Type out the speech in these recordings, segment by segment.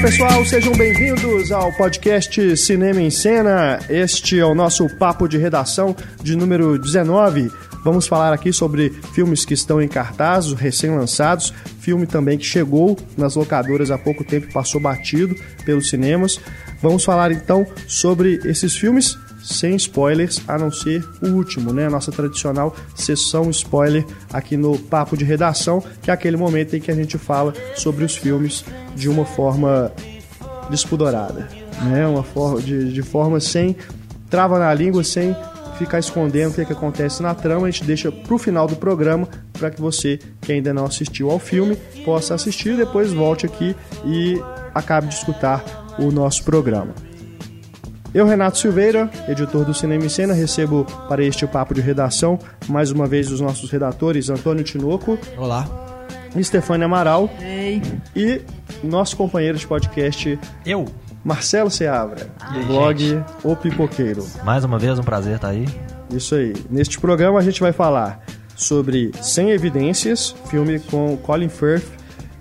Olá pessoal, sejam bem-vindos ao podcast Cinema em Cena. Este é o nosso papo de redação de número 19. Vamos falar aqui sobre filmes que estão em cartaz, recém-lançados, filme também que chegou nas locadoras há pouco tempo passou batido pelos cinemas. Vamos falar então sobre esses filmes sem spoilers, a não ser o último, né? A nossa tradicional sessão spoiler aqui no Papo de Redação, que é aquele momento em que a gente fala sobre os filmes de uma forma despudorada, né? Uma forma, de, de forma sem trava na língua, sem ficar escondendo o que, é que acontece na trama, a gente deixa pro final do programa para que você que ainda não assistiu ao filme possa assistir, depois volte aqui e acabe de escutar o nosso programa. Eu, Renato Silveira, editor do Cinema em Cena, recebo para este papo de redação mais uma vez os nossos redatores Antônio Tinoco. Olá. Stefania Amaral. Ei. E nosso companheiro de podcast. Eu. Marcelo Seabra, do blog gente. O Pipoqueiro. Mais uma vez, um prazer estar aí. Isso aí. Neste programa a gente vai falar sobre Sem Evidências, filme com Colin Firth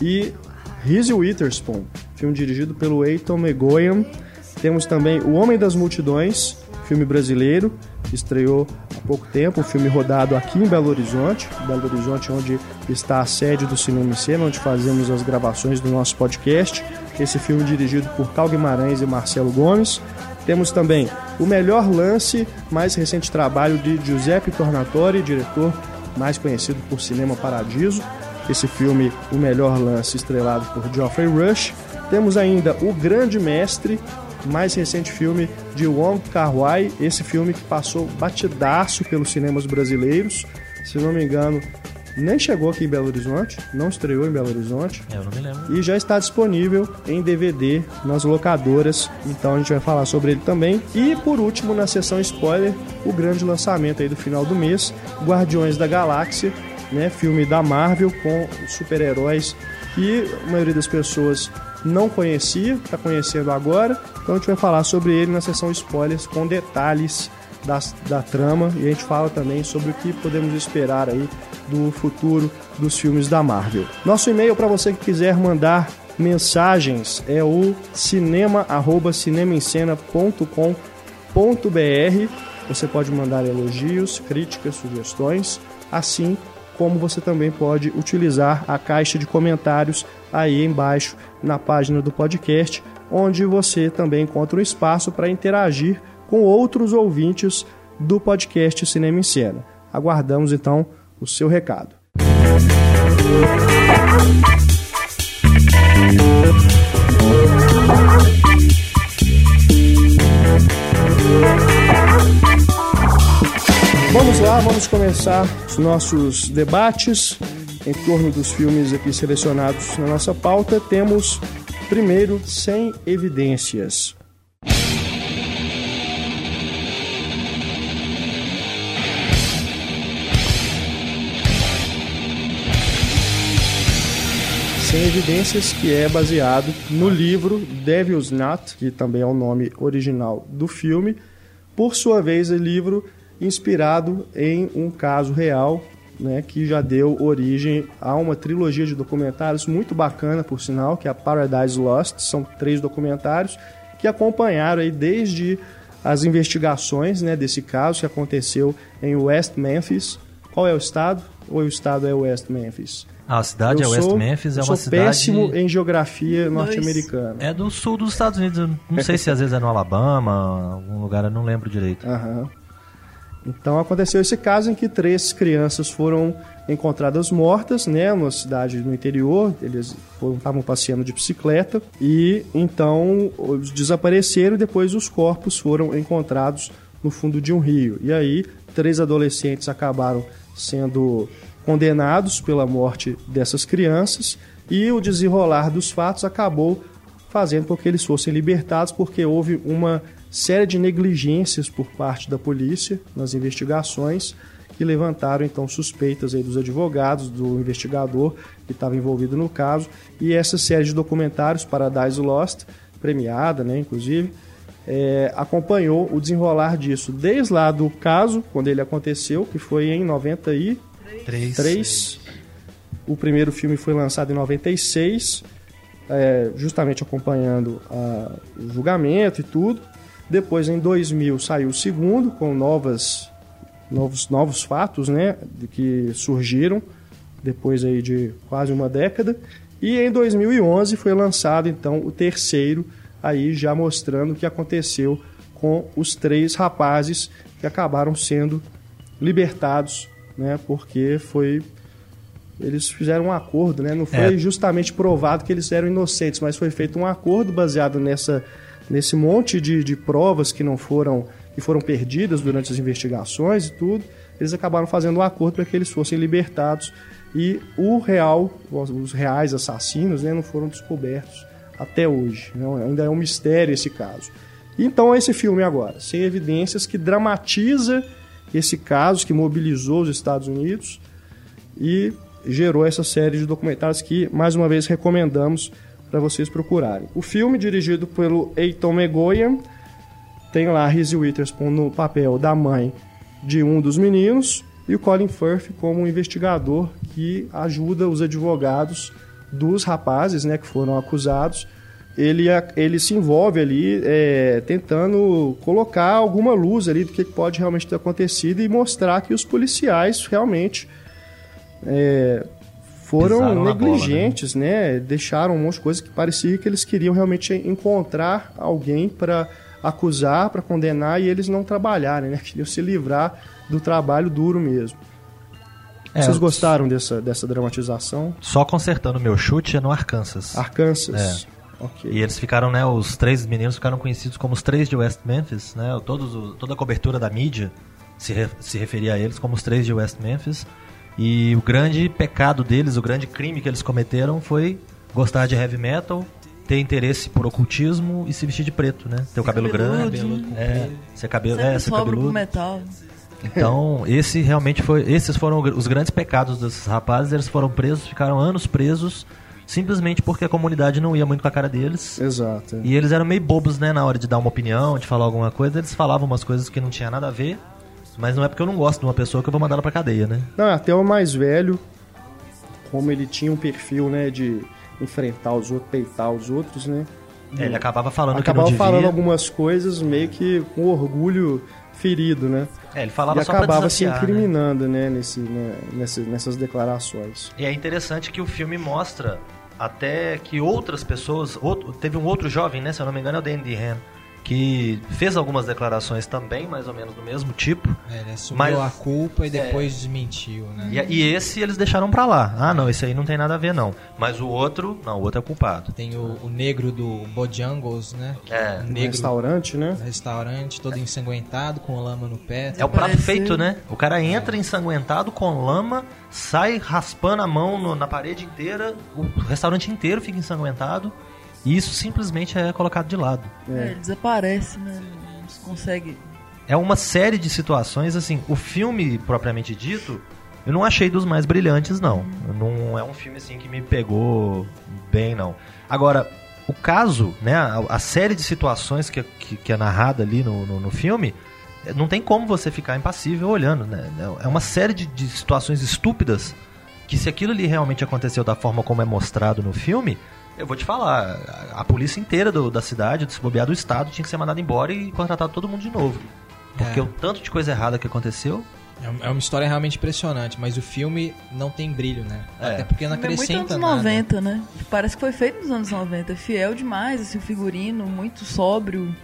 e Reese Witherspoon, filme dirigido pelo Eiton Megoyan temos também O Homem das Multidões, filme brasileiro, estreou há pouco tempo, um filme rodado aqui em Belo Horizonte, Belo Horizonte onde está a sede do Cinema Cena, onde fazemos as gravações do nosso podcast. Esse filme dirigido por Cal Guimarães e Marcelo Gomes. Temos também O Melhor Lance, mais recente trabalho de Giuseppe Tornatore, diretor mais conhecido por Cinema Paradiso. Esse filme, O Melhor Lance, estrelado por Geoffrey Rush. Temos ainda O Grande Mestre, mais recente filme de Wong Kar-wai, esse filme que passou batidaço pelos cinemas brasileiros, se não me engano, nem chegou aqui em Belo Horizonte, não estreou em Belo Horizonte. É, eu não me lembro. E já está disponível em DVD nas locadoras, então a gente vai falar sobre ele também. E por último, na sessão spoiler, o grande lançamento aí do final do mês, Guardiões da Galáxia, né, filme da Marvel com super-heróis que a maioria das pessoas não conhecia, está conhecendo agora. Então a gente vai falar sobre ele na sessão spoilers com detalhes da, da trama e a gente fala também sobre o que podemos esperar aí do futuro dos filmes da Marvel. Nosso e-mail para você que quiser mandar mensagens é o cinema@cinemaencena.com.br. Você pode mandar elogios, críticas, sugestões, assim como você também pode utilizar a caixa de comentários aí embaixo na página do podcast, onde você também encontra um espaço para interagir com outros ouvintes do podcast Cinema em Cena. Aguardamos então o seu recado. Vamos lá, vamos começar os nossos debates em torno dos filmes aqui selecionados na nossa pauta. Temos primeiro Sem Evidências. Sem Evidências, que é baseado no livro Devil's Knot, que também é o nome original do filme. Por sua vez, o livro inspirado em um caso real né, que já deu origem a uma trilogia de documentários muito bacana, por sinal, que é a Paradise Lost. São três documentários que acompanharam aí desde as investigações né, desse caso que aconteceu em West Memphis. Qual é o estado? Ou o estado é West Memphis? a cidade eu é West Memphis, é uma cidade. péssimo em geografia norte-americana. É do sul dos Estados Unidos. Não sei se às vezes é no Alabama, algum lugar, eu não lembro direito. Aham. Então aconteceu esse caso em que três crianças foram encontradas mortas, né, numa cidade no interior. Eles estavam passeando de bicicleta e então desapareceram. Depois os corpos foram encontrados no fundo de um rio. E aí três adolescentes acabaram sendo condenados pela morte dessas crianças e o desenrolar dos fatos acabou fazendo com que eles fossem libertados porque houve uma série de negligências por parte da polícia nas investigações que levantaram então suspeitas aí dos advogados, do investigador que estava envolvido no caso e essa série de documentários Paradise Lost, premiada, né, inclusive, é, acompanhou o desenrolar disso desde lá do caso quando ele aconteceu, que foi em 93. 3. O primeiro filme foi lançado em 96 é, justamente acompanhando a, o julgamento e tudo. Depois, em 2000, saiu o segundo, com novas, novos, novos fatos né, que surgiram depois aí de quase uma década. E em 2011 foi lançado então o terceiro, aí já mostrando o que aconteceu com os três rapazes que acabaram sendo libertados, né? Porque foi eles fizeram um acordo, né? Não foi é. justamente provado que eles eram inocentes, mas foi feito um acordo baseado nessa nesse monte de, de provas que não foram que foram perdidas durante as investigações e tudo. Eles acabaram fazendo um acordo para que eles fossem libertados e o real, os reais assassinos, né, não foram descobertos até hoje. Não, ainda é um mistério esse caso. Então esse filme agora, sem evidências, que dramatiza esse caso que mobilizou os Estados Unidos e gerou essa série de documentários que, mais uma vez, recomendamos para vocês procurarem. O filme, dirigido pelo Eiton Megoyan, tem lá a Reese Witherspoon no papel da mãe de um dos meninos e o Colin Firth como um investigador que ajuda os advogados dos rapazes né, que foram acusados. Ele, ele se envolve ali é, tentando colocar alguma luz ali do que pode realmente ter acontecido e mostrar que os policiais realmente é, foram negligentes, bola, né? né? Deixaram um monte de coisa que parecia que eles queriam realmente encontrar alguém para acusar, para condenar e eles não trabalharem, né? Queriam se livrar do trabalho duro mesmo. É, Vocês gostaram dessa, dessa dramatização? Só consertando meu chute é no Arkansas. Arkansas. É. Okay. E eles ficaram, né? Os três meninos ficaram conhecidos como os três de West Memphis, né? Todos, toda a cobertura da mídia se, re, se referia a eles como os três de West Memphis. E o grande pecado deles, o grande crime que eles cometeram foi gostar de heavy metal, ter interesse por ocultismo e se vestir de preto, né? Ter o cabelo grande, cabelo é, ser cabelo, é, ser cabeludo. metal. Então, esse realmente foi, esses foram os grandes pecados desses rapazes. Eles foram presos, ficaram anos presos, simplesmente porque a comunidade não ia muito com a cara deles. Exato. É. E eles eram meio bobos, né, na hora de dar uma opinião, de falar alguma coisa. Eles falavam umas coisas que não tinha nada a ver. Mas não é porque eu não gosto de uma pessoa que eu vou mandar ela pra cadeia, né? Não, até o mais velho, como ele tinha um perfil, né, de enfrentar os outros, peitar os outros, né? É, ele acabava falando acabava que não devia. falando algumas coisas meio que com orgulho ferido, né? É, ele falava e só acabava se né? incriminando, né, né nesse, né, nessas, nessas declarações. E é interessante que o filme mostra até que outras pessoas, outro, teve um outro jovem, né, se eu não me engano é o Dandy Han, que fez algumas declarações também, mais ou menos do mesmo tipo. É, ele assumiu mas, a culpa e depois é, desmentiu, né? E, e, esse eles deixaram pra lá. Ah, não, esse aí não tem nada a ver, não. Mas o outro, não, o outro é culpado. Tem o, o negro do Bojangles, né? É. Um negro, restaurante, né? Restaurante, todo ensanguentado, com lama no pé. É o prato feito, né? O cara entra é. ensanguentado com lama, sai raspando a mão no, na parede inteira, o restaurante inteiro fica ensanguentado. E isso simplesmente é colocado de lado. É. Ele desaparece, né? Não se consegue. É uma série de situações, assim, o filme propriamente dito, eu não achei dos mais brilhantes, não. Não é um filme assim que me pegou bem, não. Agora, o caso, né, a, a série de situações que, que, que, é narrada ali no, no, no, filme, não tem como você ficar impassível olhando, né? É uma série de, de situações estúpidas que se aquilo ali realmente aconteceu da forma como é mostrado no filme, eu vou te falar, a, a polícia inteira do, da cidade, do bobear do estado, tinha que ser mandada embora e contratado todo mundo de novo. Porque é. o tanto de coisa errada que aconteceu. É, é uma história realmente impressionante, mas o filme não tem brilho, né? É. Até porque não acrescenta é muito anos nada. 90, né? Parece que foi feito nos anos 90. Fiel demais, assim, o figurino, muito sóbrio,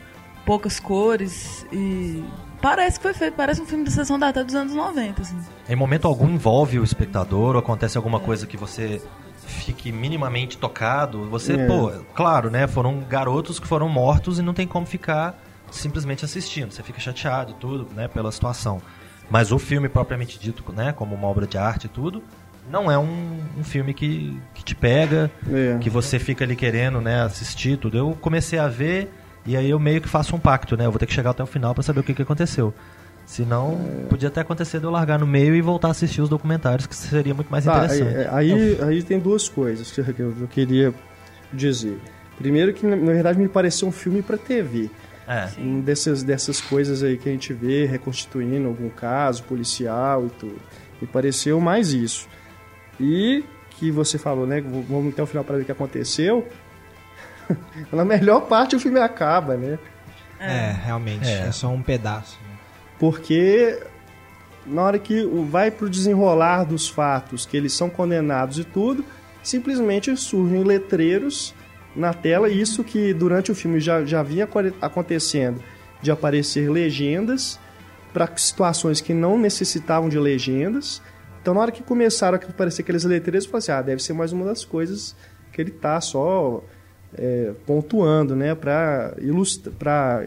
poucas cores e Parece que foi feito, parece um filme de sessão da tarde dos anos 90, assim. Em momento algum envolve o espectador ou acontece alguma coisa que você fique minimamente tocado, você, é. pô, claro, né? Foram garotos que foram mortos e não tem como ficar simplesmente assistindo. Você fica chateado e tudo, né, pela situação. Mas o filme propriamente dito, né, como uma obra de arte e tudo, não é um, um filme que, que te pega, é. que você fica ali querendo, né, assistir tudo. Eu comecei a ver e aí eu meio que faço um pacto, né? Eu vou ter que chegar até o final para saber o que, que aconteceu. Senão, podia até acontecer de eu largar no meio e voltar a assistir os documentários, que seria muito mais tá, interessante. É, aí, aí, aí, tem duas coisas que eu queria dizer. Primeiro que, na verdade, me pareceu um filme para TV. É. Um dessas, dessas coisas aí que a gente vê reconstituindo algum caso policial e tudo. Me pareceu mais isso. E que você falou, né? Vamos até o final para ver o que aconteceu. Na melhor parte o filme acaba, né? É, realmente. É. É. só um pedaço. Porque na hora que o- vai pro desenrolar dos fatos, que eles são condenados e tudo, simplesmente surgem letreiros na tela, isso que durante o filme já, já vinha aco- acontecendo, de aparecer legendas para situações que não necessitavam de legendas. Então na hora que começaram a aparecer aqueles letreiros, eu falei assim, ah, deve ser mais uma das coisas que ele tá só é, pontuando, né, para ilustrar, para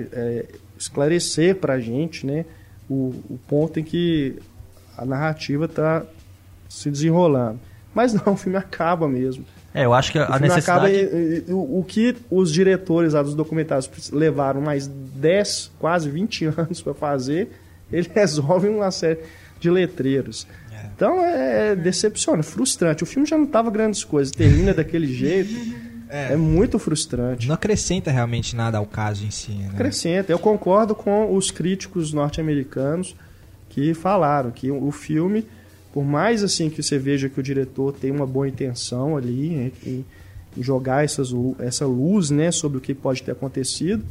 esclarecer para a gente, né, o, o ponto em que a narrativa está se desenrolando. Mas não, o filme acaba mesmo. É, eu acho que O a necessidade... e- e- o, o que os diretores lá dos documentários levaram mais 10, quase 20 anos para fazer, ele resolve uma série de letreiros. Então é decepciona, frustrante. O filme já não tava grandes coisas, termina daquele jeito. É. muito frustrante. Não acrescenta realmente nada ao caso em si, né? Acrescenta. Eu concordo com os críticos norte-americanos que falaram que o filme, por mais assim que você veja que o diretor tem uma boa intenção ali em, jogar essas, essa luz né, sobre o que pode ter acontecido,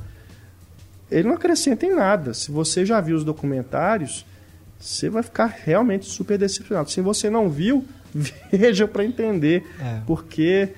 ele não acrescenta em nada. Se você já viu os documentários, você vai ficar realmente super decepcionado. Se você não viu, veja para entender, É. porque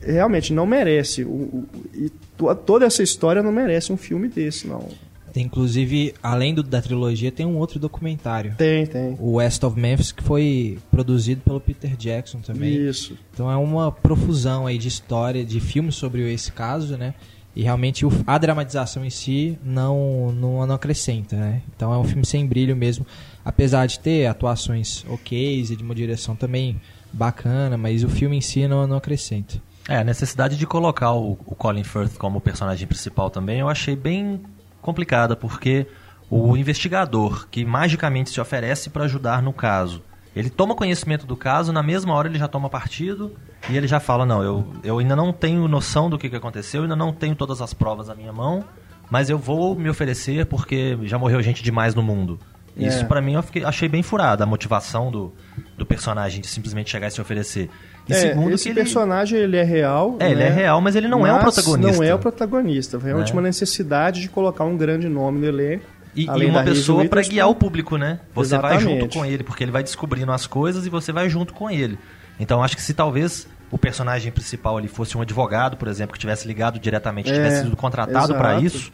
realmente não merece. O, o- e to- toda essa história não merece um filme desse, não. Tem, inclusive, além do, da trilogia, tem um outro documentário. Tem, tem. O West of Memphis, que foi produzido pelo Peter Jackson também. Isso. Então é uma profusão aí de história, de filmes sobre esse caso, né? E realmente a dramatização em si não, não, não acrescenta, né? Então é um filme sem brilho mesmo. Apesar de ter atuações ok e de uma direção também bacana, mas o filme em si não, não acrescenta. É, a necessidade de colocar o, o Colin Firth como personagem principal também eu achei bem complicada, porque o investigador que magicamente se oferece para ajudar no caso, ele toma conhecimento do caso, na mesma hora ele já toma partido e ele já fala: Não, eu, eu ainda não tenho noção do que, que aconteceu, ainda não tenho todas as provas na minha mão, mas eu vou me oferecer porque já morreu gente demais no mundo. Isso É. pra mim eu fiquei- achei bem furado, a motivação do, do personagem de simplesmente chegar e se oferecer. E É, segundo esse que ele... personagem ele é real. É, ele né? é real, mas ele não é o Mas protagonista. Não é o protagonista. Realmente Né? uma necessidade de colocar um grande nome no elenco. E, e uma pessoa para guiar o público, né? Você vai Exatamente. junto com ele, porque ele vai descobrindo as coisas e você vai junto com ele. Então acho que se talvez o personagem principal ali fosse um advogado, por exemplo, que tivesse ligado diretamente, É, tivesse sido contratado para isso,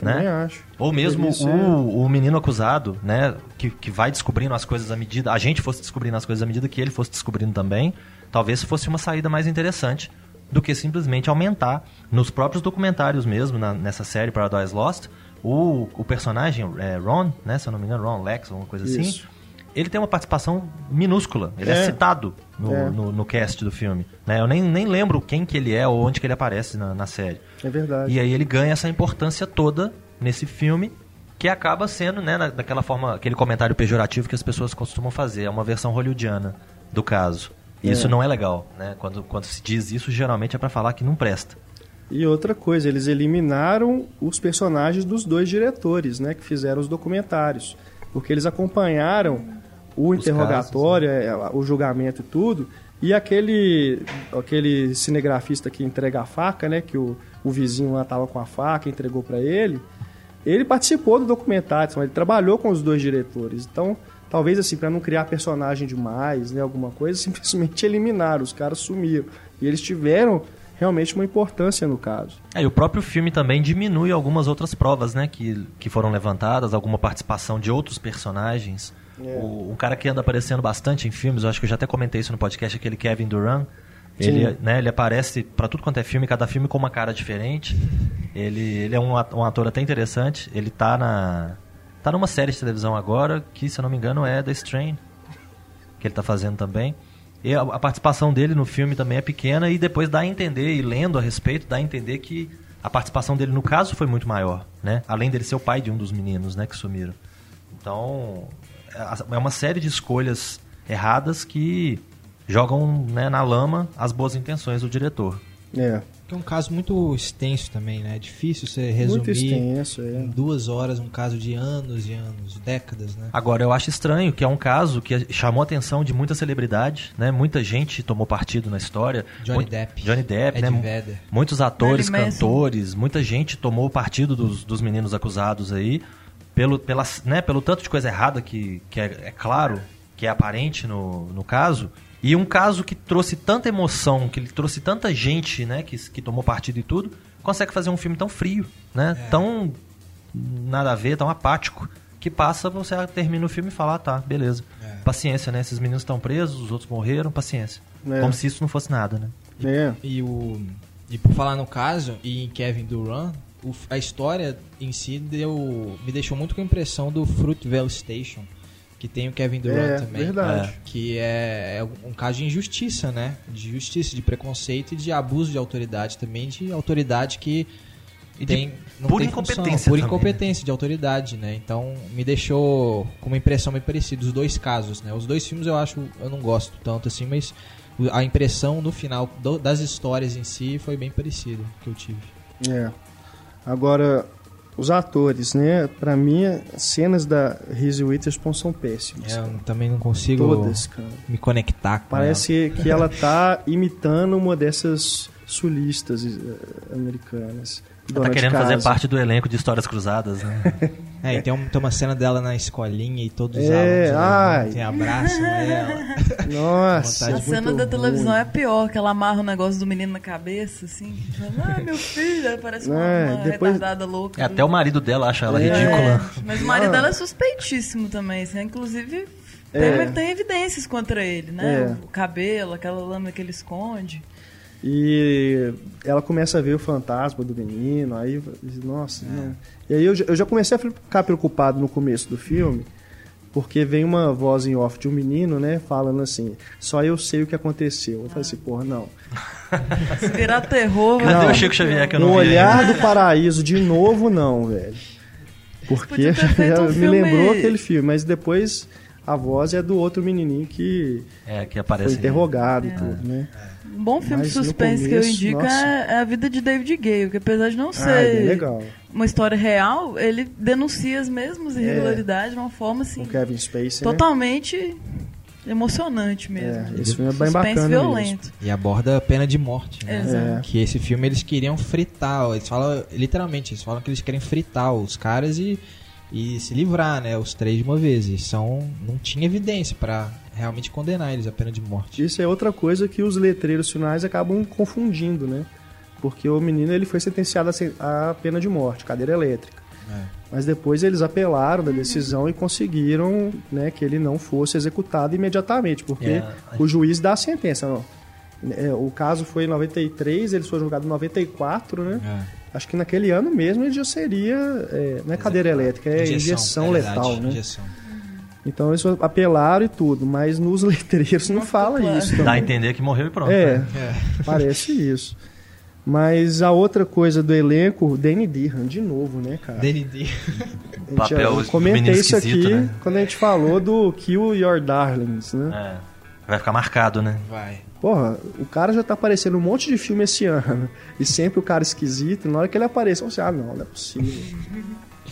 né? acho. Ou mesmo ser- o, o menino acusado, né? Que, que vai descobrindo as coisas à medida. A gente fosse descobrindo as coisas à medida que ele fosse descobrindo também. Talvez fosse uma saída mais interessante do que simplesmente aumentar nos próprios documentários mesmo, na- nessa série Paradise Lost. O, o personagem, é, Ron, né? Se eu não me engano, Ron Lex, alguma coisa assim. Isso. Ele tem uma participação minúscula. Ele é, É. citado no, É. no, no cast do filme. Né? Eu nem, nem lembro quem que ele é ou onde que ele aparece na, na série. É verdade. E aí ele ganha essa importância toda nesse filme, que acaba sendo, né, daquela forma, aquele comentário pejorativo que as pessoas costumam fazer. É uma versão hollywoodiana do caso. E isso É. não é legal, né? Quando, quando se diz isso, geralmente é pra falar que não presta. E outra coisa, eles eliminaram os personagens dos dois diretores, né, que fizeram os documentários, porque eles acompanharam o Os interrogatório, é, o julgamento e tudo, e aquele aquele cinegrafista que entrega a faca, né, que o, o vizinho lá tava com a faca, entregou para ele, ele participou do documentário, então ele trabalhou com os dois diretores. Então, talvez assim, para não criar personagem demais, né, alguma coisa, simplesmente eliminaram, os caras sumiram. E eles tiveram realmente uma importância no caso. É, e o próprio filme também diminui algumas outras provas, né, que, que foram levantadas, alguma participação de outros personagens. O, um cara que anda aparecendo bastante em filmes, eu acho que eu já até comentei isso no podcast, aquele Kevin Durant. Ele, né, ele aparece pra tudo quanto é filme, cada filme com uma cara diferente. Ele, ele é um um ator até interessante. Ele tá na. Tá numa série de televisão agora, que se eu não me engano é The Strain, que ele tá fazendo também. E a, a participação dele no filme também é pequena e depois dá a entender, e lendo a respeito, dá a entender que a participação dele no caso foi muito maior, né? Além dele ser o pai de um dos meninos, né, que sumiram. Então, é é uma série de escolhas erradas que jogam né, na lama as boas intenções do diretor. É. É um caso muito extenso também, né? É difícil você resumir Muito extenso, é. em duas horas um caso de anos e anos, décadas, né? Agora, eu acho estranho que é um caso que chamou a atenção de muita celebridade, né? Muita gente tomou partido na história. Johnny Mu- Depp. Johnny Depp, Ed né? Vedder. Muitos atores, Manson. cantores, muita gente tomou partido dos, dos meninos acusados aí, pelo, pela, né, pelo tanto de coisa errada que, que é, é claro, que é aparente no, no caso. E um caso que trouxe tanta emoção, que ele trouxe tanta gente, né, que, que tomou partido e tudo, consegue fazer um filme tão frio, né? É. Tão nada a ver, tão apático, que passa, você termina o filme e fala, ah, tá, beleza. É. Paciência, né? Esses meninos estão presos, os outros morreram, paciência. É. Como se isso não fosse nada, né? É. E, o, e por falar no caso, e em Kevin Durant, o- a história em si deu, me deixou muito com a impressão do Fruitvale Station, que tem o Kevin Durant É, também. verdade. Que é, é um caso de injustiça, né? De justiça, de preconceito e de abuso de autoridade também, de autoridade que E de tem, não pura tem função, incompetência Por também, incompetência de autoridade, né? Então me deixou com uma impressão bem parecida, os dois casos, né? Os dois filmes eu acho, eu não gosto tanto assim, mas a impressão no final do- das histórias em si foi bem parecida que eu tive. É. Agora, os atores, né? Pra mim, as cenas da Reese Witherspoon são péssimas. Eu também não consigo Todas, cara. me conectar com Parece que ela tá imitando uma dessas sulistas eh, americanas. Ela tá querendo fazer parte do elenco de Histórias Cruzadas, né? É, e tem, um- tem uma cena dela na escolinha e todos os É, alunos tem abraçam ela. Nossa, A cena da televisão ruim. é pior, que ela amarra o negócio do menino na cabeça, assim. Fala, ah, meu filho, aí parece uma, É, uma depois- retardada louca. É, até o marido dela acha ela É. ridícula. É, mas o marido dela é suspeitíssimo também, assim, inclusive É. tem, tem evidências contra ele, né? É. O cabelo, aquela lâmina que ele esconde. E ela começa a ver o fantasma do menino, aí, nossa, não. E aí eu, já- eu já comecei a ficar preocupado no começo do filme, porque vem uma voz em off de um menino, né, falando assim, só eu sei o que aconteceu. Eu falei assim, porra, não. Se virar terror, vai Cadê o Chico Xavier que eu No não vi? olhar do paraíso de novo, não, velho. Porque já um me filme- lembrou aquele filme, mas depois a voz é do outro menininho que É, que foi aparece. interrogado e tudo, né? Um bom filme de suspense que eu começo, indico nossa. é, é a vida de David Gale, que apesar de não Ah, é ser legal. uma história real, ele denuncia as mesmas É. irregularidades de uma forma assim O Kevin Spacey, né? totalmente emocionante mesmo. É, esse filme é bem suspense bacana violento. E aborda a pena de morte, né? Exato. É. Que esse filme eles queriam fritar, eles falam, literalmente, eles falam que eles querem fritar os caras e, e se livrar, né? Os três de uma vez. E são, não tinha evidência pra realmente condenar eles à pena de morte. Isso é outra coisa que os letreiros finais acabam confundindo, né? Porque o menino ele foi sentenciado a pena de morte, cadeira elétrica. É. Mas depois eles apelaram da decisão e conseguiram né, que ele não fosse executado imediatamente, porque É. o juiz dá a sentença. Não. É, o caso foi em 93, eles foram julgados em 94, né? É. Acho que naquele ano mesmo ele já seria. é, não é cadeira elétrica, é injeção, é verdade, letal, né? Injeção. Então eles apelaram e tudo, mas nos letreiros não Não fala claro. isso. Dá a Também. entender que morreu e pronto. É, né? parece isso. Mas a outra coisa do elenco, Danny Dehan, de novo, né, cara? DND. A gente- Papel eu comentei isso aqui né? quando a gente falou do Kill Your Darlings, né? É. Vai ficar marcado, né? Vai. Porra, o cara já tá aparecendo um monte de filme esse ano. E sempre o cara esquisito. Na hora que ele aparece, você, ah, não, não é possível.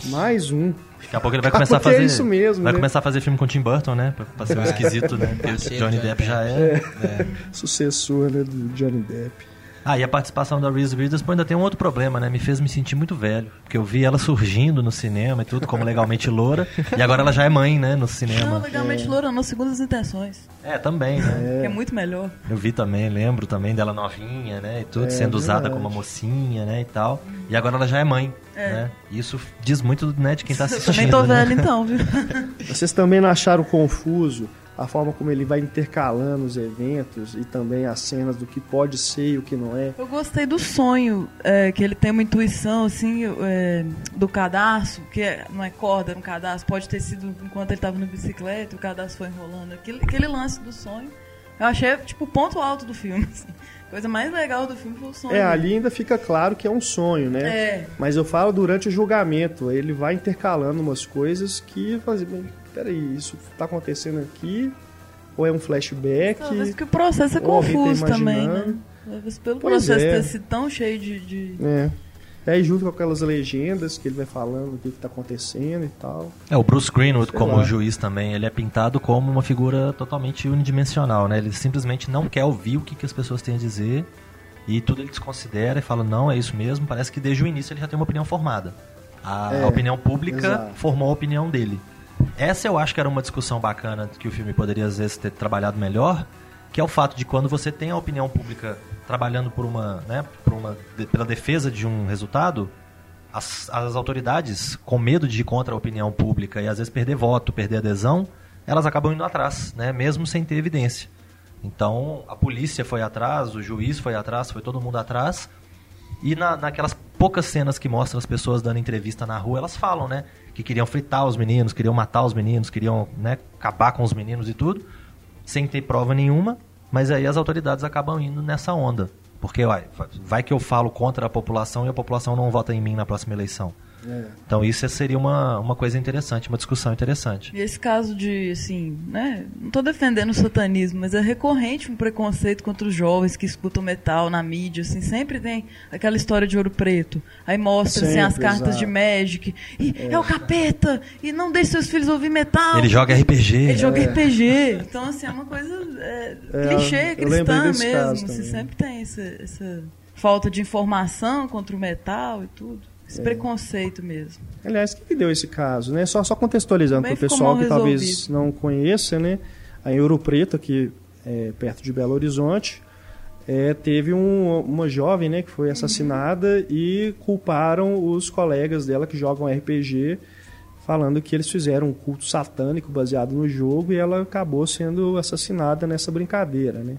Mais um. Daqui a pouco ele vai Cara, começar a é fazer. isso mesmo, vai né? começar a fazer filme com o Tim Burton, né? Pra, pra ser um esquisito, né? Porque Johnny Johnny Depp já é. É. Sucessor, né, do Johnny Depp. Ah, e a participação da Reese Witherspoon ainda tem um outro problema, né? Me fez me sentir muito velho. Porque eu vi ela surgindo no cinema e tudo, como legalmente loura. e agora ela já é mãe, né? No Não, cinema. legalmente loura, não, segundo as intenções. É, também, né? Que é muito melhor. Eu vi também, lembro também dela novinha, né? E tudo, É, sendo usada verdade. como uma mocinha, né? E tal. E agora ela já é mãe, É. né? Isso diz muito, né, de quem tá Eu assistindo. também tô né? velho então, viu? Vocês também não acharam confuso a forma como ele vai intercalando os eventos e também as cenas do que pode ser e o que não é? Eu gostei do sonho, é, que ele tem uma intuição, assim, é, do cadastro, que é- não é corda no cadastro, pode ter sido enquanto ele estava na bicicleta, o cadastro foi enrolando. Aquele, aquele lance do sonho, eu achei, tipo, o ponto alto do filme. assim. A coisa mais legal do filme foi o sonho. É, ali ainda fica claro que é um sonho, né? É. Mas eu falo durante o julgamento, ele vai intercalando umas coisas que "Bem, peraí, isso tá acontecendo aqui? Ou é um flashback? Talvez que o processo é tá confuso também, né? Talvez pelo Pois processo é. ter sido tão cheio de. de- É. E aí junto com aquelas legendas que ele vai falando o que, que tá acontecendo e tal. É, o Bruce Greenwood, Sei como lá. juiz também, ele é pintado como uma figura totalmente unidimensional, né? Ele simplesmente não quer ouvir o que, que as pessoas têm a dizer e tudo ele desconsidera e fala, não, é isso mesmo. Parece que desde o início ele já tem uma opinião formada. A, É, a opinião pública exato. formou a opinião dele. Essa eu acho que era uma discussão bacana que o filme poderia às vezes ter trabalhado melhor, que é o fato de quando você tem a opinião pública trabalhando por uma, né, por uma pela defesa de um resultado, as, as autoridades, com medo de ir contra a opinião pública e às vezes perder voto, perder adesão, elas acabam indo atrás, né, mesmo sem ter evidência. Então, a polícia foi atrás, o juiz foi atrás, foi todo mundo atrás. E na, naquelas poucas cenas que mostram as pessoas dando entrevista na rua, elas falam, né? Que queriam fritar os meninos, queriam matar os meninos, queriam né, acabar com os meninos e tudo, sem ter prova nenhuma. Mas aí as autoridades acabam indo nessa onda. Porque vai que eu falo contra a população e a população não vota em mim na próxima eleição. É. Então isso seria uma, uma coisa interessante, uma discussão interessante. E esse caso de, assim, né? Não tô defendendo o satanismo, mas é recorrente um preconceito contra os jovens que escutam metal na mídia, assim, sempre tem aquela história de ouro preto. Aí mostra, assim, as Sempre, cartas exato. de Magic. E é. o capeta! E não deixe seus filhos ouvir metal! Ele joga RPG. Ele joga RPG. Então, assim, é uma coisa é, É, clichê cristã mesmo. Assim, sempre tem essa, essa falta de informação contra o metal e tudo. É. Esse preconceito mesmo. Aliás, que deu esse caso, né? Só, só contextualizando para o pessoal que talvez não conheça, né? A Ouro Preto, aqui é, perto de Belo Horizonte, é, teve um- uma jovem né, que foi assassinada e culparam os colegas dela que jogam RPG, falando que eles fizeram um culto satânico baseado no jogo e ela acabou sendo assassinada nessa brincadeira, né?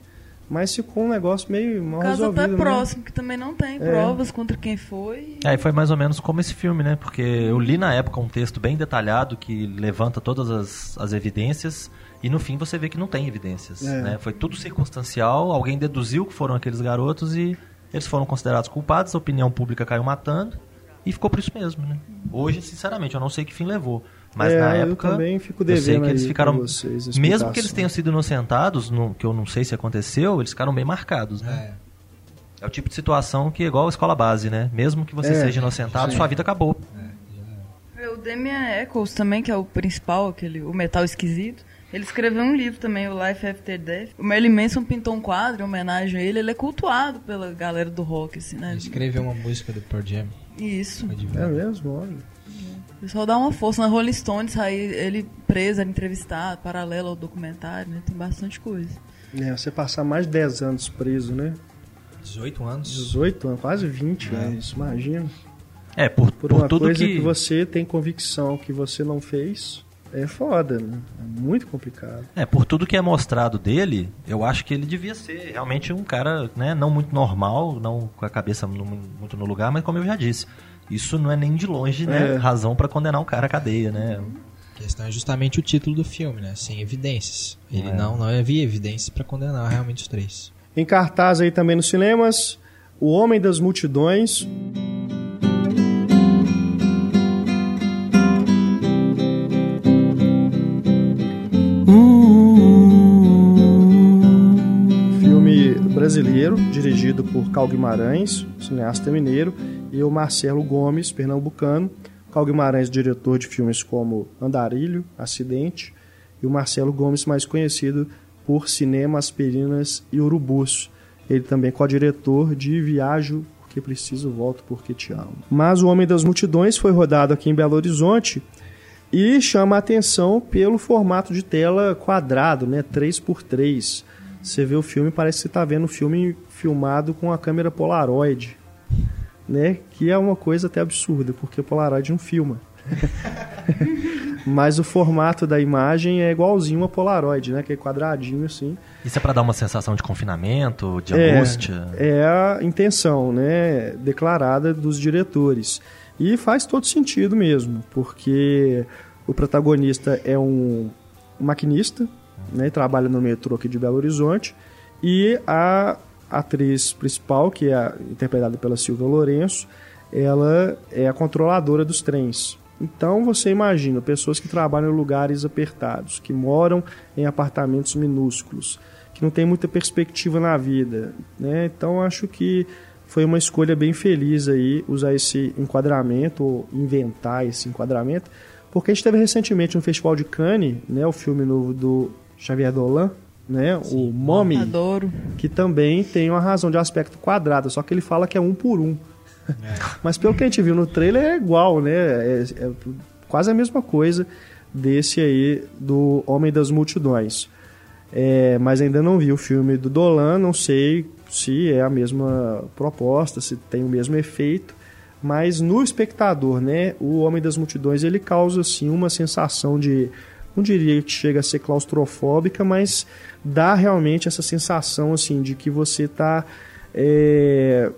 Mas ficou um negócio meio mal O caso resolvido, até né? próximo, que também não tem É. provas contra quem foi. É, e foi mais ou menos como esse filme, né? Porque eu li na época um texto bem detalhado que levanta todas as, as evidências e no fim você vê que não tem evidências. É. Né? Foi tudo circunstancial, alguém deduziu que foram aqueles garotos e eles foram considerados culpados, a opinião pública caiu matando e ficou por isso mesmo, né? Hoje, sinceramente, eu não sei que fim levou. Mas É, na eu época, também fico eu sei que eles ficaram, vocês mesmo que eles tenham sido inocentados, no, que eu não sei se aconteceu, eles ficaram bem marcados, né? É. É o tipo de situação que é igual a escola base, né? Mesmo que você É, seja inocentado, sim. sua vida acabou. É, O Damian Eccles também, que é o principal, aquele, o metal esquisito. Ele escreveu um livro também, o Life After Death. O Merlin Manson pintou um quadro em homenagem a ele. Ele é cultuado pela galera do rock, assim, né? Ele escreveu uma música do Pearl Jam. Isso. É mesmo, olha. Pessoal dá uma força. Na Rolling Stones, aí ele preso, era entrevistado, paralelo ao documentário, né? Tem bastante coisa. É, você passar mais de 10 anos preso, né? 18 anos. 18 anos, quase 20 É. anos, imagina. É, por, Por, por uma tudo coisa que... que... você tem convicção que você não fez, é foda, né? É muito complicado. É, por tudo que é mostrado dele, eu acho que ele devia ser realmente um cara, né, não muito normal, não com a cabeça no- muito no lugar, mas como eu já disse, isso não é nem de longe, né, É. razão pra condenar um cara à cadeia, né? A questão é justamente o título do filme, né? Sem evidências. Ele É. não, não havia evidências pra condenar realmente os três. Em cartaz aí também nos cinemas, O Homem das Multidões. Filme brasileiro, dirigido por Cal Guimarães, cineasta mineiro, e o Marcelo Gomes, pernambucano. Cal Guimarães, diretor de filmes como Andarilho, Acidente, e o Marcelo Gomes, mais conhecido por Cinema, Aspirinas e Urubus. Ele também é co-diretor de Viajo porque preciso, volto porque te amo. Mas O Homem das Multidões foi rodado aqui em Belo Horizonte e chama a atenção pelo formato de tela quadrado, né, 3x3. Você vê o filme, parece que você está vendo o filme filmado com a câmera Polaroid, né, que é uma coisa até absurda, porque o Polaroid não filma. Mas o formato da imagem é igualzinho a Polaroid, né, que é quadradinho assim. Isso é pra dar uma sensação de confinamento, de É, angústia? É a intenção, né, declarada dos diretores. E faz todo sentido mesmo, porque o protagonista é um maquinista, né, trabalha no metrô aqui de Belo Horizonte, e a atriz principal, que é interpretada pela Silvia Lourenço, ela é a controladora dos trens. Então você imagina pessoas que trabalham em lugares apertados, que moram em apartamentos minúsculos, que não tem muita perspectiva na vida, né? Então acho que foi uma escolha bem feliz aí usar esse enquadramento ou inventar esse enquadramento, porque a gente teve recentemente no Festival de Cannes, né, o filme novo do Xavier Dolan, né, Sim. o Mommy, Adoro. que também tem uma razão de aspecto quadrado, só que ele fala que é um por um. É. Mas pelo que a gente viu no trailer é igual, né? É, é quase a mesma coisa desse aí do Homem das Multidões. É, mas ainda não vi o filme do Dolan, não sei se é a mesma proposta, se tem o mesmo efeito, mas no espectador, né, o Homem das Multidões ele causa assim uma sensação de, não diria que chega a ser claustrofóbica, mas dá realmente essa sensação assim de que você está é,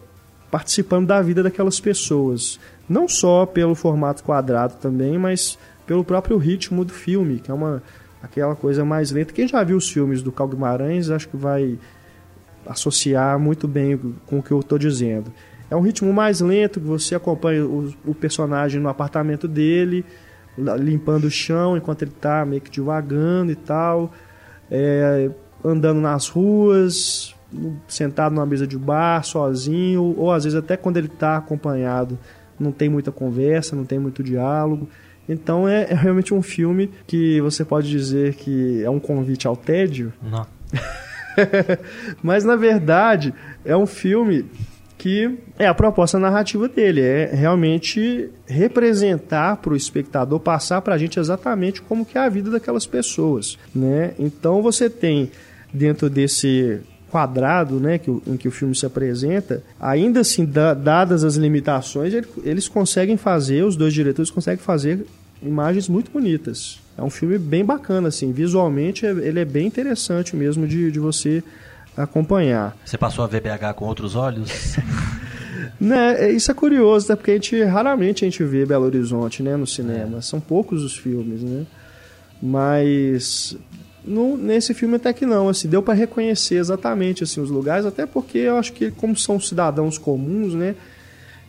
participando da vida daquelas pessoas, não só pelo formato quadrado também, mas pelo próprio ritmo do filme, que é uma aquela coisa mais lenta. Quem já viu os filmes do Cal Guimarães, acho que vai associar muito bem com o que eu estou dizendo. É um ritmo mais lento, você acompanha o, o, personagem no apartamento dele, limpando o chão enquanto ele está meio que devagando e tal, é, andando nas ruas, sentado numa mesa de bar, sozinho, ou às vezes até quando ele está acompanhado, não tem muita conversa, não tem muito diálogo. Então é, é, realmente um filme que você pode dizer que é um convite ao tédio. Não. Mas na verdade é um filme que é a proposta narrativa dele, é realmente representar para o espectador, passar para a gente exatamente como que é a vida daquelas pessoas, né? Então você tem dentro desse quadrado, né, que, em que o filme se apresenta, ainda assim, da, dadas as limitações, ele, eles conseguem fazer, os dois diretores conseguem fazer imagens muito bonitas. É um filme bem bacana, assim, visualmente ele é bem interessante mesmo de, de você acompanhar. Você passou a ver BH com outros olhos? né, é, isso é curioso, né, porque a gente raramente a gente vê Belo Horizonte, né, no cinema. É. São poucos os filmes, né? Mas no, nesse filme até que não, assim, deu para reconhecer exatamente assim os lugares, até porque eu acho que como são cidadãos comuns, né?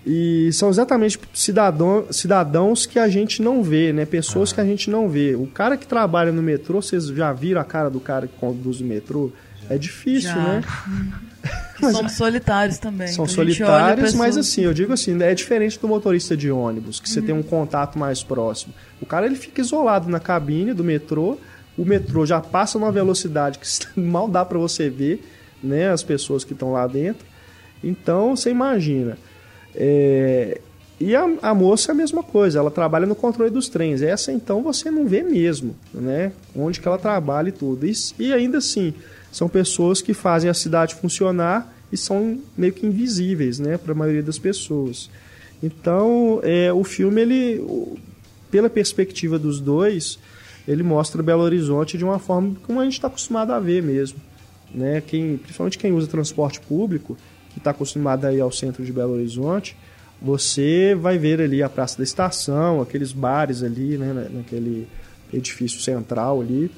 E são exatamente cidadão, cidadãos que a gente não vê, né? Pessoas ah. que a gente não vê. O cara que trabalha no metrô, vocês já viram a cara do cara que conduz o metrô? É difícil, já. né? Mas, Somos solitários também. São solitários, mas assim, eu digo assim, é diferente do motorista de ônibus, que você tem um contato mais próximo. O cara ele fica isolado na cabine do metrô, o metrô já passa numa velocidade que mal dá para você ver, né, as pessoas que estão lá dentro. Então, você imagina. É... E a, a, moça é a mesma coisa, ela trabalha no controle dos trens. Essa então você não vê mesmo, né? Onde que ela trabalha e tudo. E, e ainda assim, são pessoas que fazem a cidade funcionar e são meio que invisíveis, né, para a maioria das pessoas. Então, é, o filme ele, pela perspectiva dos dois, ele mostra Belo Horizonte de uma forma como a gente está acostumado a ver mesmo, né? Quem, principalmente quem usa transporte público, que está acostumado a ir ao centro de Belo Horizonte, você vai ver ali a Praça da Estação, aqueles bares ali, né, naquele edifício central ali,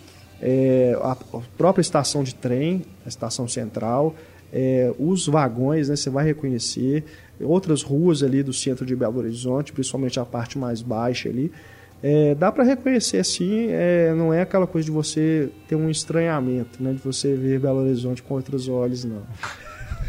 é, a própria estação de trem, a estação central, é, os vagões, né, você vai reconhecer, outras ruas ali do centro de Belo Horizonte, principalmente a parte mais baixa ali, é, dá para reconhecer assim, é, não é aquela coisa de você ter um estranhamento, né, de você ver Belo Horizonte com outros olhos, não.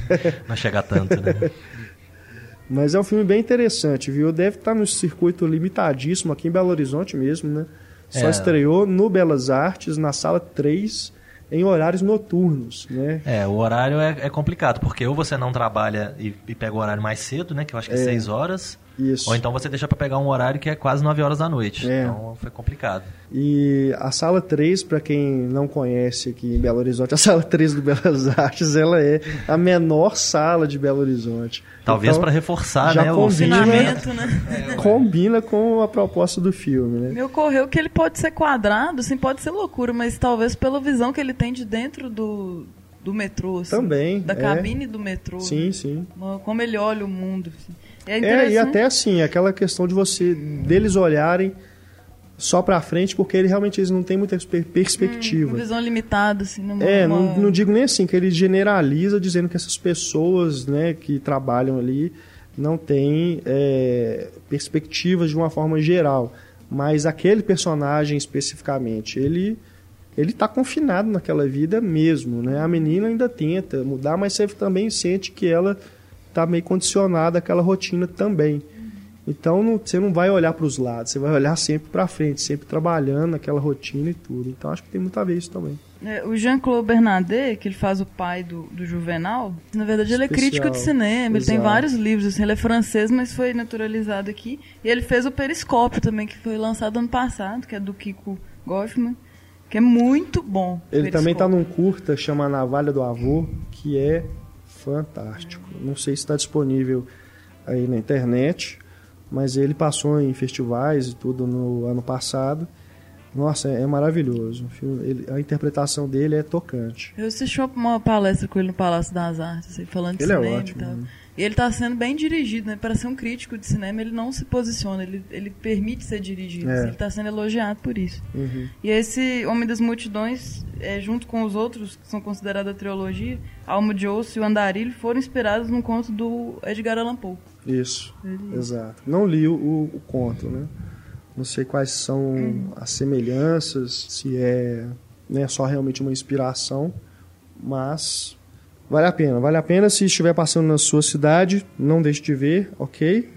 Não chega tanto, né? Mas é um filme bem interessante, viu? Deve estar no circuito limitadíssimo aqui em Belo Horizonte mesmo, né? Só é. estreou no Belas Artes, na sala 3, em horários noturnos, né? É, o horário é, é complicado, porque ou você não trabalha e, e, pega o horário mais cedo, né? Que eu acho que é 6 horas. Isso. Ou então você deixa para pegar um horário que é quase 9 horas da noite. É. Então foi complicado. E a sala 3, para quem não conhece aqui em Belo Horizonte, a sala 3 do Belas Artes, ela é a menor sala de Belo Horizonte. Talvez então, para reforçar, já né, combina, o né? combina com a proposta do filme, né? Me ocorreu que ele pode ser quadrado, assim, pode ser loucura, mas talvez pela visão que ele tem de dentro do, do metrô, assim, Também. Da é. cabine do metrô. Sim, né? sim. Como ele olha o mundo. Assim. É, é, e até assim, aquela questão de você, deles olharem só para frente, porque ele realmente eles não têm muita perspectiva. Hum, visão limitada, assim. Numa, é, não, não digo nem assim, que ele generaliza dizendo que essas pessoas né, que trabalham ali não têm é, perspectivas de uma forma geral. Mas aquele personagem especificamente, ele ele está confinado naquela vida mesmo, né? A menina ainda tenta mudar, mas você também sente que ela está meio condicionada àquela rotina também. Então não, você não vai olhar para os lados, você vai olhar sempre para frente, sempre trabalhando naquela rotina e tudo. Então acho que tem muito a ver isso também. É, o Jean-Claude Bernardet, que ele faz o pai do, do Juvenal, na verdade ele é crítico de cinema, ele tem vários livros, assim, ele é francês, mas foi naturalizado aqui. E ele fez o Periscópio também, que foi lançado ano passado, que é do Kiko Goffman, que é muito bom. Ele também está num curta chama Navalha do Avô, que é fantástico. Não sei se está disponível aí na internet, mas ele passou em festivais e tudo no ano passado. Nossa, é, maravilhoso. Ele, a interpretação dele é tocante. Eu assisti uma palestra com ele no Palácio das Artes, assim, falando de ele é cinema é ótimo, e tal. Né? E ele está sendo bem dirigido, né? Para ser um crítico de cinema, ele não se posiciona, ele, ele permite ser dirigido. É. Ele está sendo elogiado por isso. Uhum. E esse Homem das Multidões, é, junto com os outros que são considerados a trilogia, Almo de Osso e o Andarilho, foram inspirados num conto do Edgar Allan Poe. Isso, exato. Não li o, o, conto, né? Não sei quais são uhum. as semelhanças, se é né, só realmente uma inspiração, mas vale a pena. Vale a pena se estiver passando na sua cidade, não deixe de ver, ok?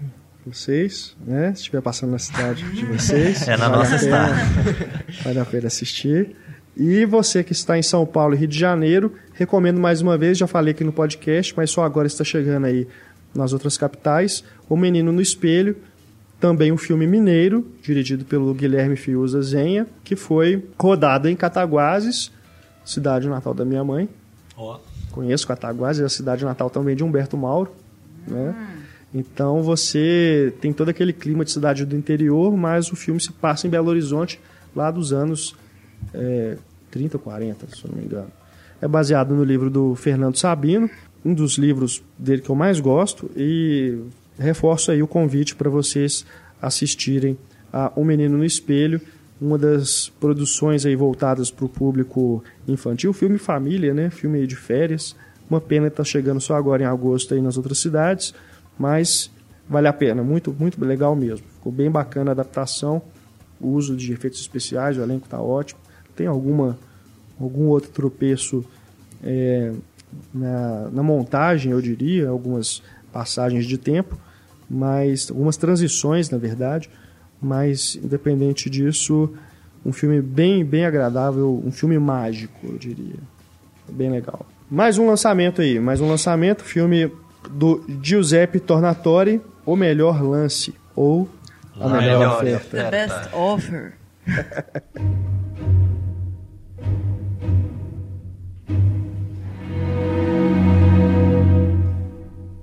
Vocês, né? Se estiver passando na cidade de vocês. é na vale nossa cidade. Vale a pena assistir. E você que está em São Paulo e Rio de Janeiro, recomendo mais uma vez, já falei aqui no podcast, mas só agora está chegando aí nas outras capitais, O Menino no Espelho, também um filme mineiro, dirigido pelo Guilherme Fiuza Zenha, que foi rodado em Cataguases, cidade natal da minha mãe. Oh. Conheço Cataguases, é a cidade natal também de Humberto Mauro. Né? Hum. Então você tem todo aquele clima de cidade do interior, mas o filme se passa em Belo Horizonte, lá dos anos é, 30, 40, se eu não me engano. É baseado no livro do Fernando Sabino, um dos livros dele que eu mais gosto e reforço aí o convite para vocês assistirem a O Menino no Espelho, uma das produções aí voltadas para o público infantil, filme família, né? Filme de férias. Uma pena estar tá chegando só agora em agosto aí nas outras cidades, mas vale a pena, muito muito legal mesmo. Ficou bem bacana a adaptação, o uso de efeitos especiais, o elenco está ótimo. Tem alguma algum outro tropeço é, na, na montagem, eu diria, algumas passagens de tempo, mas algumas transições, na verdade, mas independente disso, um filme bem bem agradável, um filme mágico, eu diria. Bem legal. Mais um lançamento aí, mais um lançamento, filme do Giuseppe Tornatore, O Melhor Lance, ou A Melhor, melhor Oferta. The Best Offer.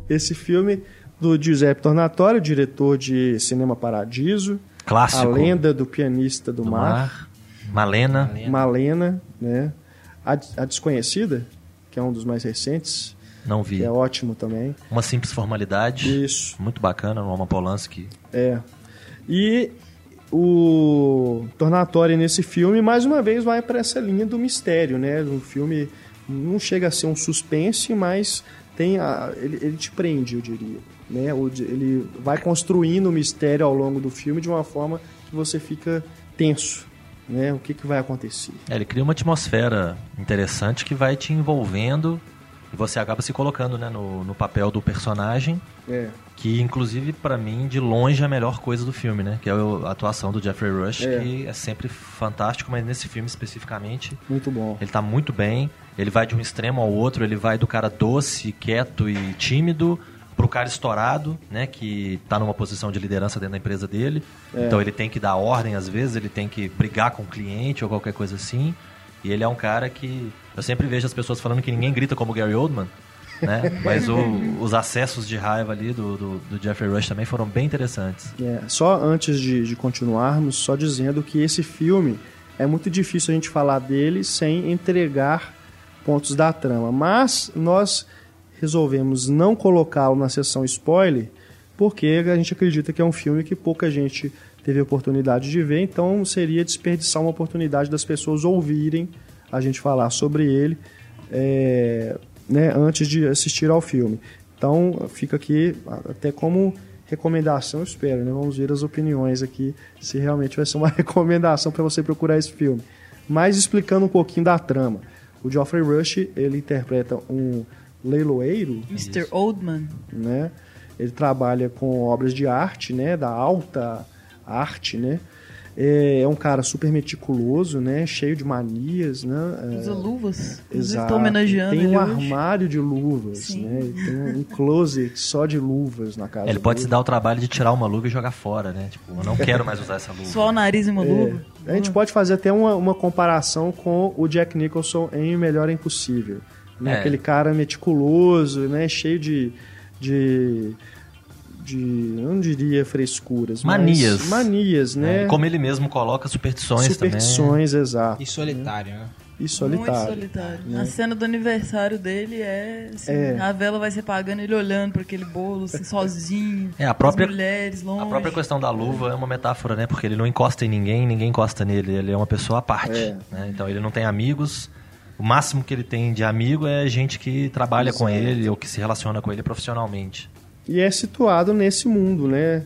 Esse filme do Giuseppe Tornatore, diretor de Cinema Paradiso. Clássico. A Lenda do Pianista do, do Mar. Mar. Malena. Malena, né? A, a, Desconhecida, que é um dos mais recentes. Não vi. Que é ótimo também. Uma Simples Formalidade. Isso. Muito bacana, no Roman Polanski. É. E o Tornatore nesse filme, mais uma vez, vai para essa linha do mistério, né? O filme não chega a ser um suspense, mas tem a, ele, ele te prende, eu diria. Né? Ele vai construindo o mistério ao longo do filme de uma forma que você fica tenso. Né? O que, que vai acontecer? É, ele cria uma atmosfera interessante que vai te envolvendo e você acaba se colocando né, no, no papel do personagem. É. Que, inclusive, para mim, de longe é a melhor coisa do filme, né? Que é a atuação do Jeffrey Rush, é. que é sempre fantástico, mas nesse filme especificamente. Muito bom. Ele tá muito bem. Ele vai de um extremo ao outro, ele vai do cara doce, quieto e tímido pro cara estourado, né, que tá numa posição de liderança dentro da empresa dele. É. Então ele tem que dar ordem às vezes, ele tem que brigar com o cliente ou qualquer coisa assim. E ele é um cara que eu sempre vejo as pessoas falando que ninguém grita como Gary Oldman, né? Mas o, os acessos de raiva ali do, do, do, Jeffrey Rush também foram bem interessantes. É, só antes de, de continuarmos, só dizendo que esse filme é muito difícil a gente falar dele sem entregar pontos da trama. Mas nós resolvemos não colocá-lo na sessão spoiler, porque a gente acredita que é um filme que pouca gente teve oportunidade de ver, então seria desperdiçar uma oportunidade das pessoas ouvirem a gente falar sobre ele é, né, antes de assistir ao filme. Então fica aqui até como recomendação, espero, né? Vamos ver as opiniões aqui, se realmente vai ser uma recomendação para você procurar esse filme. Mas explicando um pouquinho da trama. O Geoffrey Rush, ele interpreta um leiloeiro, Mr. Oldman. né? Ele trabalha com obras de arte, né? Da alta arte, né? É é um cara super meticuloso, né? Cheio de manias, né? É, Usa luvas. Inclusive, Exato. Estou homenageando Tem um hoje. armário de luvas, Sim. né? Ele Tem um closet só de luvas na casa Ele pode se dele. dar o trabalho de tirar uma luva e jogar fora, né? Tipo, eu não quero mais usar essa luva. Só o nariz e uma luva. É, a gente pode fazer até uma, uma comparação com o Jack Nicholson em Melhor é Impossível. Né? É. Aquele cara meticuloso, né? cheio de, de, de. eu não diria frescuras, mas Manias. manias, né? É, Como ele mesmo coloca superstições, Superstições, exato. E solitário, né? E Muito solitário. solitário. né? A cena do aniversário dele é, assim, É. a vela vai se apagando, ele olhando para aquele bolo, assim, sozinho. É, a própria- as mulheres longe. também. A própria questão da luva é uma metáfora, né? Porque ele não encosta em ninguém, ninguém encosta nele. Ele é uma pessoa à parte. É. né? Então ele não tem amigos. O máximo que ele tem de amigo é gente que trabalha com Exato. ele ou que se relaciona com ele profissionalmente. E é situado nesse mundo, né?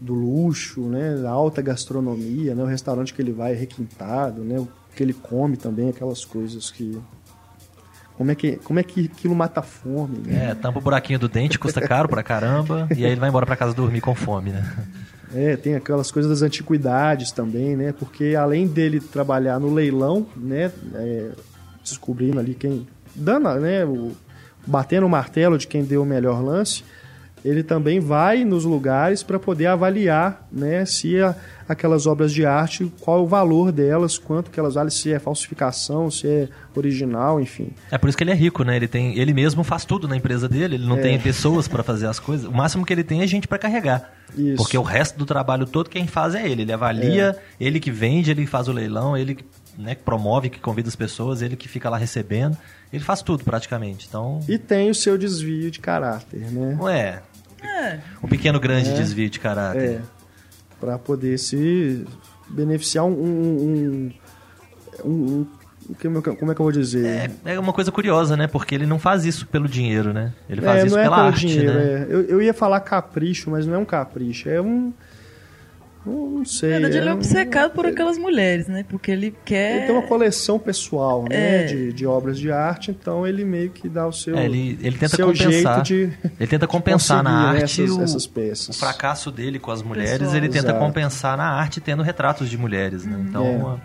Do luxo, né? Da alta gastronomia, né? O restaurante que ele vai é requintado, né? O que ele come também, aquelas coisas que... Como é que, como é que aquilo mata a fome, né? É, tampa o buraquinho do dente, custa caro pra caramba. e aí ele vai embora pra casa dormir com fome, né? É, tem aquelas coisas das antiguidades também, né? Porque além dele trabalhar no leilão, né? é, descobrindo ali quem... Dando, né? O, batendo o martelo de quem deu o melhor lance, ele também vai nos lugares para poder avaliar, né? Se a- aquelas obras de arte, qual é o valor delas, quanto que elas valem, se é falsificação, se é original, enfim. É por isso que ele é rico, né? Ele, tem, ele mesmo faz tudo na empresa dele, ele não É. tem pessoas pra fazer as coisas. O máximo que ele tem é gente pra carregar. Isso. Porque o resto do trabalho todo quem faz é ele. Ele avalia, ele que vende, ele faz o leilão, ele que, né, que promove, que convida as pessoas, ele que fica lá recebendo. Ele faz tudo praticamente. Então, E tem o seu desvio de caráter, né? não é um pequeno grande É. desvio de caráter. É, para poder se beneficiar um, um, um, um- um- como é que- como é que eu vou dizer? É, é uma coisa curiosa, né? Porque ele não faz isso pelo dinheiro, né? Ele faz É, isso não é pela pelo arte, dinheiro, né? é. Eu, eu ia falar capricho, mas não é um capricho, é um- não sei. na verdade, ele é um- obcecado por aquelas mulheres, né? Porque ele quer. Ele tem uma coleção pessoal, né, É. de, de obras de arte, então ele meio que dá o seu, É, ele, ele tenta seu compensar. jeito de ele tenta compensar na arte essas, o, essas peças. o fracasso dele com as mulheres. Pessoal. Ele tenta Exato. compensar na arte tendo retratos de mulheres, né? Então É. uma-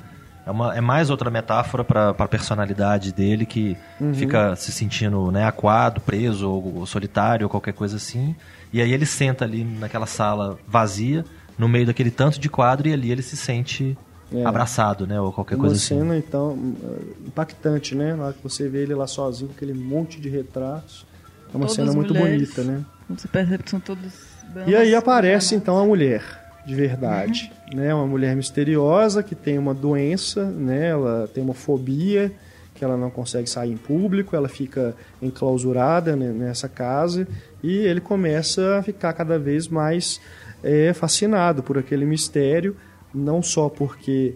é, uma, é mais outra metáfora para a personalidade dele que Uhum. fica se sentindo né, aquado, preso ou, ou solitário ou qualquer coisa assim. E aí ele senta ali naquela sala vazia, no meio daquele tanto de quadro, e ali ele se sente É. abraçado, né? Ou qualquer Uma coisa assim. cena, então, impactante, né? Na hora que você vê ele lá sozinho, com aquele monte de retratos. É uma Todas cena muito mulheres. bonita, né? Você percebe que são todos. E aí aparece então a mulher, de verdade, né? Uma mulher misteriosa que tem uma doença, né? Ela tem uma fobia que ela não consegue sair em público, ela fica enclausurada né, nessa casa e ele começa a ficar cada vez mais é, fascinado por aquele mistério, não só porque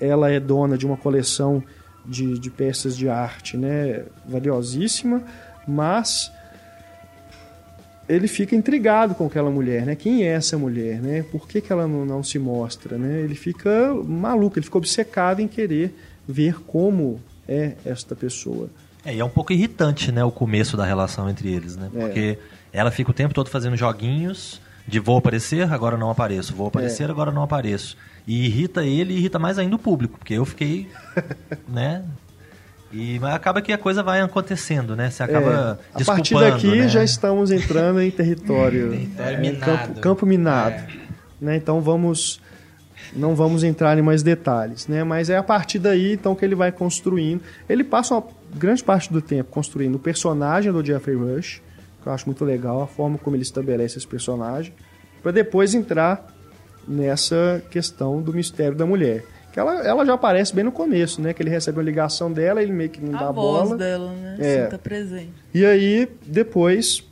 ela é dona de uma coleção de, de peças de arte, né? Valiosíssima, mas ele fica intrigado com aquela mulher, né? Quem é essa mulher, né? Por que, que ela não, não se mostra, né? Ele fica maluco, ele fica obcecado em querer ver como é esta pessoa. É, e é um pouco irritante, né, o começo da relação entre eles, né? É. Porque ela fica o tempo todo fazendo joguinhos de vou aparecer, agora não apareço, vou aparecer, É. agora não apareço. E irrita ele e irrita mais ainda o público, porque eu fiquei, né? E mas acaba que a coisa vai acontecendo, né? Você acaba É, a partir desculpando, daqui né? já estamos entrando em território, Território é, minado. campo, campo minado, É. né? Então vamos não vamos entrar em mais detalhes, né? Mas é a partir daí então que ele vai construindo. Ele passa uma grande parte do tempo construindo o personagem do Jeffrey Rush, que eu acho muito legal a forma como ele estabelece esse personagem, para depois entrar nessa questão do mistério da mulher. Que ela, ela já aparece bem no começo, né? Que ele recebe uma ligação dela, ele meio que não dá a voz bola. dela, né? É. Tá presente. E aí, depois,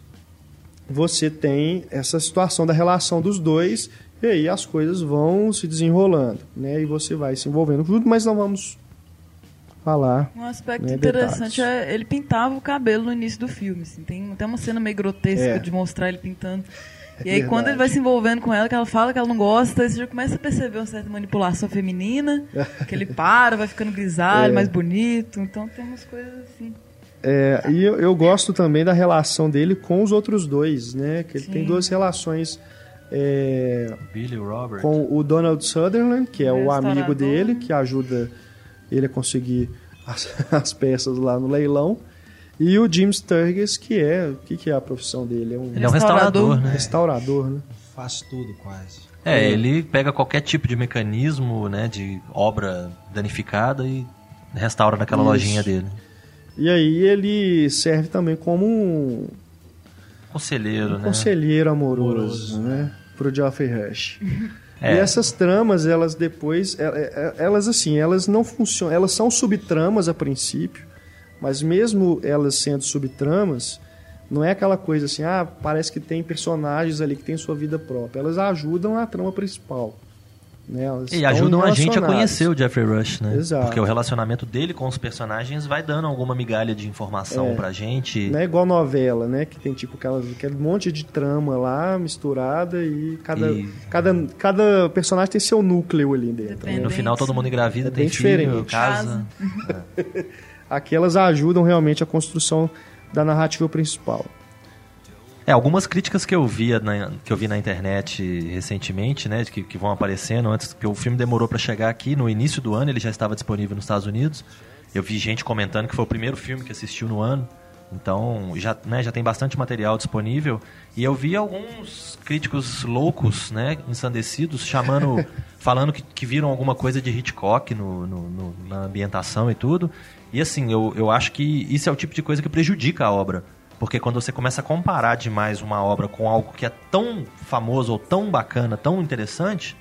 você tem essa situação da relação dos dois, e aí as coisas vão se desenrolando, né? E você vai se envolvendo junto, mas não vamos falar. Um aspecto Né, interessante detalhes. é ele pintava o cabelo no início do filme. Assim. Tem até uma cena meio grotesca É. de mostrar ele pintando. E aí, quando ele vai se envolvendo com ela, que ela fala que ela não gosta, você já começa a perceber uma certa manipulação feminina, que ele para, vai ficando grisalho, É. mais bonito. Então tem umas coisas assim. É, e eu, eu gosto também da relação dele com os outros dois, né? Que ele Sim. tem duas relações é, Billy Robert. com o Donald Sutherland, que é o amigo dele, que ajuda ele a conseguir as, as peças lá no leilão. E o Jim Sturgis, que é. O que, que é a profissão dele? É um Ele é um Restaurador. restaurador, né? restaurador, né? Faz tudo quase. É, ele pega qualquer tipo de mecanismo, né, de obra danificada e restaura naquela Isso. lojinha dele. E aí ele serve também como um, Conselheiro, um né? conselheiro amoroso, Amoroso. né? Pro Geoffrey Rush. É. E essas tramas, elas depois, é- é- elas assim, elas não funcionam, elas são subtramas a princípio, mas mesmo elas sendo subtramas, não é aquela coisa assim, ah, parece que tem personagens ali que têm sua vida própria. Elas ajudam a trama principal. Né? Elas E ajudam a gente a conhecer o Jeffrey Rush, né? Exato. Porque o relacionamento dele com os personagens vai dando alguma migalha de informação É. pra gente. Não é igual novela, né? Que tem tipo aquelas, aquele monte de trama lá misturada e cada, E- cada, cada personagem tem seu núcleo ali dentro. E né? no final todo mundo engravida, É tem bem filho, diferente. casa. Aquelas ajudam realmente a construção da narrativa principal. É, algumas críticas que eu via na, que eu vi na internet recentemente, né, que, que vão aparecendo antes que o filme demorou pra chegar aqui no início do ano, ele já estava disponível nos Estados Unidos. Eu vi gente comentando que foi o primeiro filme que assistiu no ano. Então, já, né, já tem bastante material disponível. E eu vi alguns críticos loucos, né, ensandecidos, chamando, falando que, que viram alguma coisa de Hitchcock no, no- no- na ambientação e tudo. E assim, eu, eu acho que isso é o tipo de coisa que prejudica a obra. Porque quando você começa a comparar demais uma obra com algo que é tão famoso ou tão bacana, tão interessante,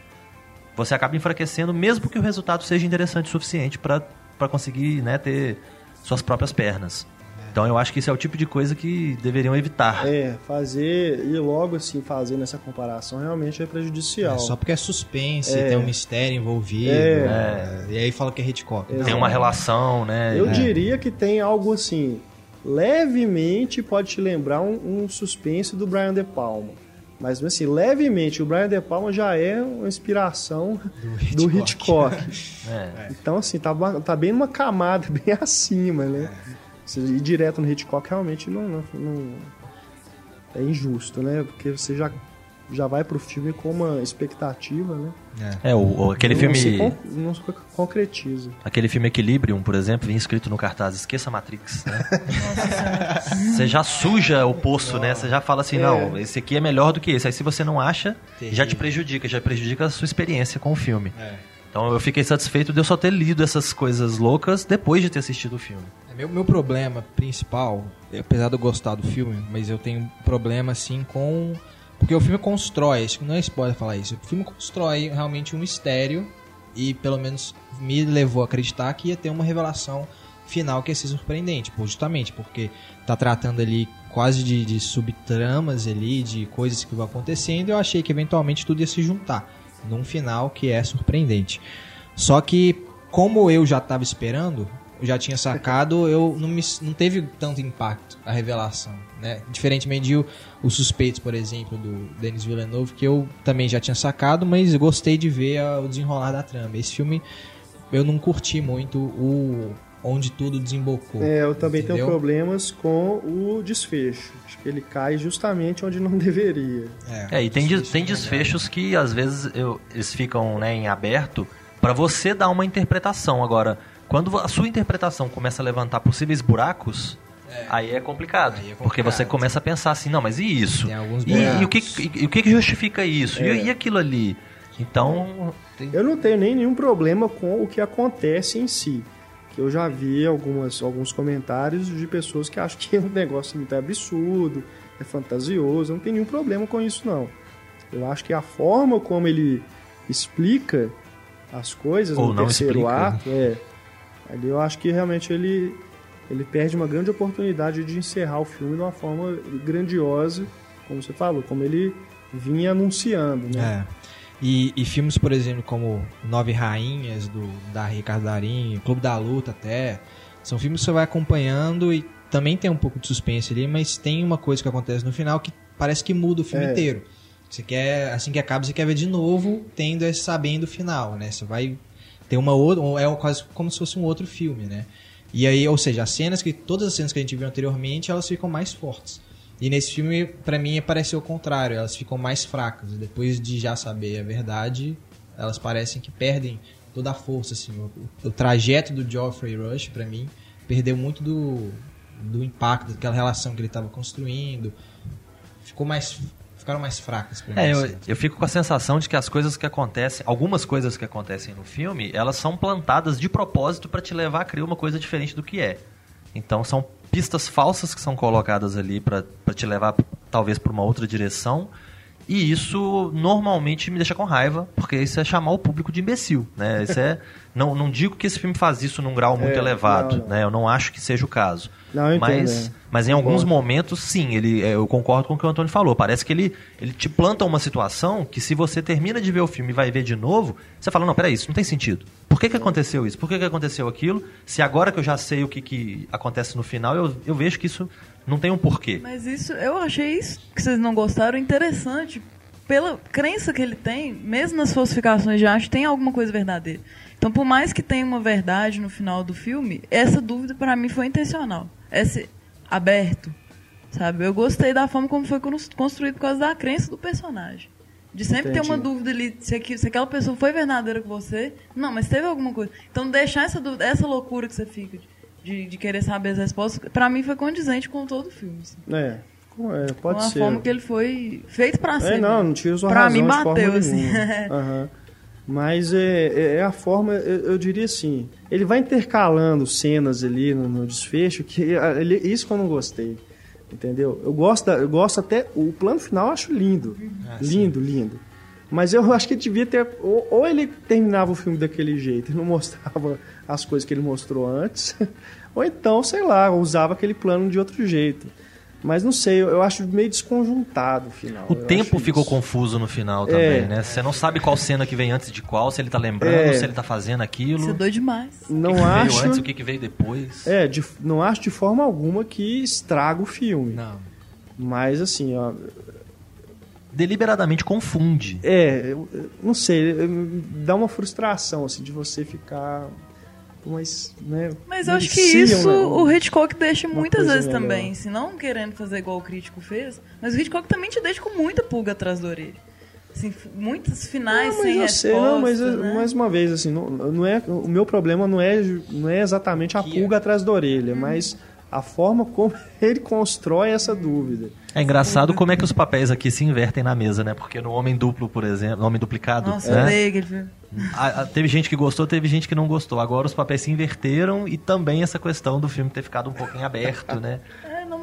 você acaba enfraquecendo, mesmo que o resultado seja interessante o suficiente para conseguir né, ter suas próprias pernas. Então eu acho que isso é o tipo de coisa que deveriam evitar. É, fazer, e logo assim, fazendo essa comparação realmente é prejudicial. É, só porque é suspense, É. tem um mistério envolvido. É. é, E aí fala que é Hitchcock. É. Tem uma relação, né? Eu É. diria que tem algo assim, levemente pode te lembrar um, um suspense do Brian De Palma. Mas assim, levemente, o Brian De Palma já é uma inspiração do Hitchcock. É. Então, assim, tá, tá bem numa camada, bem acima, né? Você ir direto no Hitchcock realmente não, não- não- é injusto, né? Porque você já, já vai pro filme com uma expectativa, né? É. É, o, o- aquele não filme. Se con- não se concretiza. Aquele filme Equilibrium, por exemplo, vinha escrito no cartaz, esqueça Matrix, né? Você já suja o poço, né? Você já fala assim, É. não, esse aqui é melhor do que esse. Aí se você não acha, Terrível. já te prejudica, já prejudica a sua experiência com o filme. É. Então eu fiquei satisfeito de eu só ter lido essas coisas loucas depois de ter assistido o filme. É, Meu, meu problema principal, apesar de eu gostar do filme, mas eu tenho um problema assim com. Porque o filme constrói, isso não é spoiler falar isso, o filme constrói realmente um mistério e pelo menos me levou a acreditar que ia ter uma revelação final que ia ser surpreendente, justamente porque tá tratando ali quase de, de subtramas ali, de coisas que vão acontecendo, e eu achei que eventualmente tudo ia se juntar num final que é surpreendente. Só que, como eu já estava esperando, já tinha sacado, eu não, me, não teve tanto impacto a revelação, né? Diferentemente de o, os suspeitos, por exemplo, do Denis Villeneuve, que eu também já tinha sacado, mas gostei de ver a- o desenrolar da trama. Esse filme eu não curti muito o onde tudo desembocou. É, eu também tenho entendeu? problemas com o desfecho. Acho que ele cai justamente onde não deveria. É, e tem, des- desfecho tem é desfechos que às vezes eu- eles ficam né, em aberto pra você dar uma interpretação. Agora, quando a sua interpretação começa a levantar possíveis buracos, aí é complicado. Aí é Porque complicado. você começa a pensar assim, não, mas e isso? Tem alguns E, e o, que, e, e o que justifica isso? É. E, e aquilo ali? Então, tem- Eu não tenho nem nenhum problema com o que acontece em si. Que eu já vi algumas, alguns comentários de pessoas que acham que é um negócio muito absurdo, é fantasioso. Eu não tenho nenhum problema com isso, não. Eu acho que a forma como ele explica as coisas Ou no não terceiro explica. ato, é. Ali eu acho que realmente ele, ele perde uma grande oportunidade de encerrar o filme de uma forma grandiosa, como você falou, como ele vinha anunciando, né? É. E, e filmes, por exemplo, como Nove Rainhas, do, da Ricardo Darim, Clube da Luta até, são filmes que você vai acompanhando e também tem um pouco de suspense ali, mas tem uma coisa que acontece no final que parece que muda o filme É. inteiro. Você quer, assim que acaba, você quer ver de novo, tendo esse sabendo o final, né? Você vai ter uma outra, é quase como se fosse um outro filme, né? E aí, ou seja, as cenas que todas as cenas que a gente viu anteriormente, elas ficam mais fortes. E nesse filme, para mim, pareceu o contrário, elas ficam mais fracas. Depois de já saber a verdade, elas parecem que perdem toda a força, assim. O, o trajeto do Geoffrey Rush, para mim, perdeu muito do, do impacto daquela relação que ele estava construindo. Ficou mais ficaram mais fracas pra mim. É, eu, assim. eu fico com a sensação de que as coisas que acontecem, algumas coisas que acontecem no filme, elas são plantadas de propósito para te levar a criar uma coisa diferente do que é. Então são pistas falsas que são colocadas ali para te levar talvez para uma outra direção. E isso normalmente me deixa com raiva, porque isso é chamar o público de imbecil, né? Isso é, não, não digo que esse filme faz isso num grau muito É, elevado, não, não. né? Eu não acho que seja o caso. Não, eu mas, é. mas em alguns Concordo. momentos, sim, ele, é, eu concordo com o que o Antônio falou. Parece que ele, ele te planta uma situação que se você termina de ver o filme e vai ver de novo, você fala, não, peraí, isso não tem sentido. Por que, que aconteceu isso? Por que, que aconteceu aquilo? Se agora que eu já sei o que, que acontece no final, eu, eu vejo que isso não tem um porquê. Mas isso, eu achei isso que vocês não gostaram interessante. Pela crença que ele tem, mesmo nas falsificações de arte, tem alguma coisa verdadeira. Então, por mais que tenha uma verdade no final do filme, essa dúvida pra mim foi intencional. Esse aberto, sabe? Eu gostei da forma como foi cons- construído por causa da crença do personagem. De sempre ter Entendi. uma dúvida ali, se, aqui- se aquela pessoa foi verdadeira com você. Não, mas teve alguma coisa. Então, deixar essa dúvida, essa loucura que você fica de, de querer saber as respostas, pra mim foi condizente com todo o filme. assim. É, é, pode Com a ser. forma que ele foi feito pra ser. É, não, né? não tira sua Pra razão mim de bateu, forma assim. Aham. Mas é, é- é a forma, eu, eu diria assim, ele vai intercalando cenas ali no, no desfecho, que ah, ele- isso que eu não gostei. Entendeu? Eu gosto, da- eu gosto até. O plano final eu acho lindo. Ah, lindo, lindo. Mas eu acho que ele devia ter. Ou, ou ele terminava o filme daquele jeito e não mostrava as coisas que ele mostrou antes. Ou então, sei lá, usava aquele plano de outro jeito. Mas não sei, eu, eu acho meio desconjuntado o final. O Eu tempo ficou isso. confuso no final também, É. né? Você não sabe qual cena que vem antes de qual, se ele tá lembrando, É. se ele tá fazendo aquilo. Isso é o doido demais. Não que, que acho. veio antes, o que, que veio depois. É, de- não acho de forma alguma que estraga o filme. Não. Mas assim, ó. Deliberadamente confunde. É, eu- eu não sei, eu- dá uma frustração, assim, de você ficar. Mas, né? Mas eu acho que isso um- o Hitchcock deixa muitas vezes melhor. também. Se não querendo fazer igual o crítico fez, mas o Hitchcock também te deixa com muita pulga atrás da orelha. Assim, muitos finais Não, mas sem eu resposta. sei, não, mas eu- né? mais uma vez, assim, não, não é, o meu problema não é, não é exatamente a Que- pulga atrás da orelha, Uhum. mas a forma como ele constrói essa dúvida. É engraçado como é que os papéis aqui se invertem na mesa, né? Porque no Homem Duplo, por exemplo, no Homem Duplicado, Nossa, eu né? odeio aquele filme. A- a- teve gente que gostou, teve gente que não gostou. Agora os papéis se inverteram e também essa questão do filme ter ficado um pouquinho aberto, né?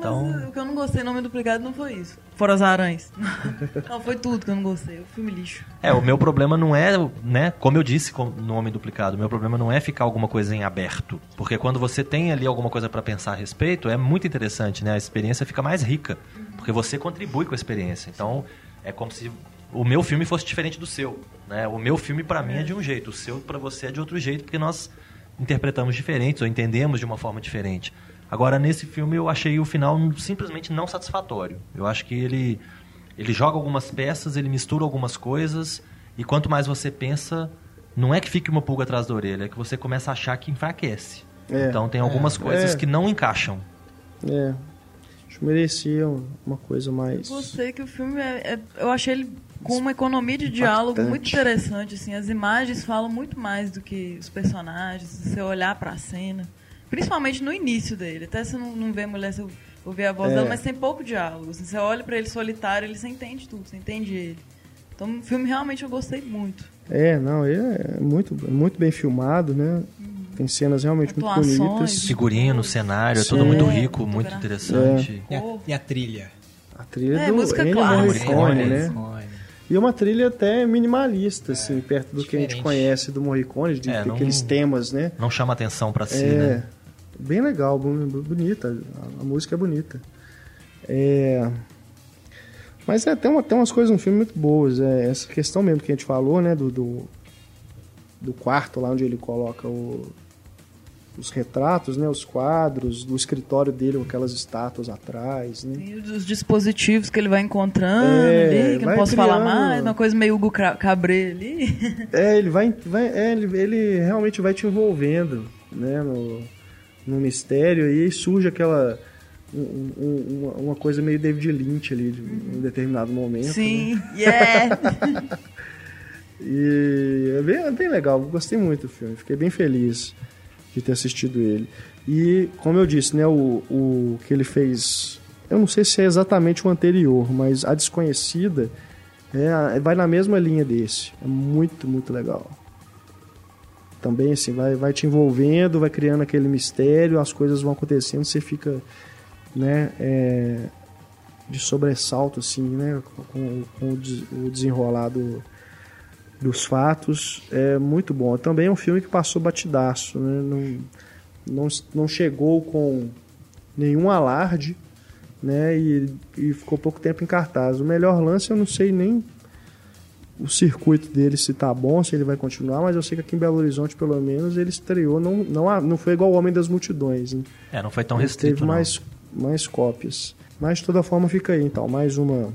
Então- o que eu não gostei, nome duplicado, não foi isso. Fora as aranhas. não, foi tudo que eu não gostei. O filme lixo. É, o meu problema não é, né, como eu disse no Homem Duplicado, o meu problema não é ficar alguma coisa em aberto. Porque quando você tem ali alguma coisa pra pensar a respeito, é muito interessante, né? A experiência fica mais rica. Porque você contribui com a experiência. Então, é como se o meu filme fosse diferente do seu. Né? O meu filme pra mim é de um jeito, o seu pra você é de outro jeito, porque nós interpretamos diferentes ou entendemos de uma forma diferente. Agora, nesse filme, eu achei o final simplesmente não satisfatório. Eu acho que ele, ele joga algumas peças, ele mistura algumas coisas, e quanto mais você pensa, não é que fique uma pulga atrás da orelha, é que você começa a achar que enfraquece. É. então, tem algumas coisas É. que não encaixam. É, acho que merecia uma coisa mais. Gostei que o filme é, é- eu achei ele com uma economia de diálogo Impactante. muito interessante assim as imagens falam muito mais do que os personagens se você olhar pra cena principalmente no início dele até você não, não vê a mulher você ouvir a voz É. dela mas tem pouco diálogo assim, você olha pra ele solitário ele você entende tudo você entende ele então o filme realmente eu gostei muito É, não, ele é muito, muito bem filmado, né? Tem cenas realmente muito Atuações. bonitas. Figurino, cenário, é tudo muito É, rico, muito fotografia. interessante. E a, e a trilha? A trilha É, do música Ennio clássica. Morricone, né? Morricone. E uma trilha até minimalista, assim, perto do que a gente diferente. conhece do Morricone, de É, não- aqueles temas, né? Não chama atenção pra si, É, né? Bem legal, bonita, a, a música é bonita. É, mas é, tem, uma, tem umas coisas no filme muito boas, é, essa questão mesmo que a gente falou, né, do, do, do quarto lá onde ele coloca o, os retratos, né, os quadros do escritório dele com aquelas estátuas atrás, né? E os dispositivos que ele vai encontrando É, ali, que não posso falar criando- mais, uma coisa meio Hugo Cabré ali. É, ele vai, vai é, ele, ele realmente vai te envolvendo, né, no, no mistério e aí surge aquela um- um- uma, coisa meio David Lynch ali de um determinado momento. né? Sim, yeah! E é bem, é bem legal, gostei muito do filme, fiquei bem feliz de ter assistido ele. E, como eu disse, né, o, o que ele fez, eu não sei se é exatamente o anterior, mas A Desconhecida é, vai na mesma linha desse. É muito, muito legal. Também, assim, vai, vai te envolvendo, vai criando aquele mistério, as coisas vão acontecendo, você fica, né, é, de sobressalto, assim, né, com, com o des- o desenrolado dos fatos é muito bom. Também é um filme que passou batidaço, né? não, não, não chegou com nenhum alarde, né? E, e ficou pouco tempo em cartaz. O melhor lance eu não sei nem o circuito dele se tá bom, se ele vai continuar, mas eu sei que aqui em Belo Horizonte, pelo menos, ele estreou, não, não, não foi igual o Homem das Multidões, né? É, não foi tão Ele restrito, Teve não. mais, mais cópias. Mas de toda forma fica aí, então. Mais uma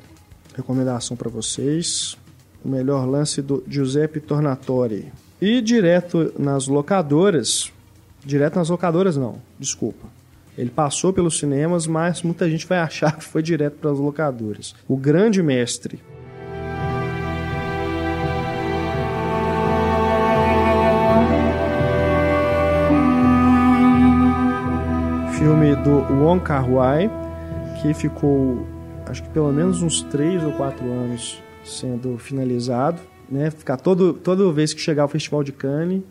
recomendação para vocês. O melhor lance do Giuseppe Tornatori. E direto nas locadoras. Direto nas locadoras, não. Desculpa. Ele passou pelos cinemas, mas muita gente vai achar que foi direto para as locadoras. O Grande Mestre. Filme do Wong Kar Wai, que ficou, acho que pelo menos uns 3 ou 4 anos sendo finalizado, né? Ficar todo, toda vez que chegar o Festival de Cannes,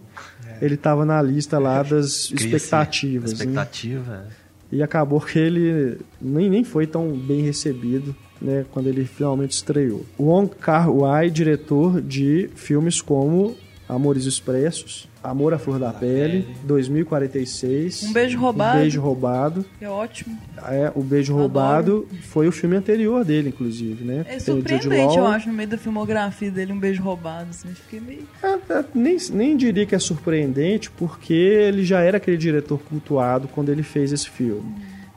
ele estava na lista lá das Cria-se expectativas, né? Expectativa. E acabou que ele nem, nem foi tão bem recebido, né, quando ele finalmente estreou. Wong Kar Wai, diretor de filmes como Amores Expressos, Amor à Flor da, Pele, 2046. Um Beijo Roubado. Um Beijo Roubado. É ótimo. É, o Beijo Adoro. Roubado foi o filme anterior dele, inclusive, né? É surpreendente, eu acho, no meio da filmografia dele, um beijo roubado. Assim, fiquei meio. Ah, ah, nem, nem diria que é surpreendente, porque ele já era aquele diretor cultuado quando ele fez esse filme.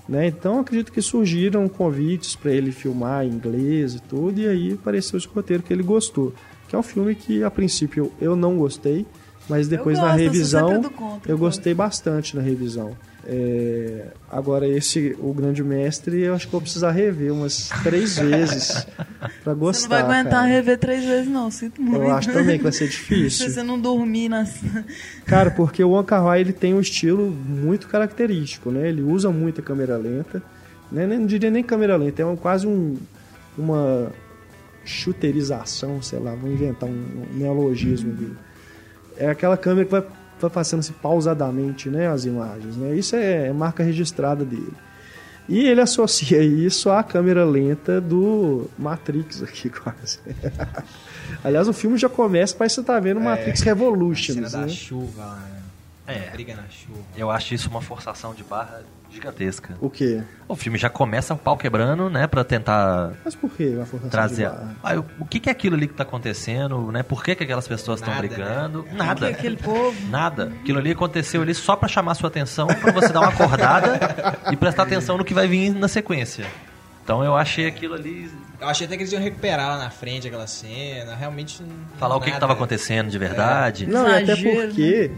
Né? Então acredito que surgiram convites para ele filmar em inglês e tudo, e aí apareceu esse roteiro que ele gostou. Que é um filme que a princípio eu não gostei, mas depois eu na gosto, eu sou revisão contra, eu pô. gostei bastante na revisão. É, agora esse o grande mestre eu acho que eu vou precisar rever umas três vezes para gostar. Você não vai aguentar cara. rever três vezes, não. Sinto muito. Eu acho também que vai ser Se difícil. você não dormir nas. Cara, porque o Wai ele tem um estilo muito característico, né? Ele usa muito a câmera lenta, né? Não diria nem câmera lenta, é um- quase um, uma chuterização, sei lá, vou inventar um, um neologismo dele. É aquela câmera que vai, vai passando assim, pausadamente, né, as imagens, né? Isso é, é marca registrada dele. E ele associa isso à câmera lenta do Matrix aqui, quase. Aliás, o filme já começa, parece que você tá vendo Matrix A Revolutions, cena da né? chuva lá, né? É. Briga na chuva. Eu acho isso uma forçação de barra gigantesca. O quê? O filme já começa o pau quebrando, né, pra tentar Mas por que a forçação trazer. de barra? Ah, o- que, que é aquilo ali que tá acontecendo, né? Por que, que aquelas pessoas estão Nada, brigando? né? Nada. Aquele povo. Nada. Aquilo ali aconteceu ali só pra chamar sua atenção, pra você dar uma acordada e prestar atenção no que vai vir na sequência. Então eu achei aquilo ali. Eu achei até que eles iam recuperar lá na frente aquela cena. Realmente. não- Falar o que, que nada. tava acontecendo de verdade. Não, e até porque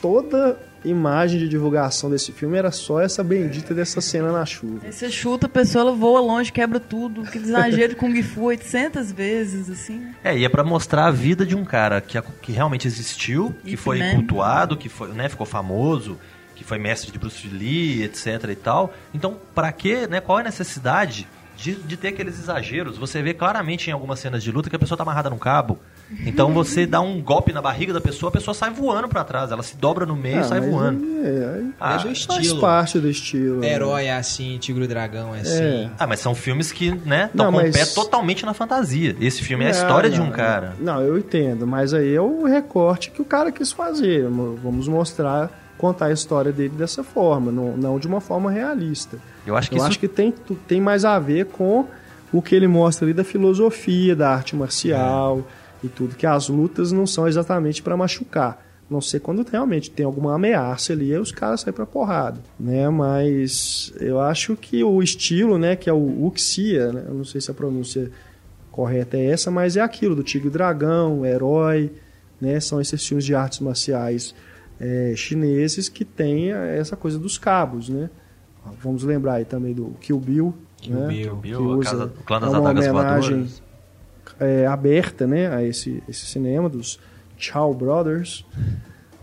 toda imagem de divulgação desse filme era só essa bendita dessa cena na chuva. Aí você chuta, a pessoa ela voa longe, quebra tudo. Que exagero de Kung Fu 800 vezes, assim. É, e é pra mostrar a vida de um cara que, que realmente existiu, que Ip foi Man. cultuado, que foi, né, ficou famoso, que foi mestre de Bruce Lee, etc e tal. Então, pra quê, né, qual é a necessidade de, de ter aqueles exageros? Você vê claramente em algumas cenas de luta que a pessoa tá amarrada num cabo. Então você dá um golpe na barriga da pessoa, a pessoa sai voando pra trás, ela se dobra no meio e Ah, sai mas voando. É, Ah, Mas o faz estilo. parte do estilo. né? Herói é assim, Tigre e Dragão é assim. Ah, mas são filmes que, né, estão com mas- o pé totalmente na fantasia. Esse filme é a Não, história de não, um cara. Não, eu entendo, mas aí é o recorte que o cara quis fazer. Vamos mostrar, contar a história dele dessa forma, não, não de uma forma realista. Eu acho que Eu isso acho que tem, tem mais a ver com o que ele mostra ali da filosofia, da arte marcial e tudo, que as lutas não são exatamente para machucar, não sei quando realmente tem alguma ameaça ali, os caras saem pra porrada, né? Mas eu acho que o estilo, né, que é o Uxia, né? Eu não sei se a pronúncia correta é essa, mas é aquilo do Tigre e Dragão, Herói, né? São esses filmes de artes marciais é, chineses que tem essa coisa dos cabos, né? Vamos lembrar aí também do Kill Bill, Kill né? Bill, que Bill, a usa- casa- o clã das é uma homenagem voadoras. É, aberta né, a esse, esse cinema dos Chow Brothers.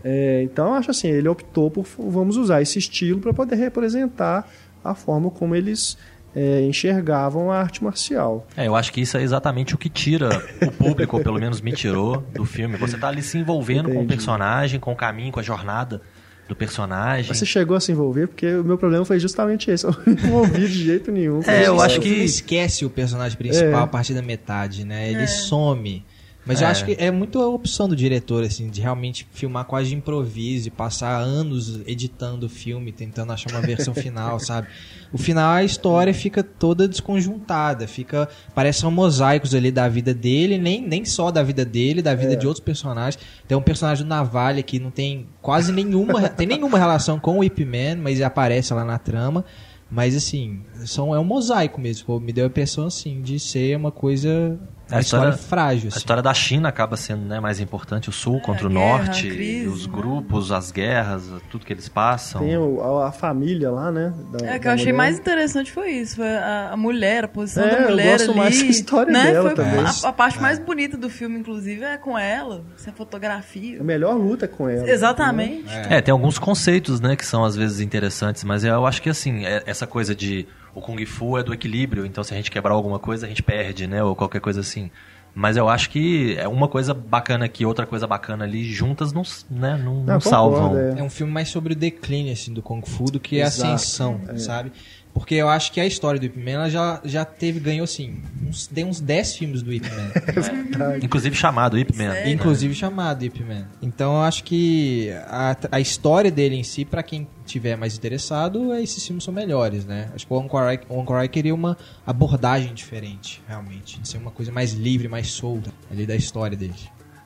É, então, acho assim, ele optou por vamos usar esse estilo para poder representar a forma como eles é, enxergavam a arte marcial. É, eu acho que isso é exatamente o que tira o público, ou pelo menos me tirou, do filme. Você tá ali se envolvendo com o Entendi. personagem, com o caminho, com a jornada do personagem. Mas você chegou a se envolver, porque o meu problema foi justamente esse. Eu não me envolvi de jeito nenhum. É, eu acho que- esquece o personagem principal É. a partir da metade, né? Ele some. Mas É. eu acho que é muito a opção do diretor, assim, de realmente filmar quase de improviso e passar anos editando o filme, tentando achar uma versão final, sabe? O final, a história fica toda desconjuntada, fica. Parecem mosaicos ali da vida dele, nem, nem só da vida dele, da vida de outros personagens. Tem um personagem do Navalha que não tem quase nenhuma, tem nenhuma relação com o Ip Man, mas aparece lá na trama. Mas assim, são, é um mosaico mesmo. Me deu a impressão assim de ser uma coisa. Uma A história, história- frágil. A Assim. história da China acaba sendo né, mais importante, o sul contra o a guerra, norte, a crise, os né? grupos, as guerras, tudo que eles passam. Tem o- a, a família lá, né? da- É, que eu achei mulher. mais interessante foi isso, foi a, a mulher, a posição É, da eu mulher gosto ali. mais da história né? dela Foi também. A, a parte mais bonita do filme, inclusive, é com ela, essa fotografia. A melhor luta é com ela. Exatamente. É, tem alguns conceitos, né, que são às vezes interessantes, mas eu acho que assim, é- essa coisa de o Kung Fu é do equilíbrio, então se a gente quebrar alguma coisa, a gente perde, né, ou qualquer coisa assim. Mas eu acho que é uma coisa bacana aqui, outra coisa bacana ali, juntas não, né, não, não Não, salvam. concordo, É um filme mais sobre o declínio assim, do Kung Fu do que a Exato, ascensão, sabe? Porque eu acho que a história do Ip Man ela já, já teve, ganhou assim, uns, tem uns 10 filmes do Ip Man. Inclusive chamado Ip Man. né? inclusive chamado Ip Man. Então eu acho que a, a história dele em si, pra quem tiver mais interessado, esses filmes são melhores, né? Acho que o Ankorai, o Ankorai queria uma abordagem diferente, realmente. De ser uma coisa mais livre, mais solta ali da história dele.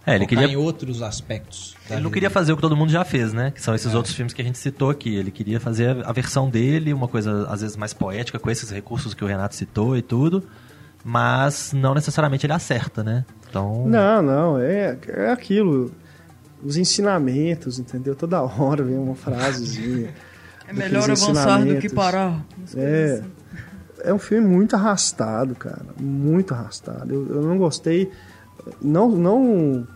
É, ele queria em outros aspectos. Ele não queria fazer o que todo mundo já fez, né? Que são esses outros filmes que a gente citou aqui. Ele queria fazer a versão dele, uma coisa às vezes mais poética, com esses recursos que o Renato citou e tudo. Mas não necessariamente ele acerta, né? Então. Não, não, é, é aquilo. Os ensinamentos, entendeu? Toda hora vem uma frasezinha. É melhor avançar do que parar. É, assim. é um filme muito arrastado, cara. Muito arrastado. Eu, eu não gostei, não, não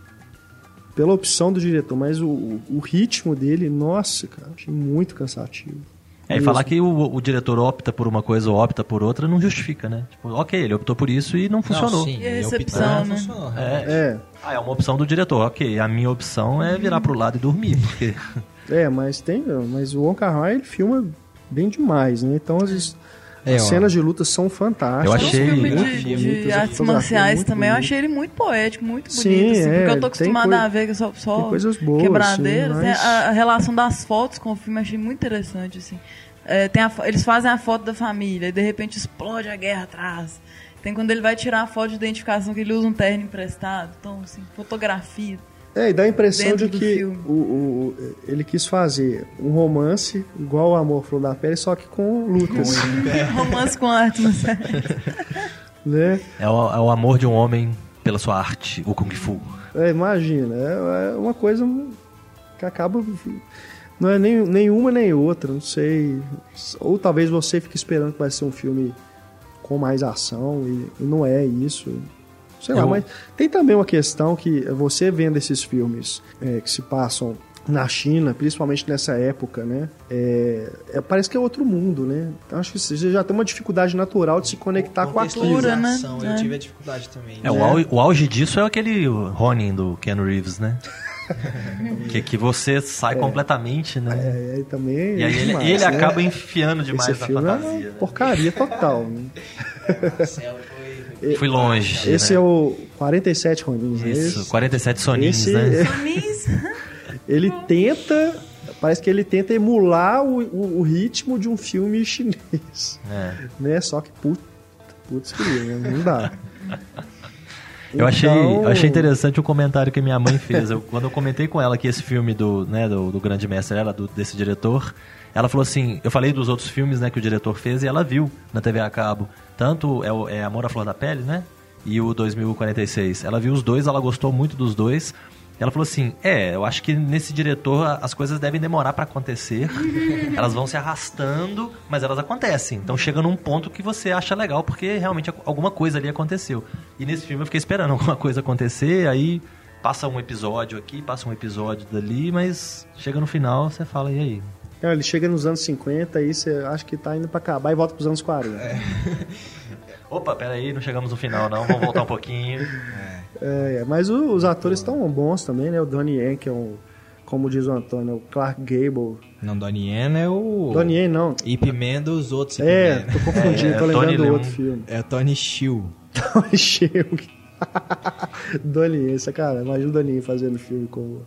pela opção do diretor, mas o, o ritmo dele, nossa, cara, achei muito cansativo. É, e falar que o, o diretor opta por uma coisa ou opta por outra não justifica, né? Tipo, ok, ele optou por isso e não funcionou. Não, sim, E a recepção, né? funcionou. É. É, Ah, é uma opção do diretor, ok. A minha opção é virar pro lado e dormir, porque. é, mas tem, mas o Wong Kar Wai, ele filma bem demais, né? Então as, É, as ó. cenas de luta são fantásticas. Eu Um achei- filme muito de, de a artes é marciais também, eu bonita. achei ele muito poético, muito bonito. Sim, assim, é, porque eu tô tem acostumada a ver que só, só boas, quebradeiras. sim, né? mas- a, a relação das fotos com o filme eu achei muito interessante. Assim. É, tem a eles fazem a foto da família e de repente explode a guerra atrás. Tem quando ele vai tirar a foto de identificação que ele usa um terno emprestado. Então, assim, fotografia. É, e dá a impressão de que o, o- ele quis fazer um romance igual o Amor Flor da Pele, só que com lutas. Romance com arte né? É o, é o amor de um homem pela sua arte, o Kung Fu. É, imagina, é, é uma coisa que acaba. Não é nem, nenhuma nem outra, não sei. Ou talvez você fique esperando que vai ser um filme com mais ação e, e não é isso. Sei lá, Eu- mas tem também uma questão que você vendo esses filmes é, que se passam na China, principalmente nessa época, né? É, é- parece que é outro mundo, né? Então acho que você já tem uma dificuldade natural de se conectar com aquilo. cultura, né? Eu É. tive a dificuldade também. É, o, au- o auge disso é aquele Ronin do Ken Reeves, né? que, que você sai completamente, né? É, e também é E aí ele, demais, ele né? acaba enfiando demais Esse na filme é fantasia. uma né? porcaria total. né? Fui longe. Esse né? é o 47 Ronins. né? Isso, Esse- 47 soninhos, esse- né? Ele tenta, parece que ele tenta emular o, o- o ritmo de um filme chinês, É. né? Só que put, putz, que né? não dá. Eu achei, Então- eu achei interessante o comentário que minha mãe fez. Eu- quando eu comentei com ela que esse filme do, né, do, do grande mestre, ela, do- desse diretor, ela falou assim, eu falei dos outros filmes né, que o diretor fez e ela viu na TV a cabo. Tanto é, é Amor à Flor da Pele, né? E o 2046. Ela viu os dois, ela gostou muito dos dois. Ela falou assim: É, eu acho que nesse diretor as coisas devem demorar pra acontecer. elas vão se arrastando, mas elas acontecem. Então chega num ponto que você acha legal, porque realmente al- alguma coisa ali aconteceu. E nesse filme eu fiquei esperando alguma coisa acontecer, aí passa um episódio aqui, passa um episódio dali, mas chega no final, você fala, e aí? Então, ele chega nos anos 50 aí você acha que tá indo pra acabar e volta pros anos 40. Opa, peraí, não chegamos no final não, vamos voltar um pouquinho. É, é, mas o- os atores estão bons também, né? O Donnie Yen, que é um, como diz o Antônio, é o Clark Gable. Não, Donnie Yen é o... Donnie Yen não. Ip Man dos outros Ip É, Man. tô confundindo, É, tô lembrando Tony do outro filme. É o Tony Shiu. Tony Sheung. Donnie Yen, cara, imagina o Donnie Yen fazendo filme com,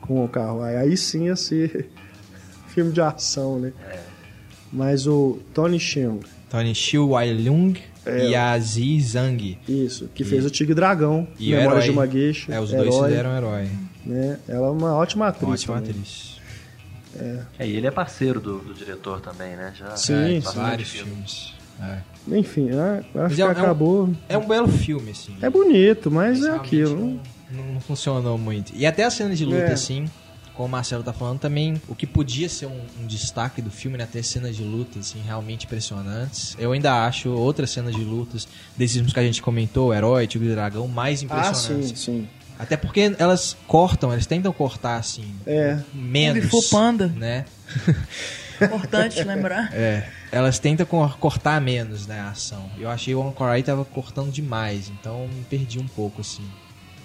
com o carro. Aí, aí sim ia ser filme de ação, né? Mas o Tony Sheung, Tony Shiu Wailung É. e a Zi Zhang. isso, que fez o Tigre Dragão, E herói. de uma Geisha, É, os dois herói, fizeram herói. né? Ela é uma ótima atriz. Ótima também. atriz. É, e ele é parceiro do, do diretor também, né? Já, Sim, já sim. Vários filme. filmes. É. Enfim, né? acho Mas que é um- acabou. É um belo filme, assim. É bonito, mas é aquilo. Não, não- não funcionou muito. E até a cena de luta, É. assim, como o Marcelo tá falando, também o que podia ser um, um destaque do filme, né? Até cenas de luta, assim, realmente impressionantes. Eu ainda acho outras cenas de lutas desses filmes que a gente comentou, Herói, Tigre e Dragão, mais Ah, sim, impressionantes. sim. Até porque elas cortam, elas tentam cortar, assim, É. menos. Kung Fu Panda. Né? Importante lembrar. É, elas tentam cor- cortar menos, né, a ação. Eu achei o Anchorai tava cortando demais, então me perdi um pouco, assim,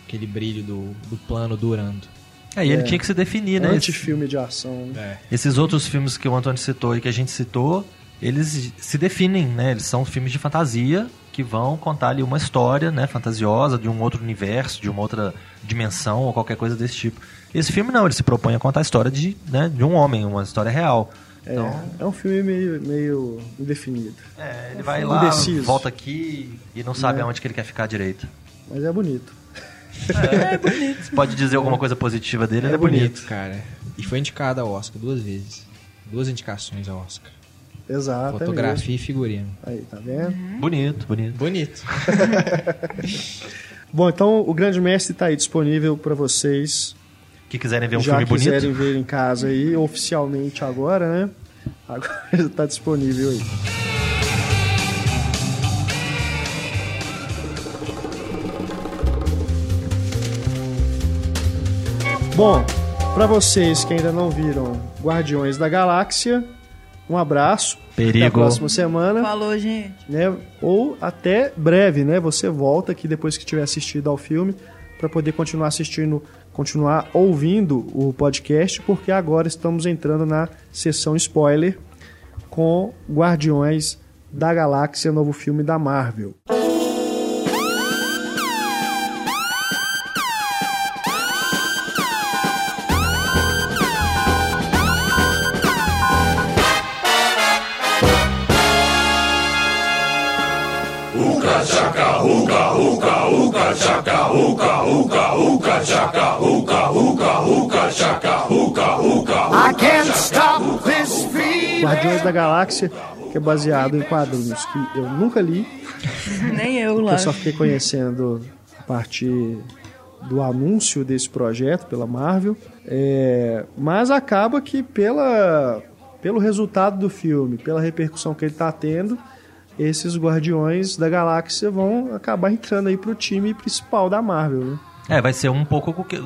aquele brilho do, do plano durando. É, e ele É. tinha que se definir, né? Anti-filme de ação. É. Esses outros filmes que o Antônio citou e que a gente citou, eles se definem, né? Eles são filmes de fantasia que vão contar ali uma história, né, fantasiosa de um outro universo, de uma outra dimensão ou qualquer coisa desse tipo. Esse filme não, ele se propõe a contar a história de, né, de um homem, uma história real. É, Então, é um filme meio, meio indefinido. é, ele vai lá, Indeciso. volta aqui e não sabe É. aonde que ele quer ficar direito. Mas é bonito. É bonito. Você pode dizer alguma coisa positiva dele, ele é bonito, bonito. cara. E foi indicado ao Oscar duas vezes. Duas indicações ao Oscar. Exato. é Fotografia e figurino. Aí, tá vendo? Bonito, bonito. Bonito. Bom, então o Grande Mestre tá aí disponível para vocês. Que quiserem ver um já filme bonito. quiserem ver em casa aí, oficialmente agora, né? Agora já tá disponível aí. Bom, para vocês que ainda não viram Guardiões da Galáxia, um abraço. Até a Perigo. próxima semana Falou, gente. né? Ou até breve, né? Você volta aqui depois que tiver assistido ao filme para poder continuar assistindo, continuar ouvindo o podcast, porque agora estamos entrando na sessão spoiler com Guardiões da Galáxia, novo filme da Marvel. I can't stop this feeling. Guardiões da Galáxia, que é baseado em quadrinhos que eu nunca li, Nem eu lá. eu só fiquei conhecendo a partir do anúncio desse projeto pela Marvel. É, mas acaba que pela, pelo resultado do filme, pela repercussão que ele está tendo, esses Guardiões da Galáxia vão acabar entrando aí pro time principal da Marvel, né? É, vai ser um pouco. com que-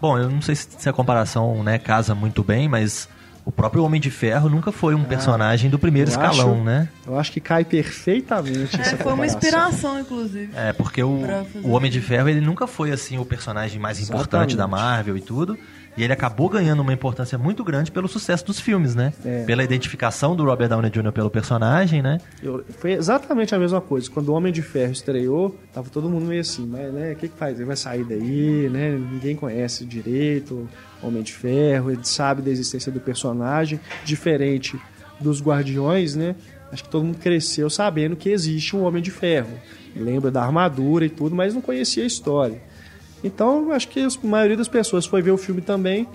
Bom, eu não sei se a comparação né, casa muito bem, mas o próprio Homem de Ferro nunca foi um personagem do primeiro escalão, acho- né? Eu acho que cai perfeitamente essa É, foi uma inspiração, inclusive. É, porque o, o Homem de Ferro ele nunca foi assim o personagem mais importante Exatamente. da Marvel e tudo. E ele acabou ganhando uma importância muito grande pelo sucesso dos filmes, né? É. Pela identificação do Robert Downey Jr. pelo personagem, né? Eu- foi exatamente a mesma coisa. Quando o Homem de Ferro estreou, tava todo mundo meio assim, mas né, o que, que faz? Ele vai sair daí, né? Ninguém conhece direito o Homem de Ferro, ele sabe da existência do personagem, diferente dos Guardiões, né? acho que todo mundo cresceu sabendo que existe um Homem de Ferro. Lembra da armadura e tudo, mas não conhecia a história. Então, acho que a maioria das pessoas foi ver o filme também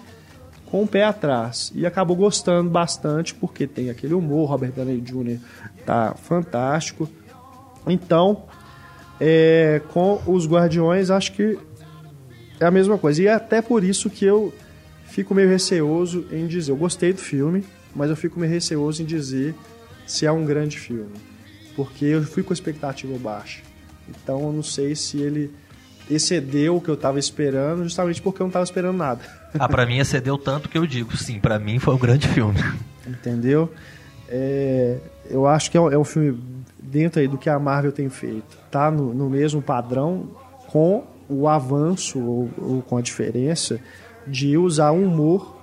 com o pé atrás e acabou gostando bastante porque tem aquele humor, Robert Downey Jr. tá fantástico. Então, é, com os Guardiões, acho que é a mesma coisa. E é até por isso que eu fico meio receoso em dizer. Eu gostei do filme, mas eu fico meio receoso em dizer se é um grande filme. Porque eu fui com expectativa baixa. Então eu não sei se ele excedeu o que eu estava esperando, justamente porque eu não estava esperando nada. Ah, pra mim excedeu tanto que eu digo, sim, pra mim foi um grande filme. Entendeu? É, eu acho que é um, é um filme dentro aí do que a Marvel tem feito. Tá no, no mesmo padrão com o avanço ou, ou com a diferença de usar um humor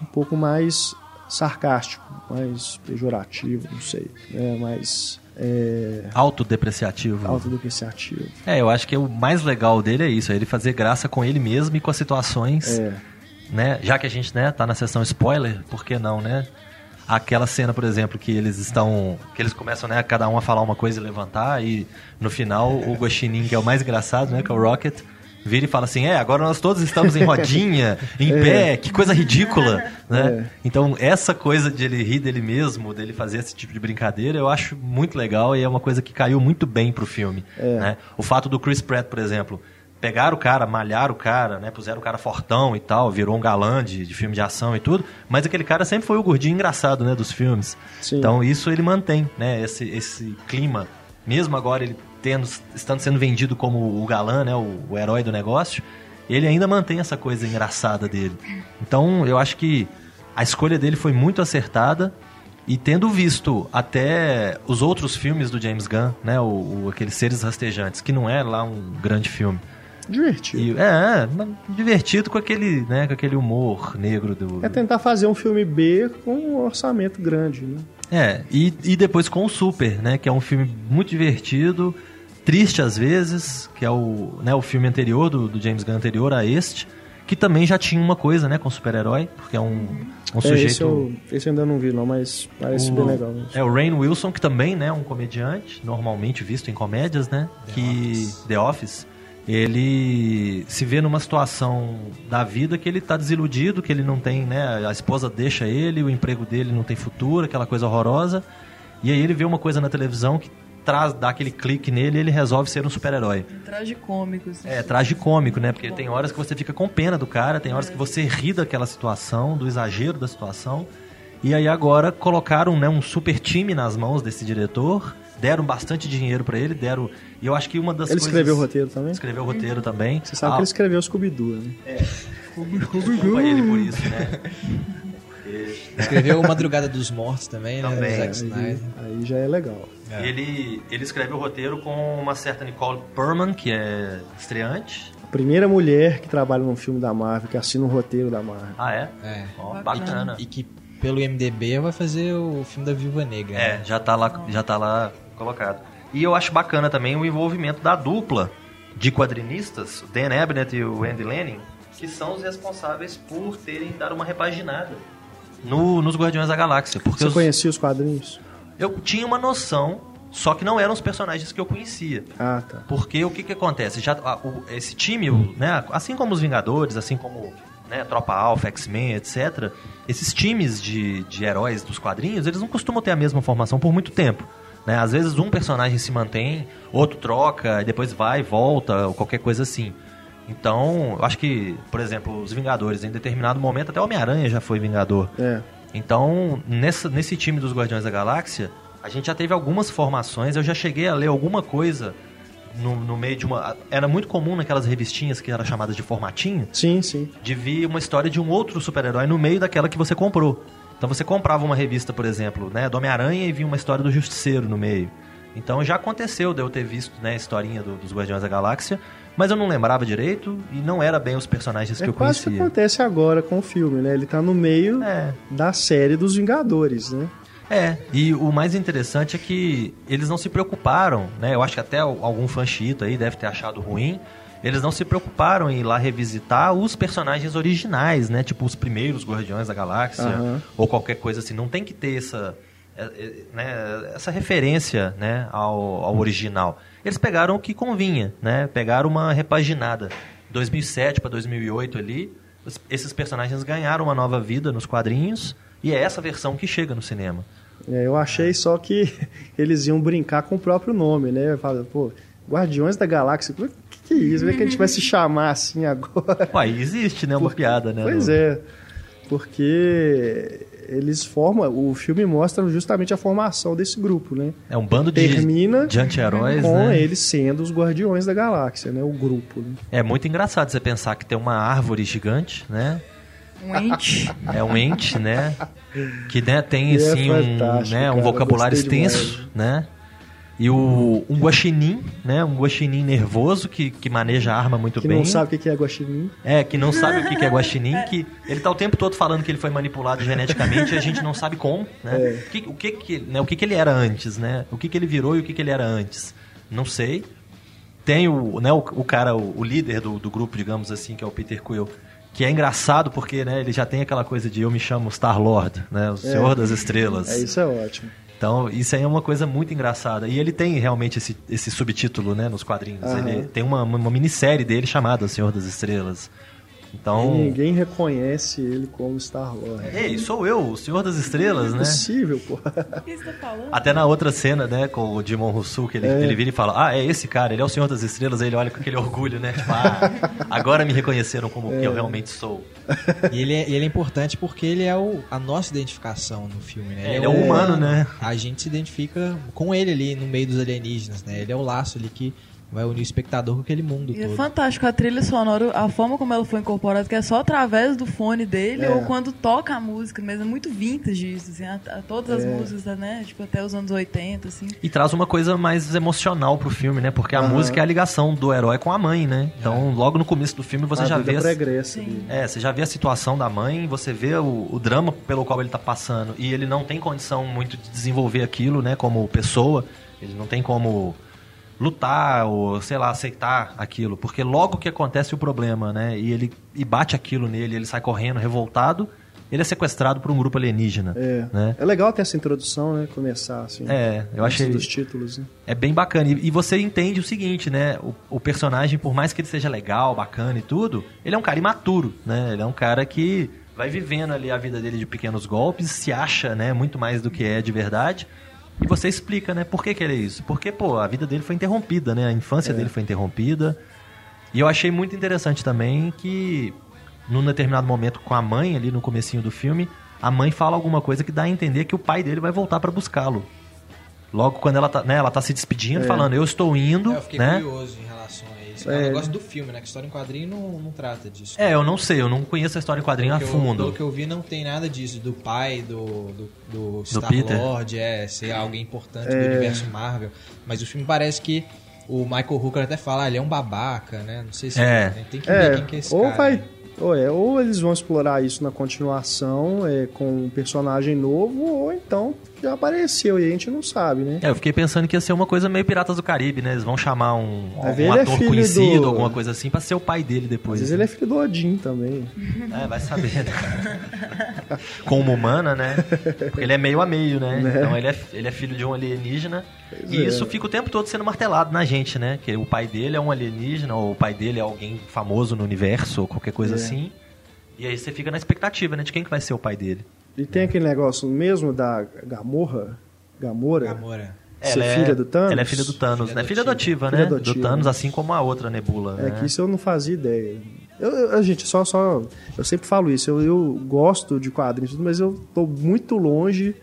um pouco mais sarcástico, mais pejorativo, não sei, né? mais é, Autodepreciativo. autodepreciativo. É, eu acho que o mais legal dele é isso, é ele fazer graça com ele mesmo e com as situações, É, né? Já que a gente, né, tá na sessão spoiler, por que não, né? Aquela cena, por exemplo, que eles estão. que eles começam, né, cada um a falar uma coisa e levantar, e no final o Guaxinim, que é o mais engraçado, né, que é o Rocket, vira e fala assim: é, agora nós todos estamos em rodinha, em pé, que coisa ridícula, né? É. Então, essa coisa de ele rir dele mesmo, dele fazer esse tipo de brincadeira, eu acho muito legal e é uma coisa que caiu muito bem pro filme. É. Né? O fato do Chris Pratt, por exemplo, pegar o cara, malhar o cara, né? Puseram o cara fortão e tal, virou um galã de, de filme de ação e tudo, mas aquele cara sempre foi o gordinho engraçado, né, dos filmes. Sim. Então isso ele mantém, né, esse, esse clima, mesmo agora ele tendo, estando sendo vendido como o galã, né, o, o herói do negócio, ele ainda mantém essa coisa engraçada dele. Então eu acho que a escolha dele foi muito acertada. E tendo visto até os outros filmes do James Gunn, né, o, o- aqueles Seres Rastejantes, que não é lá um grande filme, divertido. e, é, é, divertido com aquele, né, com aquele humor negro do. É tentar fazer um filme B com um orçamento grande, né? É, e, e depois com o Super, né, que é um filme muito divertido, triste às vezes, que é o, né, o filme anterior do, do James Gunn anterior a este, que também já tinha uma coisa, né, com super-herói, porque é um, um É, sujeito. esse, eu, esse eu ainda não vi, não, mas parece bem legal. É o Rain Wilson, que também né, é um comediante, normalmente visto em comédias, né? que The Office. Ele se vê numa situação da vida que ele tá desiludido, que ele não tem, né? A esposa deixa ele, o emprego dele não tem futuro, aquela coisa horrorosa. E aí ele vê uma coisa na televisão que traz, dá aquele clique nele e ele resolve ser um super-herói. Tragicômico. Assim. É, tragicômico, né? Porque tem horas que você fica com pena do cara, tem horas que você ri daquela situação, do exagero da situação. E aí agora colocaram né, um super time nas mãos desse diretor, deram bastante dinheiro pra ele, deram. E eu acho que uma das Ele coisas. escreveu o roteiro também? Escreveu o roteiro também. Você sabe Ah, que ele escreveu os Scooby-Doo, né? Desculpa ele por isso, né? Escreveu O Madrugada dos Mortos também, né? Também. do Zack Aí, Snyder. aí já é legal. Ele, ele escreve o roteiro com uma certa Nicole Perman, que é estreante. A primeira mulher que trabalha num filme da Marvel, que assina um roteiro da Marvel. Ah, é? É. Ó, Bacana. bacana. E que pelo MDB vai fazer o filme da Viúva Negra. É, né? já tá lá, já tá lá colocado. E eu acho bacana também o envolvimento da dupla de quadrinistas, o Dan Abnett e o Andy Lanning, que são os responsáveis por terem dado uma repaginada no, nos Guardiões da Galáxia. Porque Você os- conhecia os quadrinhos? eu tinha uma noção, só que não eram os personagens que eu conhecia. Ah, tá. Porque o que, que acontece? Já, a- o- esse time, o- né, assim como os Vingadores, assim como né, Tropa Alpha, X-Men, etc., esses times de, de heróis dos quadrinhos, eles não costumam ter a mesma formação por muito tempo. Né? Às vezes um personagem se mantém, outro troca, e depois vai e volta, ou qualquer coisa assim. Então, eu acho que, por exemplo, os Vingadores, em determinado momento, até o Homem-Aranha já foi Vingador. É. Então, nessa, nesse time dos Guardiões da Galáxia, a gente já teve algumas formações. Eu já cheguei a ler alguma coisa no, no meio de uma. Era muito comum naquelas revistinhas que eram chamadas de formatinho, Sim, sim. de vir uma história de um outro super-herói no meio daquela que você comprou. Então você comprava uma revista, por exemplo, né, do Homem-Aranha e vinha uma história do Justiceiro no meio. Então já aconteceu de eu ter visto né, a historinha do- dos Guardiões da Galáxia, mas eu não lembrava direito e não era bem os personagens É que eu quase que conhecia. acontece agora com o filme, né? Ele tá no meio É. da série dos Vingadores, né? É, e o mais interessante é que eles não se preocuparam, né? Eu acho que até algum fã chita aí deve ter achado ruim. Eles não se preocuparam em ir lá revisitar os personagens originais, né? Tipo os primeiros Guardiões da Galáxia Aham. ou qualquer coisa assim. Não tem que ter essa né, essa referência né, ao, ao original. Eles pegaram o que convinha, né? Pegaram uma repaginada. 2007 para 2008 ali, esses personagens ganharam uma nova vida nos quadrinhos e é essa versão que chega no cinema. É, eu achei só que eles iam brincar com o próprio nome, né? Fala, pô, Guardiões da Galáxia, o que, que é isso? Como é que a gente vai se chamar assim agora? Ué, existe, né? Uma Porque, piada, né? Pois é. Porque eles formam, o filme mostra justamente a formação desse grupo, né? É um bando de, Termina de anti-heróis, com né? eles sendo os Guardiões da Galáxia, né? O grupo. Né? É muito engraçado você pensar que tem uma árvore gigante, né? Um ente. É um ente, né? Que né, tem e é assim é um, né, um vocabulário extenso, né? E o, um guaxinim, né? Um guaxinim nervoso que, que maneja a arma muito que bem. Que não sabe o que é guaxinim. É, que não sabe o que é guaxinim, que ele tá o tempo todo falando que ele foi manipulado geneticamente e a gente não sabe como, né? É. O, que, o, que, que, né? o que, que ele era antes, né? O que, que ele virou e o que, que ele era antes. Não sei. Tem o, né, o, o cara, o, o líder do, do grupo, digamos assim, que é o Peter Quill, que é engraçado porque né, ele já tem aquela coisa de eu me chamo Star-Lord, né? O Senhor é. das Estrelas. É, isso é ótimo. Então, isso aí é uma coisa muito engraçada. E ele tem realmente esse, esse subtítulo né, nos quadrinhos. Uhum. Ele tem uma, uma minissérie dele chamada Senhor das Estrelas. Então... E ninguém reconhece ele como Star-Lord. Ei, sou eu, o Senhor das Estrelas, né? É possível, pô. O que você tá falando? Até na outra cena, né, com o Dimon Rousseau, que ele, é. ele vira e fala, ah, é esse cara, ele é o Senhor das Estrelas, aí ele olha com aquele orgulho, né? Tipo, ah, agora me reconheceram como é. que eu realmente sou. E ele é, ele é importante porque ele é o, a nossa identificação no filme, né? Ele, ele é, é o humano, né? A gente se identifica com ele ali no meio dos alienígenas, né? Ele é o laço ali que vai unir o espectador com aquele mundo e é todo. É fantástico a trilha sonora, a forma como ela foi incorporada, que é só através do fone dele é. ou quando toca a música mesmo. É muito vintage isso, assim, a, a todas as é. músicas, né? Tipo, até os anos 80, assim. E traz uma coisa mais emocional pro filme, né? Porque a uhum. música é a ligação do herói com a mãe, né? Então, é. logo no começo do filme você a já vê. Pregressa, é, você já vê a situação da mãe, você vê o, o drama pelo qual ele tá passando. E ele não tem condição muito de desenvolver aquilo, né? Como pessoa. Ele não tem como lutar ou, sei lá, aceitar aquilo. Porque logo que acontece o problema, né? E ele e bate aquilo nele, ele sai correndo, revoltado, ele é sequestrado por um grupo alienígena. É, né? é legal ter essa introdução, né? Começar assim. É, eu achei. dos títulos. Né? É bem bacana. E, e, você entende o seguinte, né? O, o, personagem, por mais que ele seja legal, bacana e tudo, ele é um cara imaturo, né? Ele é um cara que vai vivendo ali a vida dele de pequenos golpes, se acha, né? Muito mais do que é de verdade. E você explica, né, por que, que ele é isso? Porque, pô, a vida dele foi interrompida, né? A infância é. dele foi interrompida. E eu achei muito interessante também que, num determinado momento com a mãe, ali no comecinho do filme, a mãe fala alguma coisa que dá a entender que o pai dele vai voltar para buscá-lo. Logo quando ela tá, né, ela tá se despedindo, é. falando, eu estou indo, é, eu fiquei né? curioso em relação isso. É, é um negócio do filme, né? Que história em quadrinho não, não trata disso. É, eu não sei, eu não conheço a história em quadrinho pelo a fundo. Eu, pelo que eu vi, não tem nada disso, do pai do, do, do Star-Lord, é, ser alguém importante do é. universo Marvel. Mas o filme parece que o Michael Hooker até fala, ah, ele é um babaca, né? Não sei se é. tem que ver quem que é esse ou cara. Vai ou, é, ou eles vão explorar isso na continuação é, com um personagem novo, ou então já apareceu e a gente não sabe, né? É, eu fiquei pensando que ia ser uma coisa meio Piratas do Caribe, né? Eles vão chamar um, um ator é conhecido, do... alguma coisa assim, pra ser o pai dele depois. Às vezes né? ele é filho do Odin também. É, vai saber, né? Como humana, né? Porque ele é meio a meio, né? né? Então ele é, ele é filho de um alienígena. Pois e é. isso fica o tempo todo sendo martelado na gente, né? Que o pai dele é um alienígena, ou o pai dele é alguém famoso no universo, ou qualquer coisa é. assim. E aí você fica na expectativa, né? De quem que vai ser o pai dele. E tem aquele negócio mesmo da Gamorra, Gamora. Gamora. Ser ela é filha do Thanos? Ela é filha do Thanos, filha né? Filha adotiva, filha né? Adotiva. Do Thanos, assim como a outra Nebula. É né? que isso eu não fazia ideia. Eu, eu, gente, só, só. Eu sempre falo isso. Eu, eu gosto de quadrinhos, mas eu tô muito longe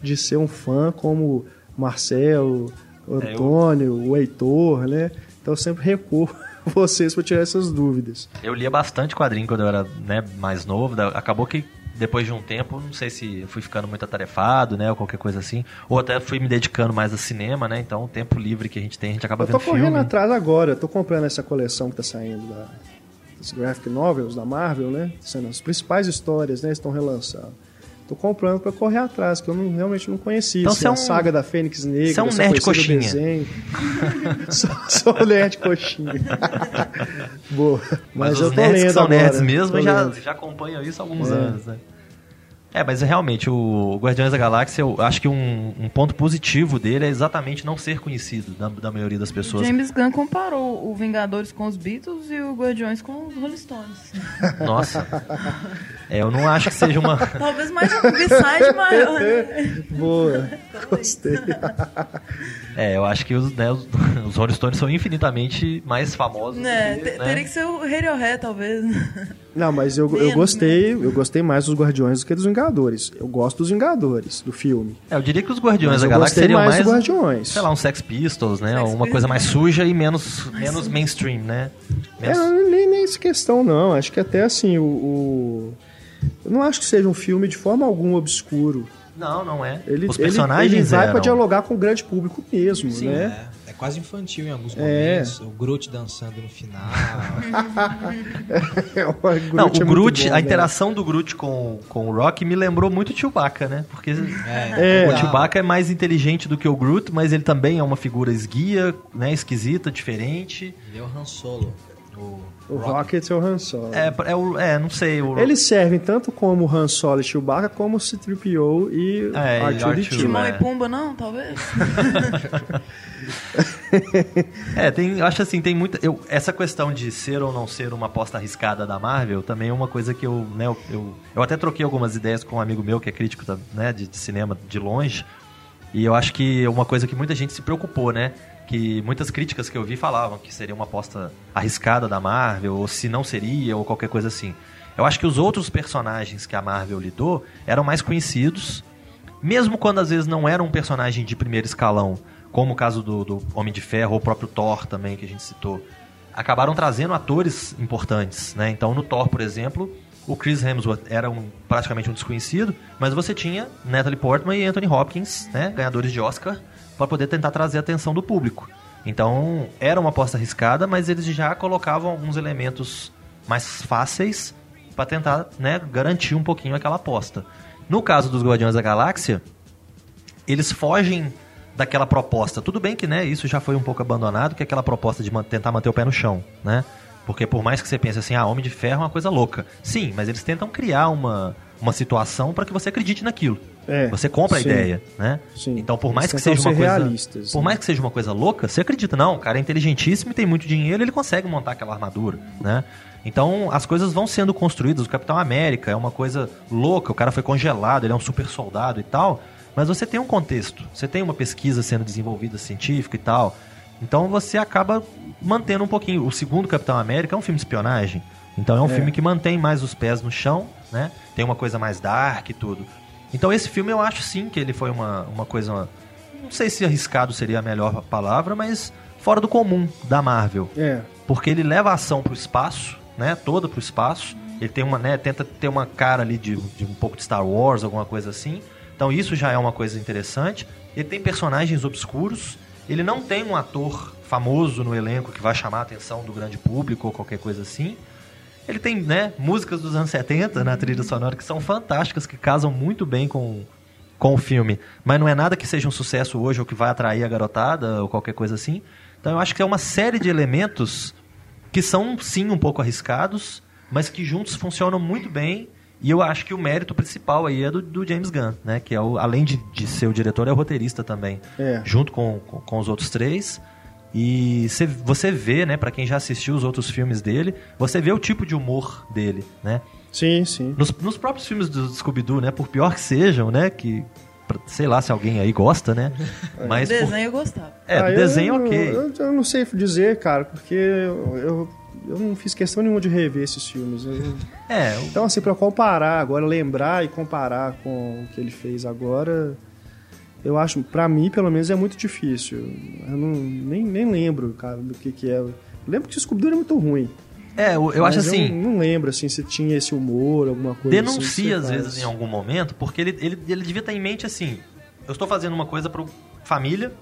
de ser um fã como Marcelo, Antônio, é, eu... o Heitor, né? Então eu sempre recuo vocês para tirar essas dúvidas. Eu lia bastante quadrinho quando eu era né, mais novo. Acabou que depois de um tempo, não sei se fui ficando muito atarefado, né, ou qualquer coisa assim, ou até fui me dedicando mais ao cinema, né, então o tempo livre que a gente tem, a gente acaba vendo filme. Eu tô correndo atrás agora, eu tô comprando essa coleção que tá saindo da, das graphic novels da Marvel, né, sendo as principais histórias, né, estão relançando. Tô comprando para correr atrás, que eu não, realmente não conhecia. Então, assim, é a saga da Fênix Negra. Você é um nerd coxinha. sou, sou nerd coxinha. Boa. Mas, Mas eu tô nerds que são agora. nerds mesmo já, já acompanham isso há alguns é. anos, né? É, mas realmente, o Guardiões da Galáxia, eu acho que um, um ponto positivo dele é exatamente não ser conhecido da, da maioria das pessoas. James Gunn comparou o Vingadores com os Beatles e o Guardiões com os Rolling Stones. Nossa. É, eu não acho que seja uma. Talvez mais um b-side maior. Né? Boa, gostei. É, eu acho que os, né, os, os Rolling Stones são infinitamente mais famosos. É, que, né? Teria que ser o Radiohead, talvez. Não, mas eu, eu Menos, gostei, eu gostei mais dos Guardiões do que dos Vingadores. Eu gosto dos Vingadores, do filme. É, eu diria que os Guardiões Mas da eu Galáxia gostei seriam mais mais, dos Guardiões. sei lá, um Sex Pistols, né? Sex uma coisa mais suja e menos, menos mainstream, né? É, Menos- não, nem, nem essa questão, não. Acho que até assim, o, o- Eu não acho que seja um filme de forma alguma obscuro. Não, não é. Ele, Os ele- personagens ele, vai eram... pra dialogar com o grande público mesmo, Sim, né? é, é quase infantil em alguns É. momentos. O Groot dançando no final. o Groot Não, é o muito Groot, bom, a né? interação do Groot com, com o Rock me lembrou muito o Chewbacca, né? Porque É, o. Chewbacca é mais inteligente do que o Groot, mas ele também é uma figura esguia, né? Esquisita, diferente. Ele é o Han Solo. O, Rocket é o Han Solo. É, é, o- é, não sei. O, Eles servem tanto como Han Solo e Chewbacca, como C-3PO e É, e R2-D2. R2. Timão é. e Pumba, não? Talvez. É, tem, eu acho assim, tem muita. Eu, essa questão de ser ou não ser uma aposta arriscada da Marvel também é uma coisa que eu, né, eu, eu, eu até troquei algumas ideias com um amigo meu que é crítico da- né, de, de cinema de longe. E eu acho que é uma coisa que muita gente se preocupou, né? Que muitas críticas que eu vi falavam que seria uma aposta arriscada da Marvel, ou se não seria, ou qualquer coisa assim. Eu acho que os outros personagens que a Marvel lidou eram mais conhecidos, mesmo quando às vezes não era um personagem de primeiro escalão, como o caso do, do Homem de Ferro ou o próprio Thor também, que a gente citou, acabaram trazendo atores importantes, né? Então no Thor, por exemplo, o Chris Hemsworth era um, praticamente um desconhecido, mas você tinha Natalie Portman e Anthony Hopkins, né? Ganhadores de Oscar, para poder tentar trazer a atenção do público. Então era uma aposta arriscada, mas eles já colocavam alguns elementos mais fáceis para tentar né, garantir um pouquinho aquela aposta. No caso dos Guardiões da Galáxia, eles fogem daquela proposta. Tudo bem que né, isso já foi um pouco abandonado, que é aquela proposta de tentar manter o pé no chão, né? Porque por mais que você pense assim, ah, Homem de Ferro é uma coisa louca. Sim, mas eles tentam criar uma, uma situação para que você acredite naquilo. É, você compra sim. a ideia, né? Sim. Então, por mais Eles que seja uma coisa, realistas, por né? mais que seja uma coisa louca, você acredita não, o cara é inteligentíssimo e tem muito dinheiro, ele consegue montar aquela armadura, né? Então, as coisas vão sendo construídas. O Capitão América é uma coisa louca, o cara foi congelado, ele é um super soldado e tal. Mas você tem um contexto, você tem uma pesquisa sendo desenvolvida científica e tal. Então você acaba mantendo um pouquinho. O segundo Capitão América é um filme de espionagem. Então é um É. filme que mantém mais os pés no chão, né? Tem uma coisa mais dark e tudo. Então esse filme eu acho sim que ele foi uma, uma coisa. Não sei se arriscado seria a melhor palavra, mas fora do comum da Marvel É. porque ele leva a ação pro espaço, né? Toda pro espaço. Ele tem uma, né? Tenta ter uma cara ali de, de um pouco de Star Wars, alguma coisa assim. Então isso já é uma coisa interessante. Ele tem personagens obscuros. Ele não tem um ator famoso no elenco que vai chamar a atenção do grande público ou qualquer coisa assim. Ele tem, né, músicas dos anos 70 na trilha sonora que são fantásticas, que casam muito bem com, com o filme. Mas não é nada que seja um sucesso hoje ou que vai atrair a garotada ou qualquer coisa assim. Então eu acho que é uma série de elementos que são sim um pouco arriscados, mas que juntos funcionam muito bem. E eu acho que o mérito principal aí é do, do James Gunn, né? Que é o, além de, de ser o diretor, é o roteirista também. É. Junto com, com, com os outros três. E cê- você vê, né, para quem já assistiu os outros filmes dele, você vê o tipo de humor dele, né? Sim, sim. Nos, nos próprios filmes do Scooby-Doo, né? Por pior que sejam, né? Que, sei lá se alguém aí gosta, né? Mas o por- desenho eu gostava. é, Ah, do eu desenho não- ok. Eu, eu não sei dizer, cara, porque eu, eu, eu não fiz questão nenhuma de rever esses filmes. Eu- É, Então, assim, pra comparar agora, lembrar e comparar com o que ele fez agora, eu acho, pra mim, pelo menos, é muito difícil. Eu não, nem, nem lembro, cara, do que que é. Eu lembro que o Scooby-Doo era muito ruim. é, eu, eu acho assim. Eu não lembro, assim, se tinha esse humor, alguma coisa assim. denuncia você às vezes em algum momento, porque ele, ele, ele devia ter em mente assim: eu estou fazendo uma coisa para família,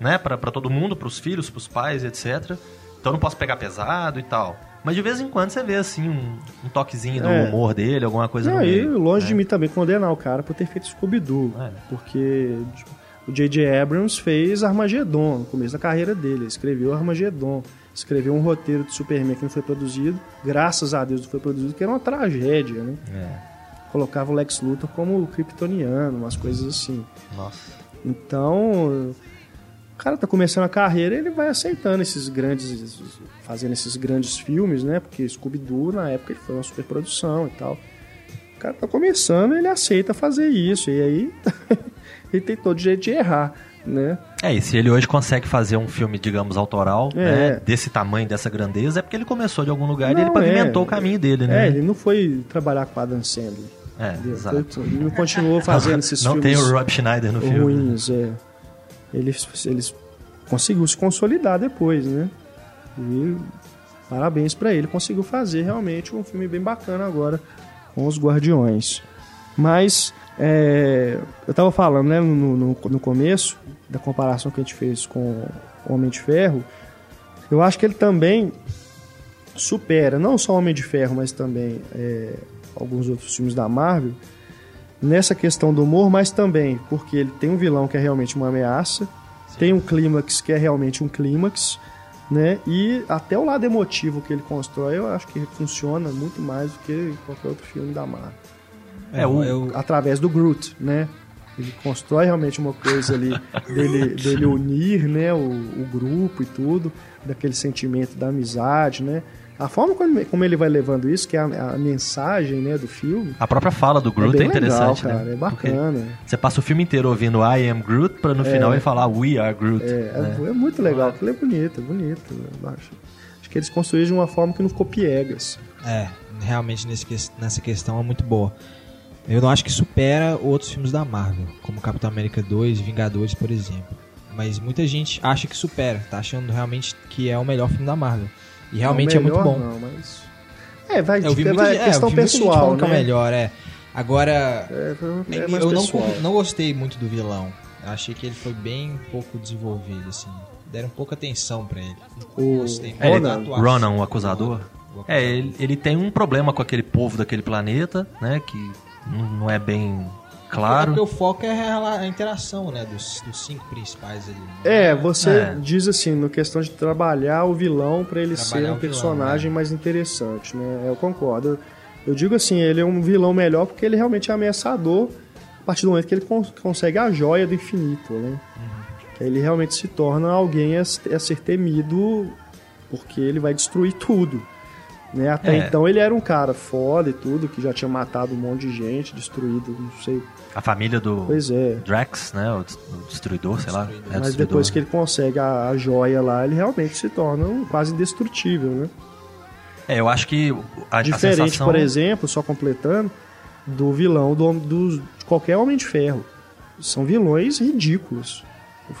né, para todo mundo, para os filhos, para os pais, etc. Então eu não posso pegar pesado e tal. Mas de vez em quando você vê assim um, um toquezinho do É. humor dele, alguma coisa Não, no e meio. longe né? de mim também condenar o cara por ter feito Scooby-Doo. É. Porque tipo, o J.J. Abrams fez Armagedon no começo da carreira dele. Ele escreveu Armagedon. Escreveu um roteiro de Superman que não foi produzido. Graças a Deus não foi produzido, que era uma tragédia, né? É. colocava o Lex Luthor como kryptoniano, umas coisas assim. Nossa. Então, o cara tá começando a carreira, ele vai aceitando esses grandes, fazendo esses grandes filmes, né? Porque Scooby-Doo, na época, ele foi uma superprodução e tal. O cara tá começando, ele aceita fazer isso, e aí ele tem todo jeito de errar, né? É, e se ele hoje consegue fazer um filme, digamos, autoral, É. né, desse tamanho, dessa grandeza, é porque ele começou de algum lugar e Não, ele pavimentou é. o caminho dele, É, né? ele não foi trabalhar com Adam Sandler. É, exato. Ele não continuou fazendo esses Não filmes tem o Rob Schneider no filme. ruins, é. Eles, eles conseguiu se consolidar depois, né? E parabéns pra ele, conseguiu fazer realmente um filme bem bacana agora com os Guardiões. Mas é, eu tava falando, né, no, no, no começo da comparação que a gente fez com Homem de Ferro, eu acho que ele também supera não só Homem de Ferro, mas também é, alguns outros filmes da Marvel nessa questão do humor, mas também porque ele tem um vilão que é realmente uma ameaça, tem um clímax que é realmente um clímax, né? E até o lado emotivo que ele constrói, eu acho que funciona muito mais do que qualquer outro filme da Marvel. É, o- eu, Através do Groot, né? Ele constrói realmente uma coisa ali dele, dele unir, né, o, o grupo e tudo, daquele sentimento da amizade, né? A forma como, ele vai levando isso, que é a, a mensagem, né, do filme, A própria fala do Groot é é, interessante, legal, cara, né? é Porque bacana. Você passa o filme inteiro ouvindo I am Groot, pra no final ele falar We are Groot. É, né? é, é muito legal, aquilo é bonito, é bonito. eu acho. Acho que eles construíram de uma forma que não ficou piegas. É, realmente nesse, nessa questão é muito boa. Eu não acho que supera outros filmes da Marvel, como Capitão América 2 e Vingadores, por exemplo. Mas muita gente acha que supera, tá achando realmente que é o melhor filme da Marvel. E realmente Não, é muito melhor bom. Não, mas... É, vai, É, eu vi vai muita, gente- é, eu questão vi muita gente pessoal, falando que é né? melhor, é. Agora, É, é eu não, não gostei muito do vilão. Eu achei que ele foi bem pouco desenvolvido, assim. Deram pouca atenção pra ele. Não O gostei É, muito. Ronan, o acusador. O É, ele, ele tem um problema com aquele povo daquele planeta, né? Que não é bem É claro. porque o foco é a, interação, né? Dos, dos cinco principais ali. É, você É. diz assim, no questão de trabalhar o vilão pra ele Trabalhar ser um o vilão, personagem mais interessante, né? Eu concordo. Eu, digo assim, ele é um vilão melhor porque ele realmente é ameaçador a partir do momento que ele cons- consegue a joia do infinito, né? Que aí ele realmente se torna alguém a, a ser temido porque ele vai destruir tudo. Né? Até É. então ele era um cara foda e tudo, que já tinha matado um monte de gente, destruído, não sei. A família do Pois é. Drax, né? O, des- o destruidor, sei lá. Destruidor. É, Mas destruidor. depois que ele consegue a, a joia lá, ele realmente se torna um quase indestrutível, né? É, eu acho que a, a Diferente, sensação... por exemplo, só completando, do vilão do, do- de qualquer Homem de Ferro. São vilões ridículos.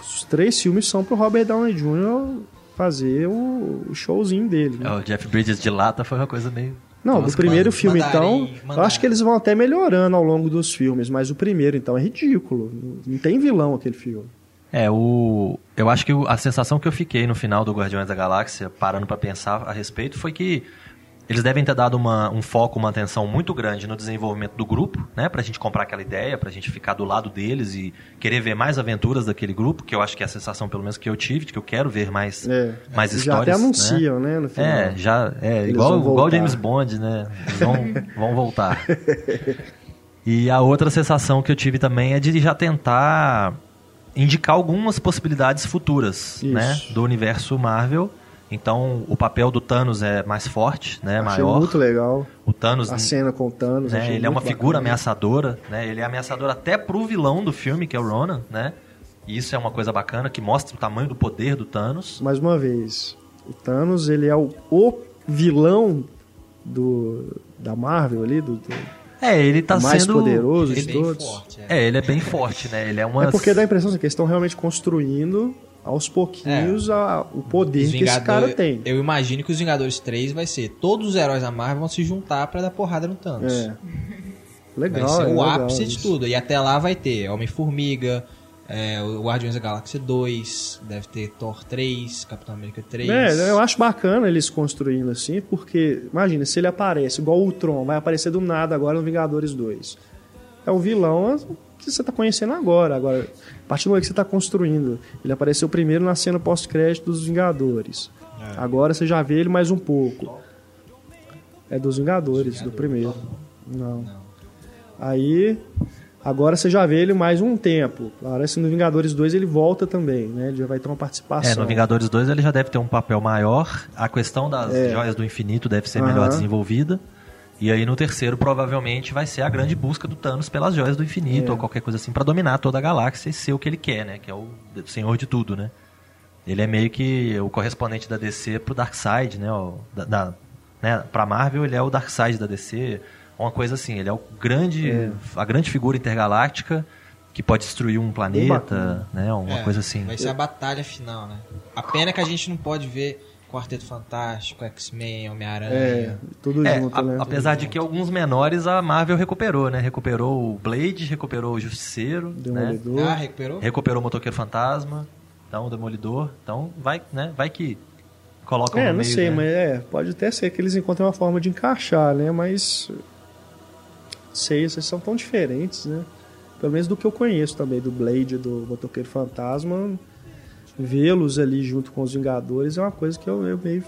Os três filmes são pro Robert Downey Jr. fazer o, o showzinho dele. né? É, o Jeff Bridges de lata foi uma coisa meio... Não, do primeiro mano, filme, mandarim, então, eu acho que eles vão até melhorando ao longo dos filmes, mas o primeiro, então, é ridículo. Não tem vilão aquele filme. É, o. Eu acho que a sensação que eu fiquei no final do Guardiões da Galáxia, parando pra pensar a respeito, foi que eles devem ter dado uma- um foco, uma atenção muito grande no desenvolvimento do grupo, né? Pra gente comprar aquela ideia, pra gente ficar do lado deles e querer ver mais aventuras daquele grupo, que eu acho que é a sensação, pelo menos, que eu tive, de que eu quero ver mais, É. mais Já histórias. até né? anunciam, né, no final. É, já. É, Eles igual, igual. James Bond, né? Eles vão, vão voltar. E a outra sensação que eu tive também é de já tentar indicar algumas possibilidades futuras, Isso. né? Do universo Marvel. Então, o papel do Thanos é mais forte, né? Achei maior. muito legal. O Thanos, A cena com o Thanos. né? Ele é uma figura bacana. ameaçadora, né? Ele é ameaçador até pro vilão do filme, que é o Ronan, né? E isso é uma coisa bacana, que mostra o tamanho do poder do Thanos. Mais uma vez, o Thanos, ele é o, o vilão do, da Marvel ali, do, do- É, ele tá o mais sendo... poderoso Ele de é bem todos. forte. É. É, ele é bem forte, né? Ele é uma... É porque dá a impressão assim, que eles estão realmente construindo aos pouquinhos a- o poder que esse cara tem. Eu imagino que os Vingadores 3 vai ser todos os heróis da Marvel vão se juntar pra dar porrada no Thanos. É. Legal, vai ser é o legal ápice de isso. tudo. E até lá vai ter Homem-Formiga, é, o Guardiões da Galáxia 2, deve ter Thor 3, Capitão América 3. É, eu acho bacana eles construindo assim, porque, imagina, se ele aparece igual o Ultron, vai aparecer do nada agora no Vingadores 2. É um vilão que você tá conhecendo agora. Agora, a partir do momento que você tá construindo, ele apareceu primeiro na cena pós-crédito dos Vingadores. É. Agora você já vê ele mais um pouco. É dos Vingadores, do primeiro. Não. Aí, agora você já vê ele mais um tempo. Parece que no Vingadores 2 ele volta também, né? Ele já vai ter uma participação. É, no Vingadores 2 ele já deve ter um papel maior. A questão das É. joias do infinito deve ser Aham. melhor desenvolvida. E aí no terceiro provavelmente vai ser a grande busca do Thanos pelas joias do infinito É. ou qualquer coisa assim pra dominar toda a galáxia e ser o que ele quer, né? Que é o senhor de tudo, né? Ele é meio que o correspondente da DC pro Darkseid, né? O, da, da, né? Pra Marvel ele é o Darkseid da DC, uma coisa assim. Ele é o grande, É. a grande figura intergaláctica que pode destruir um planeta, né? Uma É, coisa assim. Vai ser a batalha final, né? A pena é que a gente não pode ver Quarteto Fantástico, X-Men, É, Homem-Aranha. tudo É, junto, a- né? apesar de que alguns menores a Marvel recuperou, né? Recuperou o Blade, recuperou o Justiceiro, né? Demolidor. Ah, recuperou? Recuperou o Motoqueiro Fantasma, então o Demolidor. Então vai, né? Vai que colocam É, no não meio, sei, né? mas é, pode até ser que eles encontrem uma forma de encaixar, né? Mas. Sei, vocês são tão diferentes, né? Pelo menos do que eu conheço também, do Blade, do Motoqueiro Fantasma. Vê-los ali junto com os Vingadores é uma coisa que eu, eu meio.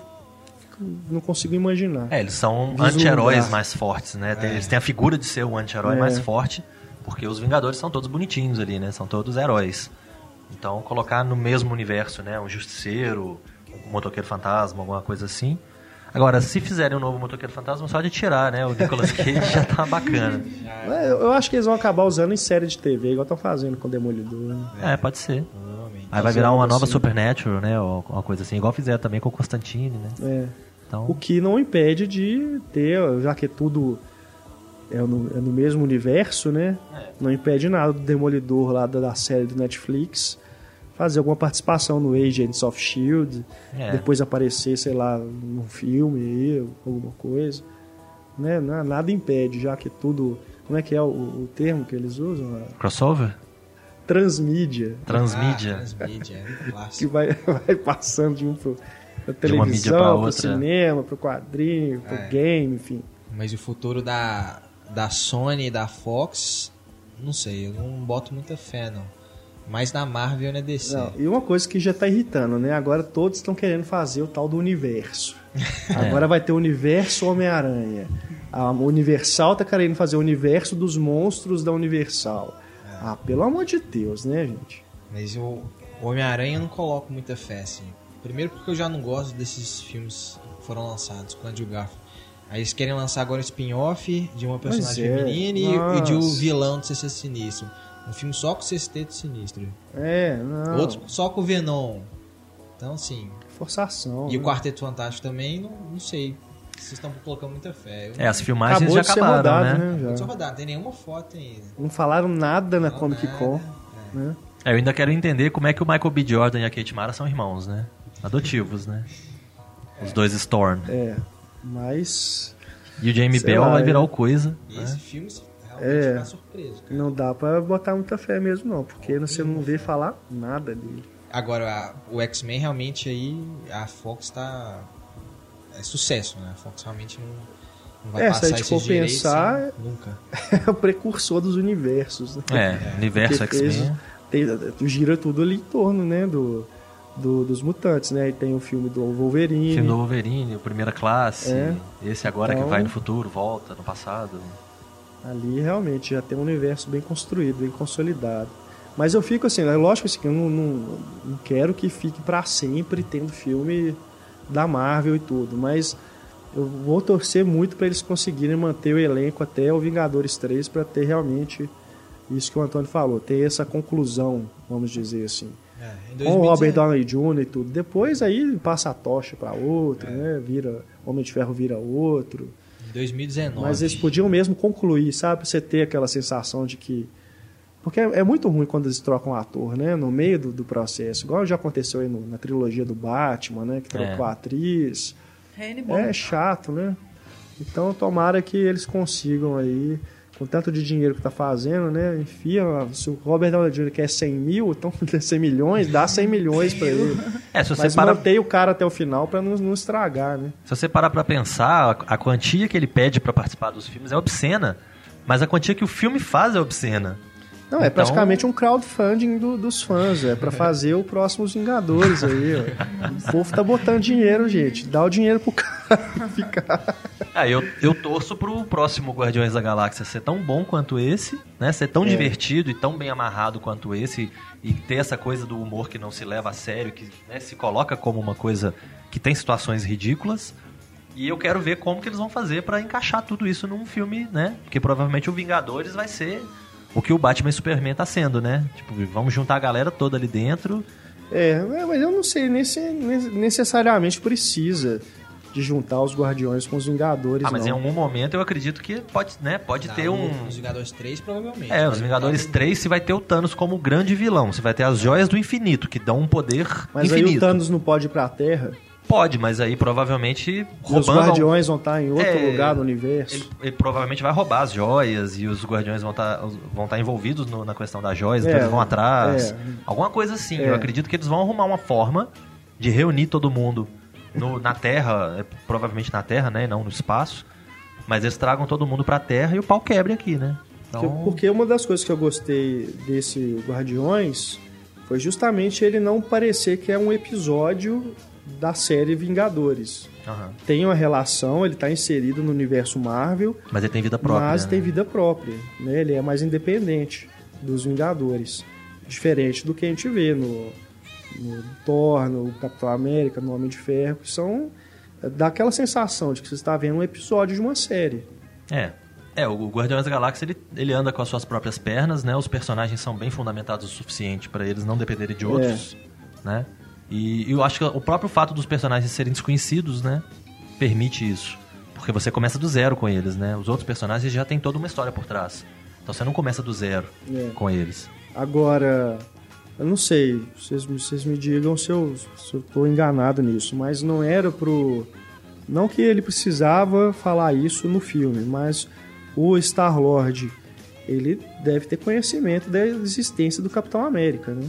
não consigo imaginar. É, eles são anti-heróis mais fortes, né? Tem- Eles têm a figura de ser o anti-herói É. mais forte, porque os Vingadores são todos bonitinhos ali, né? São todos heróis. Então, colocar no mesmo universo, né? Um Justiceiro, um Motoqueiro Fantasma, alguma coisa assim. Agora, se fizerem um novo Motoqueiro Fantasma, só de tirar, né? O Nicolas Cage já tá bacana. É, eu eu acho que eles vão acabar usando em série de TV, igual estão fazendo com o Demolidor. né? É, pode ser. Aí vai virar uma nova assim. Supernatural, né? Ou uma coisa assim, igual fizeram também com o Constantine, né? É. Então, O que não impede de ter, já que é tudo é no, é no mesmo universo, né? Não impede nada do Demolidor lá da, da série do Netflix fazer alguma participação no Agents of Shield, É. depois aparecer, sei lá, num filme aí, alguma coisa. Né? Na- Nada impede, já que tudo. Como é que é o, o termo que eles usam? Crossover? Transmídia. Transmídia. Ah, transmídia, é Que vai, vai passando de um pro, pra televisão, pro outra. cinema, pro quadrinho, pro É. game, enfim. Mas o futuro da, da Sony e da Fox, não sei, eu não boto muita fé, não. Mais na Marvel e na DC. Não, e uma coisa que já tá irritando, né? Agora todos estão querendo fazer o tal do universo. Agora vai ter o universo Homem-Aranha. A Universal tá querendo fazer o universo dos monstros da Universal. Ah, pelo amor de Deus, né, gente? Mas o o Homem-Aranha eu não coloco muita fé, assim. Primeiro porque eu já não gosto desses filmes que foram lançados com Andrew Garfield. Aí eles querem lançar agora spin-off de uma personagem é. feminina e, e de um vilão do CC Sinistro. Um filme só com o Sexteto Sinistro. É, não. Outro só com o Venom. Então, assim... Forçação. E o né? Quarteto Fantástico também, não, não sei. Vocês estão colocando muita fé. Eu É, as filmagens Acabou já de ser acabaram, rodado, né? né? não já. rodado, não tem nenhuma foto ainda. Não falaram nada na Não, Comic nada. Con. Né? É, eu ainda quero entender como é que o Michael B. Jordan e a Kate Mara são irmãos, né? Adotivos, né? Os dois Storm. É. Mas E o Jamie Bell lá, vai é. virar o coisa. E né? esse filme realmente É. fica surpreso, cara. não dá pra botar muita fé mesmo, não. Porque você não vê falar nada dele. Agora, a- o X-Men realmente aí, a Fox tá. É sucesso, né? A Fox realmente não, não vai É, se a passar gente esses for direitos pensar, nunca. É o precursor dos universos. Né? É, universo Porque fez- X-Men. gira tudo ali em torno, né, do, do- dos mutantes, né? E tem o filme do Wolverine. Filme do Wolverine, o Primeira Classe. É. Esse agora Então- que vai no futuro, volta no passado. Ali realmente já tem um universo bem construído, bem consolidado. Mas eu fico assim, é lógico assim, que eu não, não, não quero que fique pra sempre tendo filme da Marvel e tudo, mas eu vou torcer muito pra eles conseguirem manter o elenco até o Vingadores 3 pra ter realmente isso que o Antônio falou, ter essa conclusão, vamos dizer assim. É, Com o 2019 Robert Downey Jr. e tudo. Depois aí passa a tocha pra outro, né? Vira Homem de Ferro vira outro. Em 2019. Mas eles podiam mesmo concluir, sabe? Pra Você ter aquela sensação de que. Porque é, é muito ruim quando eles trocam ator, né? No meio do, do processo. Igual já aconteceu aí no- na trilogia do Batman, né? Que trocou É. a atriz. Hannibal. É chato, né? Então tomara que eles consigam aí, com tanto de dinheiro que tá fazendo, né? Enfia. Se o Robert Downey Jr. quer 100 mil, então 100 milhões, dá 100 milhões pra ele. É, se você, Mas parar, mantém o cara até o final pra não, não estragar, né? se você parar pra pensar, a, a quantia que ele pede pra participar dos filmes é obscena. Mas a quantia que o filme faz é obscena. Não, é Então- praticamente um crowdfunding do- dos fãs, é pra fazer o próximo Vingadores aí, ó. O povo tá botando dinheiro, gente. Dá o dinheiro pro cara ficar. Ah, eu, eu torço pro próximo Guardiões da Galáxia ser tão bom quanto esse, né? Ser tão É. divertido e tão bem amarrado quanto esse. E ter essa coisa do humor que não se leva a sério, que né, se coloca como uma coisa que tem situações ridículas. E eu quero ver como que eles vão fazer pra encaixar tudo isso num filme, né? Porque provavelmente o Vingadores vai ser o que o Batman e Superman tá sendo, né? Tipo, vamos juntar a galera toda ali dentro. É, é, mas eu não sei nem se ne- necessariamente precisa de juntar os Guardiões com os Vingadores, Ah, mas em não. algum momento eu acredito que pode, né? Pode ter um. Os Vingadores 3, provavelmente. É, os Vingadores 3 se vai ter o Thanos como grande vilão. Você vai ter as joias do infinito, que dão um poder Mas aí infinito. o Thanos não pode ir pra Terra. Pode, mas aí provavelmente E os roubando. Guardiões vão estar em outro É, lugar do universo. Ele, ele provavelmente vai roubar as joias e os guardiões vão estar vão tá envolvidos no- na questão das joias, então É, eles vão atrás. é. Alguma coisa assim. É. Eu acredito que eles vão arrumar uma forma de reunir todo mundo no- na Terra, é, provavelmente na Terra, né? Não no espaço. Mas eles tragam todo mundo pra Terra e o pau quebre aqui, né? Então, Porque uma das coisas que eu gostei desse Guardiões foi justamente ele não parecer que é um episódio da série Vingadores. aham. Tem uma relação, ele está inserido no universo Marvel, Mas ele tem vida própria. mas né? tem vida própria. Né? Ele é mais independente dos Vingadores. Diferente do que a gente vê no, no Thor, no Capitão América, no Homem de Ferro, que são. dá aquela sensação de que você está vendo um episódio de uma série. É. É, o Guardiões da Galáxia ele, ele anda com as suas próprias pernas, né? Os personagens são bem fundamentados o suficiente pra eles não dependerem de outros, né? E, eu acho que o próprio fato dos personagens serem desconhecidos, né? Permite isso. Porque você começa do zero com eles, né? Os outros personagens já têm toda uma história por trás. Então você não começa do zero É. com eles. Agora, eu não sei, vocês, me- vocês me digam se eu, se eu tô enganado nisso, mas não era pro. Não que ele precisava falar isso no filme, mas o Star-Lord, ele deve ter conhecimento da existência do Capitão América, né?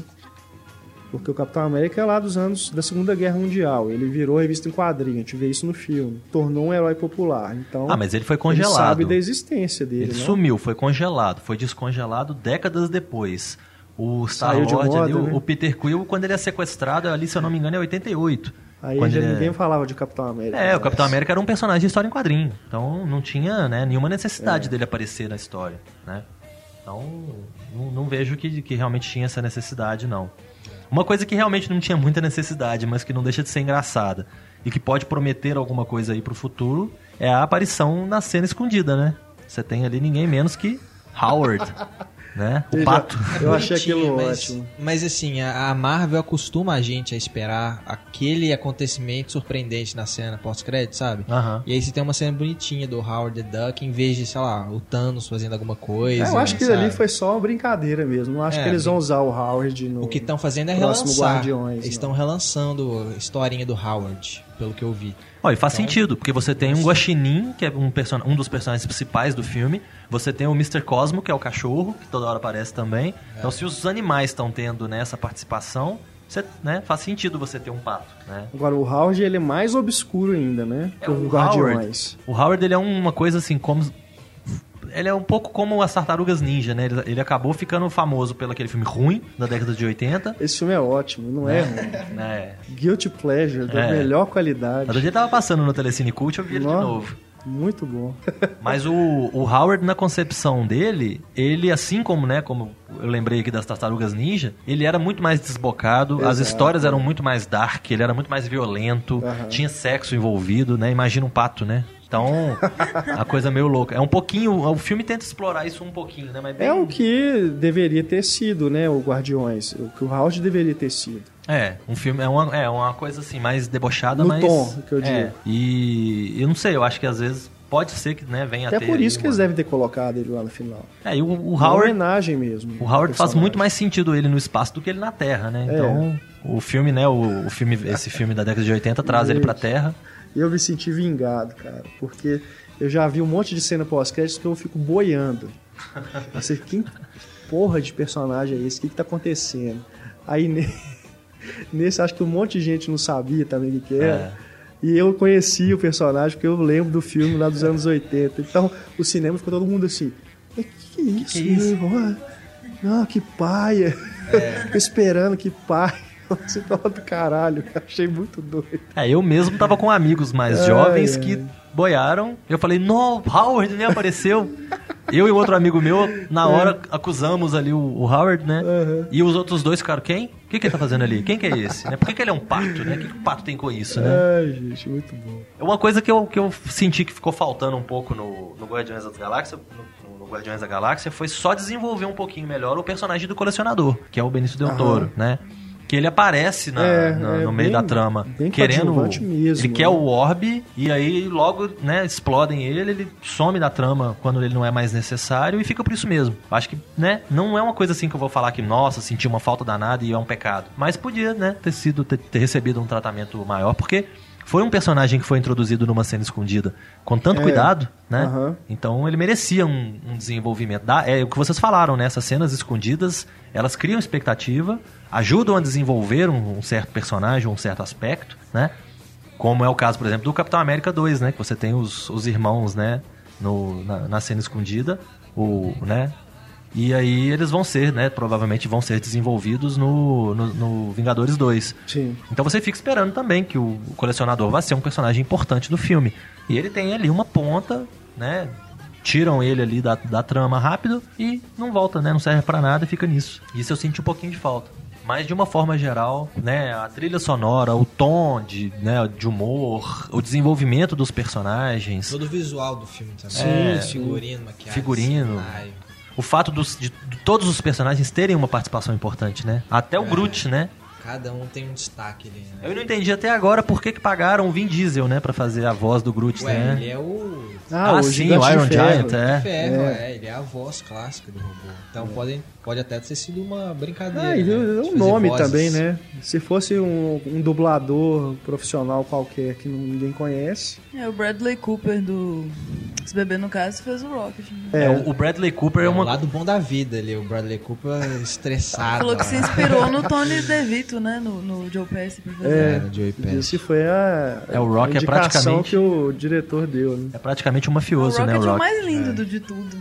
Porque o Capitão América é lá dos anos da Segunda Guerra Mundial. Ele virou revista em quadrinho, a gente vê isso no filme. Tornou um herói popular. Então, Ah, mas ele foi ele congelado. sabe da existência dele, Ele né? sumiu, foi congelado, foi descongelado décadas depois. O Saiu de Star-Lord ali, moda, o- né? o Peter Quill, quando ele é sequestrado, ali, se eu não me engano, é 88. Aí já ele é- ninguém falava de Capitão América. É, o mais. Capitão América era um personagem de história em quadrinho. Então não tinha né, nenhuma É. necessidade dele aparecer na história. Né? Então não, não vejo que, que realmente tinha essa necessidade, não. Uma coisa que realmente não tinha muita necessidade, mas que não deixa de ser engraçada e que pode prometer alguma coisa aí pro futuro é a aparição na cena escondida, né? Você tem ali ninguém menos que Howard, né? O Eu já- pato. Eu achei aquilo mas, ótimo. Mas assim, a a Marvel acostuma a gente a esperar aquele acontecimento surpreendente na cena pós-crédito, sabe? E aí você tem uma cena bonitinha do Howard the Duck em vez de, sei lá, o Thanos fazendo alguma coisa. É, eu acho que sabe? ali foi só uma brincadeira mesmo. Não acho É, que eles vão usar o Howard no. O que estão fazendo é relançar. Guardiões, Eles estão relançando a historinha do Howard, pelo que eu vi. Ó, e faz Então- sentido, porque você tem um Guaxinim, que é um, person um dos personagens principais do filme. Você tem o Mr. Cosmo, que é o cachorro, que toda hora aparece também. Então, se os animais estão tendo né, essa participação, você, né, faz sentido você ter um pato, né? Agora, o Howard ele é mais obscuro ainda, né? É, que o o Guardiões. O Howard, ele é uma coisa assim, como... Ele é um pouco como as Tartarugas Ninja, né? Ele, ele acabou ficando famoso pelo aquele filme ruim, da década de 80. Esse filme é ótimo, não é? ruim. né? Guilty Pleasure, da É. melhor qualidade. Outro dia tava passando no Telecine Cult, eu vi ele de Nó, novo. Muito bom. Mas o, o Howard, na concepção dele, ele, assim como, né, como eu lembrei aqui das Tartarugas Ninja, ele era muito mais desbocado, as Exato. histórias eram muito mais dark, ele era muito mais violento, Aham. tinha sexo envolvido, né? Imagina um pato, né? Então, a coisa meio louca. É um pouquinho, o filme tenta explorar isso um pouquinho, né? Mas bem- É o que deveria ter sido, né? O Guardiões. O que o Howard deveria ter sido. É, um filme é uma, é uma coisa assim mais debochada, No mas tom, que eu digo. É, e eu não sei, eu acho que às vezes pode ser que, né, venha Até por isso que eles uma- devem ter colocado ele lá no final. É, e o, o Uma Howard homenagem mesmo. O Howard faz muito mais sentido ele no espaço do que ele na Terra, né? É. Então, o filme, né, o, o filme, esse filme da década de 80 traz ele pra Terra. Eu me senti vingado, cara. Porque eu já vi um monte de cena pós-créditos que eu fico boiando. Você, que porra de personagem é esse? O que, que tá acontecendo? Aí ne- nesse, acho que um monte de gente não sabia também o que, que era. É. E eu conheci o personagem porque eu lembro do filme lá dos anos 80. Então, o cinema ficou todo mundo assim. "Mas Que que é isso? que é isso?" Não, que paia. Fico esperando que paia. Tava do caralho, cara. Achei muito doido. É, eu mesmo tava com amigos mais Ai, jovens que boiaram. Eu falei, não, Howard nem apareceu. eu e outro amigo meu, na hora, acusamos ali o, o Howard, né? Uhum. E os outros dois ficaram, quem? O que, que ele tá fazendo ali? Quem que é esse? Né? Por que, que ele é um pato, né? O que, que o pato tem com isso, né? Ai, gente, muito bom. Uma coisa que eu, que eu senti que ficou faltando um pouco no, no Guardiões das Galáxias, no, no Guardiões da Galáxia, foi só desenvolver um pouquinho melhor o personagem do colecionador, que é o Benício Del Aham. Toro, né? Que ele aparece na- É, na- é no meio bem- da trama, querendo. mesmo, ele quer né? o orbe e aí logo, né, explodem ele, ele some da trama quando ele não é mais necessário e fica por isso mesmo. Acho que, né, não é uma coisa assim que eu vou falar que, nossa, senti uma falta danada e é um pecado. Mas podia, né, ter sido, ter, ter recebido um tratamento maior, porque foi um personagem que foi introduzido numa cena escondida com tanto É. cuidado, né? Então ele merecia um, um desenvolvimento. Dá- é o que vocês falaram, né? Essas cenas escondidas, elas criam expectativa, ajudam a desenvolver um, um certo personagem, um certo aspecto, né? Como é o caso, por exemplo, do Capitão América 2, né? Que você tem os, os irmãos, né? No, na, na cena escondida, o, né? E aí eles vão ser, né? Provavelmente vão ser desenvolvidos no, no, no Vingadores 2. Sim. Então você fica esperando também que o colecionador vai ser um personagem importante do filme. E ele tem ali uma ponta, né? Tiram ele ali da, da trama rápido e não volta, né? Não serve pra nada e fica nisso. Isso eu senti um pouquinho de falta. Mas de uma forma geral, né, a trilha sonora, o tom de, né, de humor, o desenvolvimento dos personagens, Todo o visual do filme também. Sim, É, sim. Figurino, maquiagem. Figurino. cenário. O fato dos, de, de todos os personagens terem uma participação importante, né? Até o Groot, né? Cada um tem um destaque ali, né? Eu não entendi até agora por que, que pagaram o Vin Diesel, né, pra fazer a voz do Groot, Ué, né? ele é o... Ah, o sim, o Iron Ferro. Giant, é. Ferro, é. ele é a voz clássica do robô. Então pode, pode até ter sido uma brincadeira. Ah, e né? o- o fazer nome vozes. também, né? Se fosse um, um dublador profissional qualquer que ninguém conhece. É, o Bradley Cooper do SBB, no caso, fez o Rocket. né? É, o o Bradley Cooper é É o uma. lado bom da vida ali, o Bradley Cooper estressado. Falou que se inspirou no Tony DeVito, né? No, no Joe Pesci. fazer. É, no Joey Pesci. Esse foi a, É, o Rock a é praticamente- que o diretor deu, né? É praticamente um O mafioso, Rocket né? O é o Rock. mais lindo do, de tudo.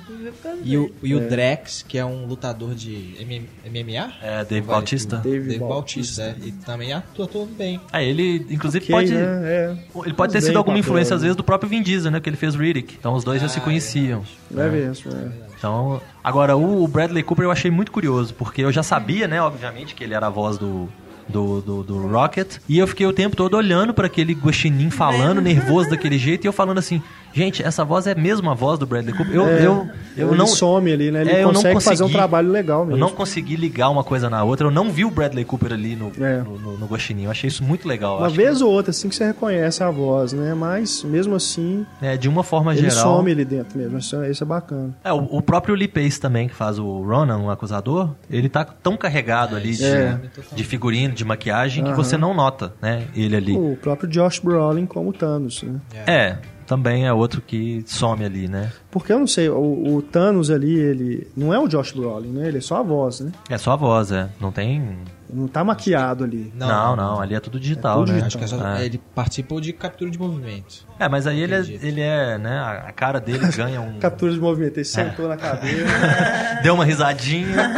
E o, e o Drex, que é um lutador de MM MMA? É, Dave Bautista. tudo. Dave Dave Bautista. Bautista, é. E também atua todo bem. É, ele, inclusive, Ok, pode. né? É. Ele pode ter Faz sido alguma papel, influência, às né? vezes, do próprio Vin Diesel, né? Que ele fez Riddick. Então os dois já se Ah, conheciam. É mesmo, é. Então, agora, o Bradley Cooper eu achei muito curioso, porque eu já sabia, né, obviamente, que ele era a voz do. Do, do, do Rocket e eu fiquei o tempo todo olhando para aquele guaxinim falando, nervoso daquele jeito, e eu falando assim: gente, essa voz é mesmo a voz do Bradley Cooper. Eu, É, eu, eu ele não. some ali, né? Ele É, eu consegue fazer um trabalho legal Eu mesmo. não consegui ligar uma coisa na outra. Eu não vi o Bradley Cooper ali no, É. no, no, no Guaxinim. Eu achei isso muito legal. Uma vez ou outra, assim, que você reconhece a voz, né? Mas, mesmo assim, que, é, de uma forma ele geral. some ali dentro mesmo. Isso, é- isso é bacana. É, o, o próprio Lee Pace também, que faz o Ronan, o acusador, ele tá tão carregado ali de, É. de figurino, de maquiagem, que você não nota, né? Ele ali. O próprio Josh Brolin como Thanos, né? É, também é outro que some ali, né? Porque eu não sei, o, o Thanos ali, ele não é o Josh Brolin, né? Ele é só a voz, né? É só a voz, é. Não tem. Não tá maquiado ali. Não, não, ali é tudo digital, É tudo né? Acho que é só- É. ele participou de captura de movimento. É, mas aí ele é, ele é, né? A cara dele ganha um. Captura de movimento, ele sentou na cadeira. Deu uma risadinha.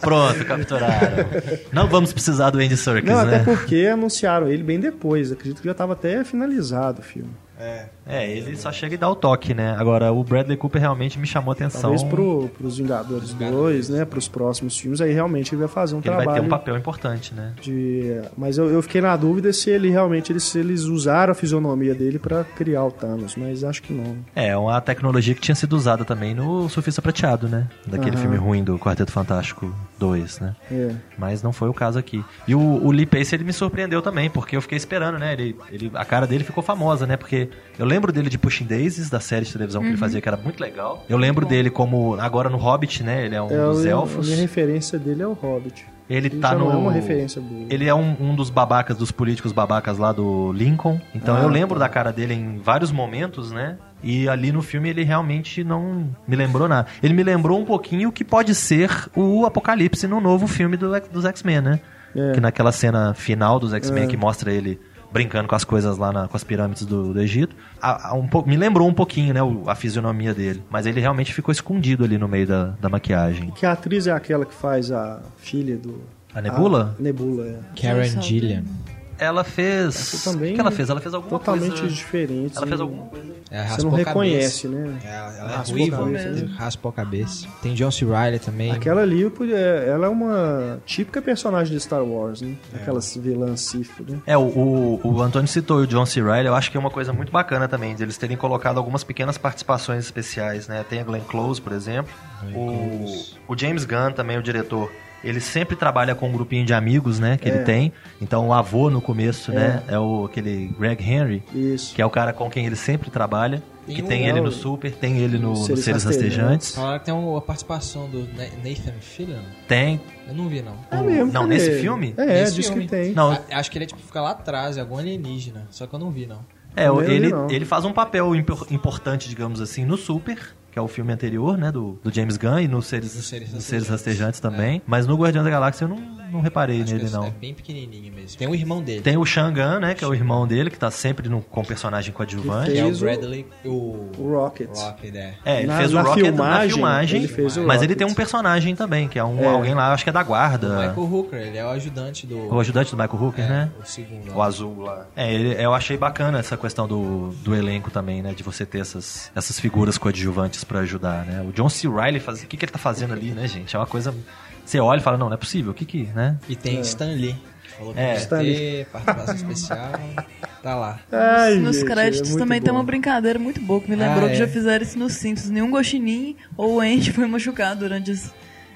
Pronto, capturaram. Não vamos precisar do Andy Serkis, não, né? até porque anunciaram ele bem depois. Acredito que já tava até finalizado o filme. É, ele só chega e dá o toque, né? Agora, o Bradley Cooper realmente me chamou a atenção. Talvez pro, pros Vingadores 2, né? Pros próximos filmes, aí realmente ele vai fazer um ele trabalho. vai ter um papel importante, né? de... Mas eu, eu fiquei na dúvida se ele realmente eles, se eles usaram a fisionomia dele pra criar o Thanos, mas acho que não. É, uma tecnologia que tinha sido usada também no Surfista Prateado, né? Daquele Aham. filme ruim do Quarteto Fantástico 2, né? É. Mas não foi o caso aqui. E o, o Lee Pace, ele me surpreendeu também, porque eu fiquei esperando, né? Ele, ele, a cara dele ficou famosa, né? Porque eu lembro dele de Pushing Daisies, da série de televisão que ele fazia, que era muito legal. Eu lembro dele como, agora no Hobbit, né? Ele é um É, dos elfos. a minha referência dele é o Hobbit. Ele Ele tá já no. não é uma referência boa. Ele é um, um dos babacas, dos políticos babacas lá do Lincoln. Então Ah, eu lembro tá. da cara dele em vários momentos, né? E ali no filme ele realmente não me lembrou nada. Ele me lembrou um pouquinho o que pode ser o Apocalipse no novo filme do, dos X-Men, né? É. Que naquela cena final dos X-Men É. que mostra ele brincando com as coisas lá na, com as pirâmides do, do Egito. A, a um, me lembrou um pouquinho, né, a fisionomia dele. Mas ele realmente ficou escondido ali no meio da, da maquiagem. Que a atriz é aquela que faz a filha do. A Nebula? A Nebula, é. Karen Gillian. Ela fez. Essa também o que ela fez? Ela fez alguma Totalmente coisa. diferente. Ela fez alguma coisa. É, Você não reconhece, cabeça. né? É, ela é Raspou a ruiva, cabeça, né? raspou a cabeça. Tem John C. Reilly também. Aquela ali, ela é uma típica personagem de Star Wars, né? Aquelas vilãs Sith, né? É, o, o, o Antônio citou o John C. Reilly, eu acho que é uma coisa muito bacana também, de eles terem colocado algumas pequenas participações especiais, né? Tem a Glenn Close, por exemplo. O, o James Gunn também, o diretor. Ele sempre trabalha com um grupinho de amigos, né? Que É. ele tem. Então o avô no começo, né? É o aquele Greg Henry, Isso. que é o cara com quem ele sempre trabalha. Tem que um- tem ele Não, no Super, tem ele no, no Seres Seres, Rastejantes. Falaram que tem uma participação do Na- Nathan Fillion. Tem. Eu não vi, não. É mesmo, Não, nesse filme? É, Nesse diz filme. que tem. Não, A- acho que ele é tipo, fica lá atrás, é algum alienígena. Só que eu não vi, não. É, ele, não. ele faz um papel impor- importante, digamos assim, no Super, que é o filme anterior, né, do, do James Gunn, e nos Seres, Nos Seres nos Seres Rastejantes. Rastejantes também. Mas no Guardião da Galáxia eu não, não reparei Acho nele, é, não. é bem pequenininho mesmo. Tem o irmão dele. Tem o Shangan, né, que é o irmão dele, que tá sempre no, com personagem coadjuvante. Que Que é o fez o- Bradley, o... O Rocket. Rocket, é. É, ele Na- fez o na Rocket na filmagem, filmagem, ele fez o mas ele tem um personagem também, que é um É. alguém lá, acho que é da guarda. Michael Hooker, ele é o ajudante do... O ajudante do Michael Hooker, é, né? O segundo. O azul lá. É, ele- eu achei bacana essa questão do, do elenco também, né? De você ter essas, essas figuras coadjuvantes pra ajudar, né? O John C. Reilly, faz, o que, que ele tá fazendo ali, né, gente? É uma coisa... Você olha e fala, não, não é possível, o que que, né? E tem Stan Lee. que Falou que É. Stan ter participação especial. Tá lá. Ai, Nos gente, créditos é também tem bom. uma brincadeira muito boa, que me lembrou Ah, que é. já fizeram isso nos Simpsons. Nenhum Guaxinim ou Andy foi machucado durante a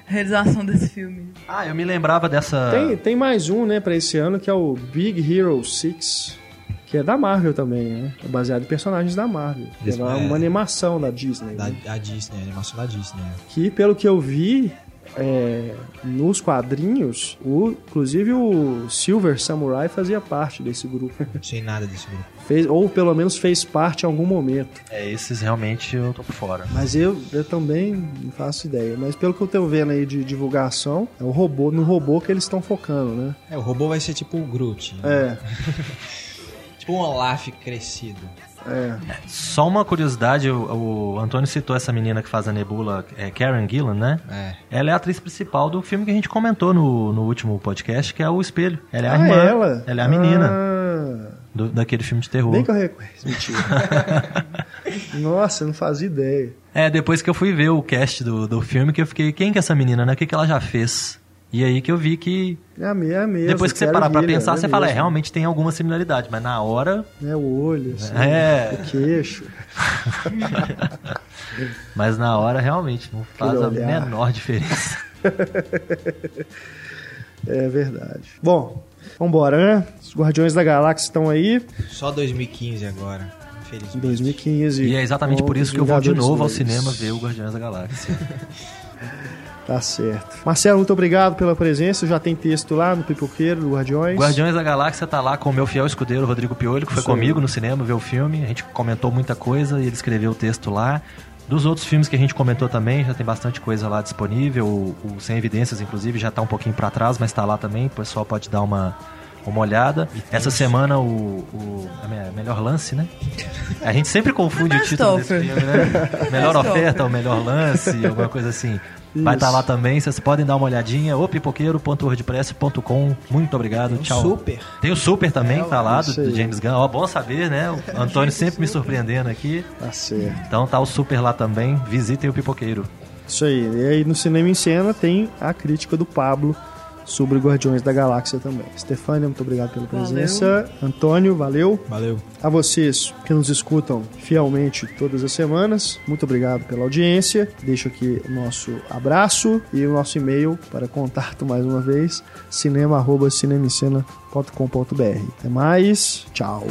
realização desse filme. Ah, eu me lembrava dessa... Tem, tem mais um, né, pra esse ano, que é o Big Hero 6, que é da Marvel também, né? É baseado em personagens da Marvel. Isso, é uma, é. uma animação da Disney. Da, né? a Disney, a animação da Disney. é. Que, pelo que eu vi, é, nos quadrinhos, o, inclusive o Silver Samurai fazia parte desse grupo. Não sei nada desse grupo. Fez, ou pelo menos fez parte em algum momento. É, esses realmente eu tô por fora. Mas eu, eu também não faço ideia. Mas pelo que eu tô vendo aí de divulgação, é o robô, no robô que eles estão focando, né? É, o robô vai ser tipo o Groot. né? É, Tipo um Olaf crescido. é. Só uma curiosidade, o, o Antônio citou essa menina que faz a Nebula, é Karen Gillan, né? É. Ela é a atriz principal do filme que a gente comentou no, no último podcast, que é O Espelho. Ela é a Ah, irmã. ela? Ela é a menina Ah, do- daquele filme de terror. bem que eu reconheço. Mentira. Nossa, eu não fazia ideia. É, depois que eu fui ver o cast do, do filme, que eu fiquei, quem que é essa menina, né? O que, que ela já fez? E aí que eu vi que, É a me- é a mesma. depois que você parar pra pensar, é você fala, é, mesmo. realmente tem alguma similaridade, mas na hora, É o olho, assim, É. o queixo. mas na hora realmente não faz a olhar. menor diferença. É verdade. Bom, vambora, né? Os Guardiões da Galáxia estão aí Só 2015 agora, infelizmente. em 2015. E é exatamente por isso que eu vou de novo ao cinema ver o Guardiões da Galáxia. Tá certo. Marcelo, muito obrigado pela presença. Já tem texto lá no Pipoqueiro do Guardiões. Guardiões da Galáxia tá lá com o meu fiel escudeiro Rodrigo Piolho, que foi aí. comigo no cinema ver o filme. A gente comentou muita coisa e ele escreveu o texto lá. Dos outros filmes que a gente comentou também, já tem bastante coisa lá disponível. O, o Sem Evidências, inclusive, já tá um pouquinho pra trás, mas tá lá também. O pessoal pode dar uma, uma olhada. Essa semana, o, o me- melhor lance, né? A gente sempre confunde o título desse filme, né? Melhor oferta, offer. o melhor lance, alguma coisa assim. Vai estar Isso. lá também, vocês podem dar uma olhadinha. O pipoqueiro.wordpress.com. Muito obrigado, tchau. Super. Tem o Super também, tá lá, do, do James Gunn. Ó, bom saber, né? O Antônio sempre me surpreendendo aqui. Tá certo. Então tá o Super lá também. Visitem o Pipoqueiro. Isso aí. E aí no Cinema em Cena tem a crítica do Pablo sobre Guardiões da Galáxia também. Stefânia, muito obrigado pela presença. Antônio, valeu. Valeu. A vocês que nos escutam fielmente todas as semanas, muito obrigado pela audiência. Deixo aqui o nosso abraço e o nosso e-mail para contato mais uma vez, cinema@cinemicena.com.br. Até mais, tchau.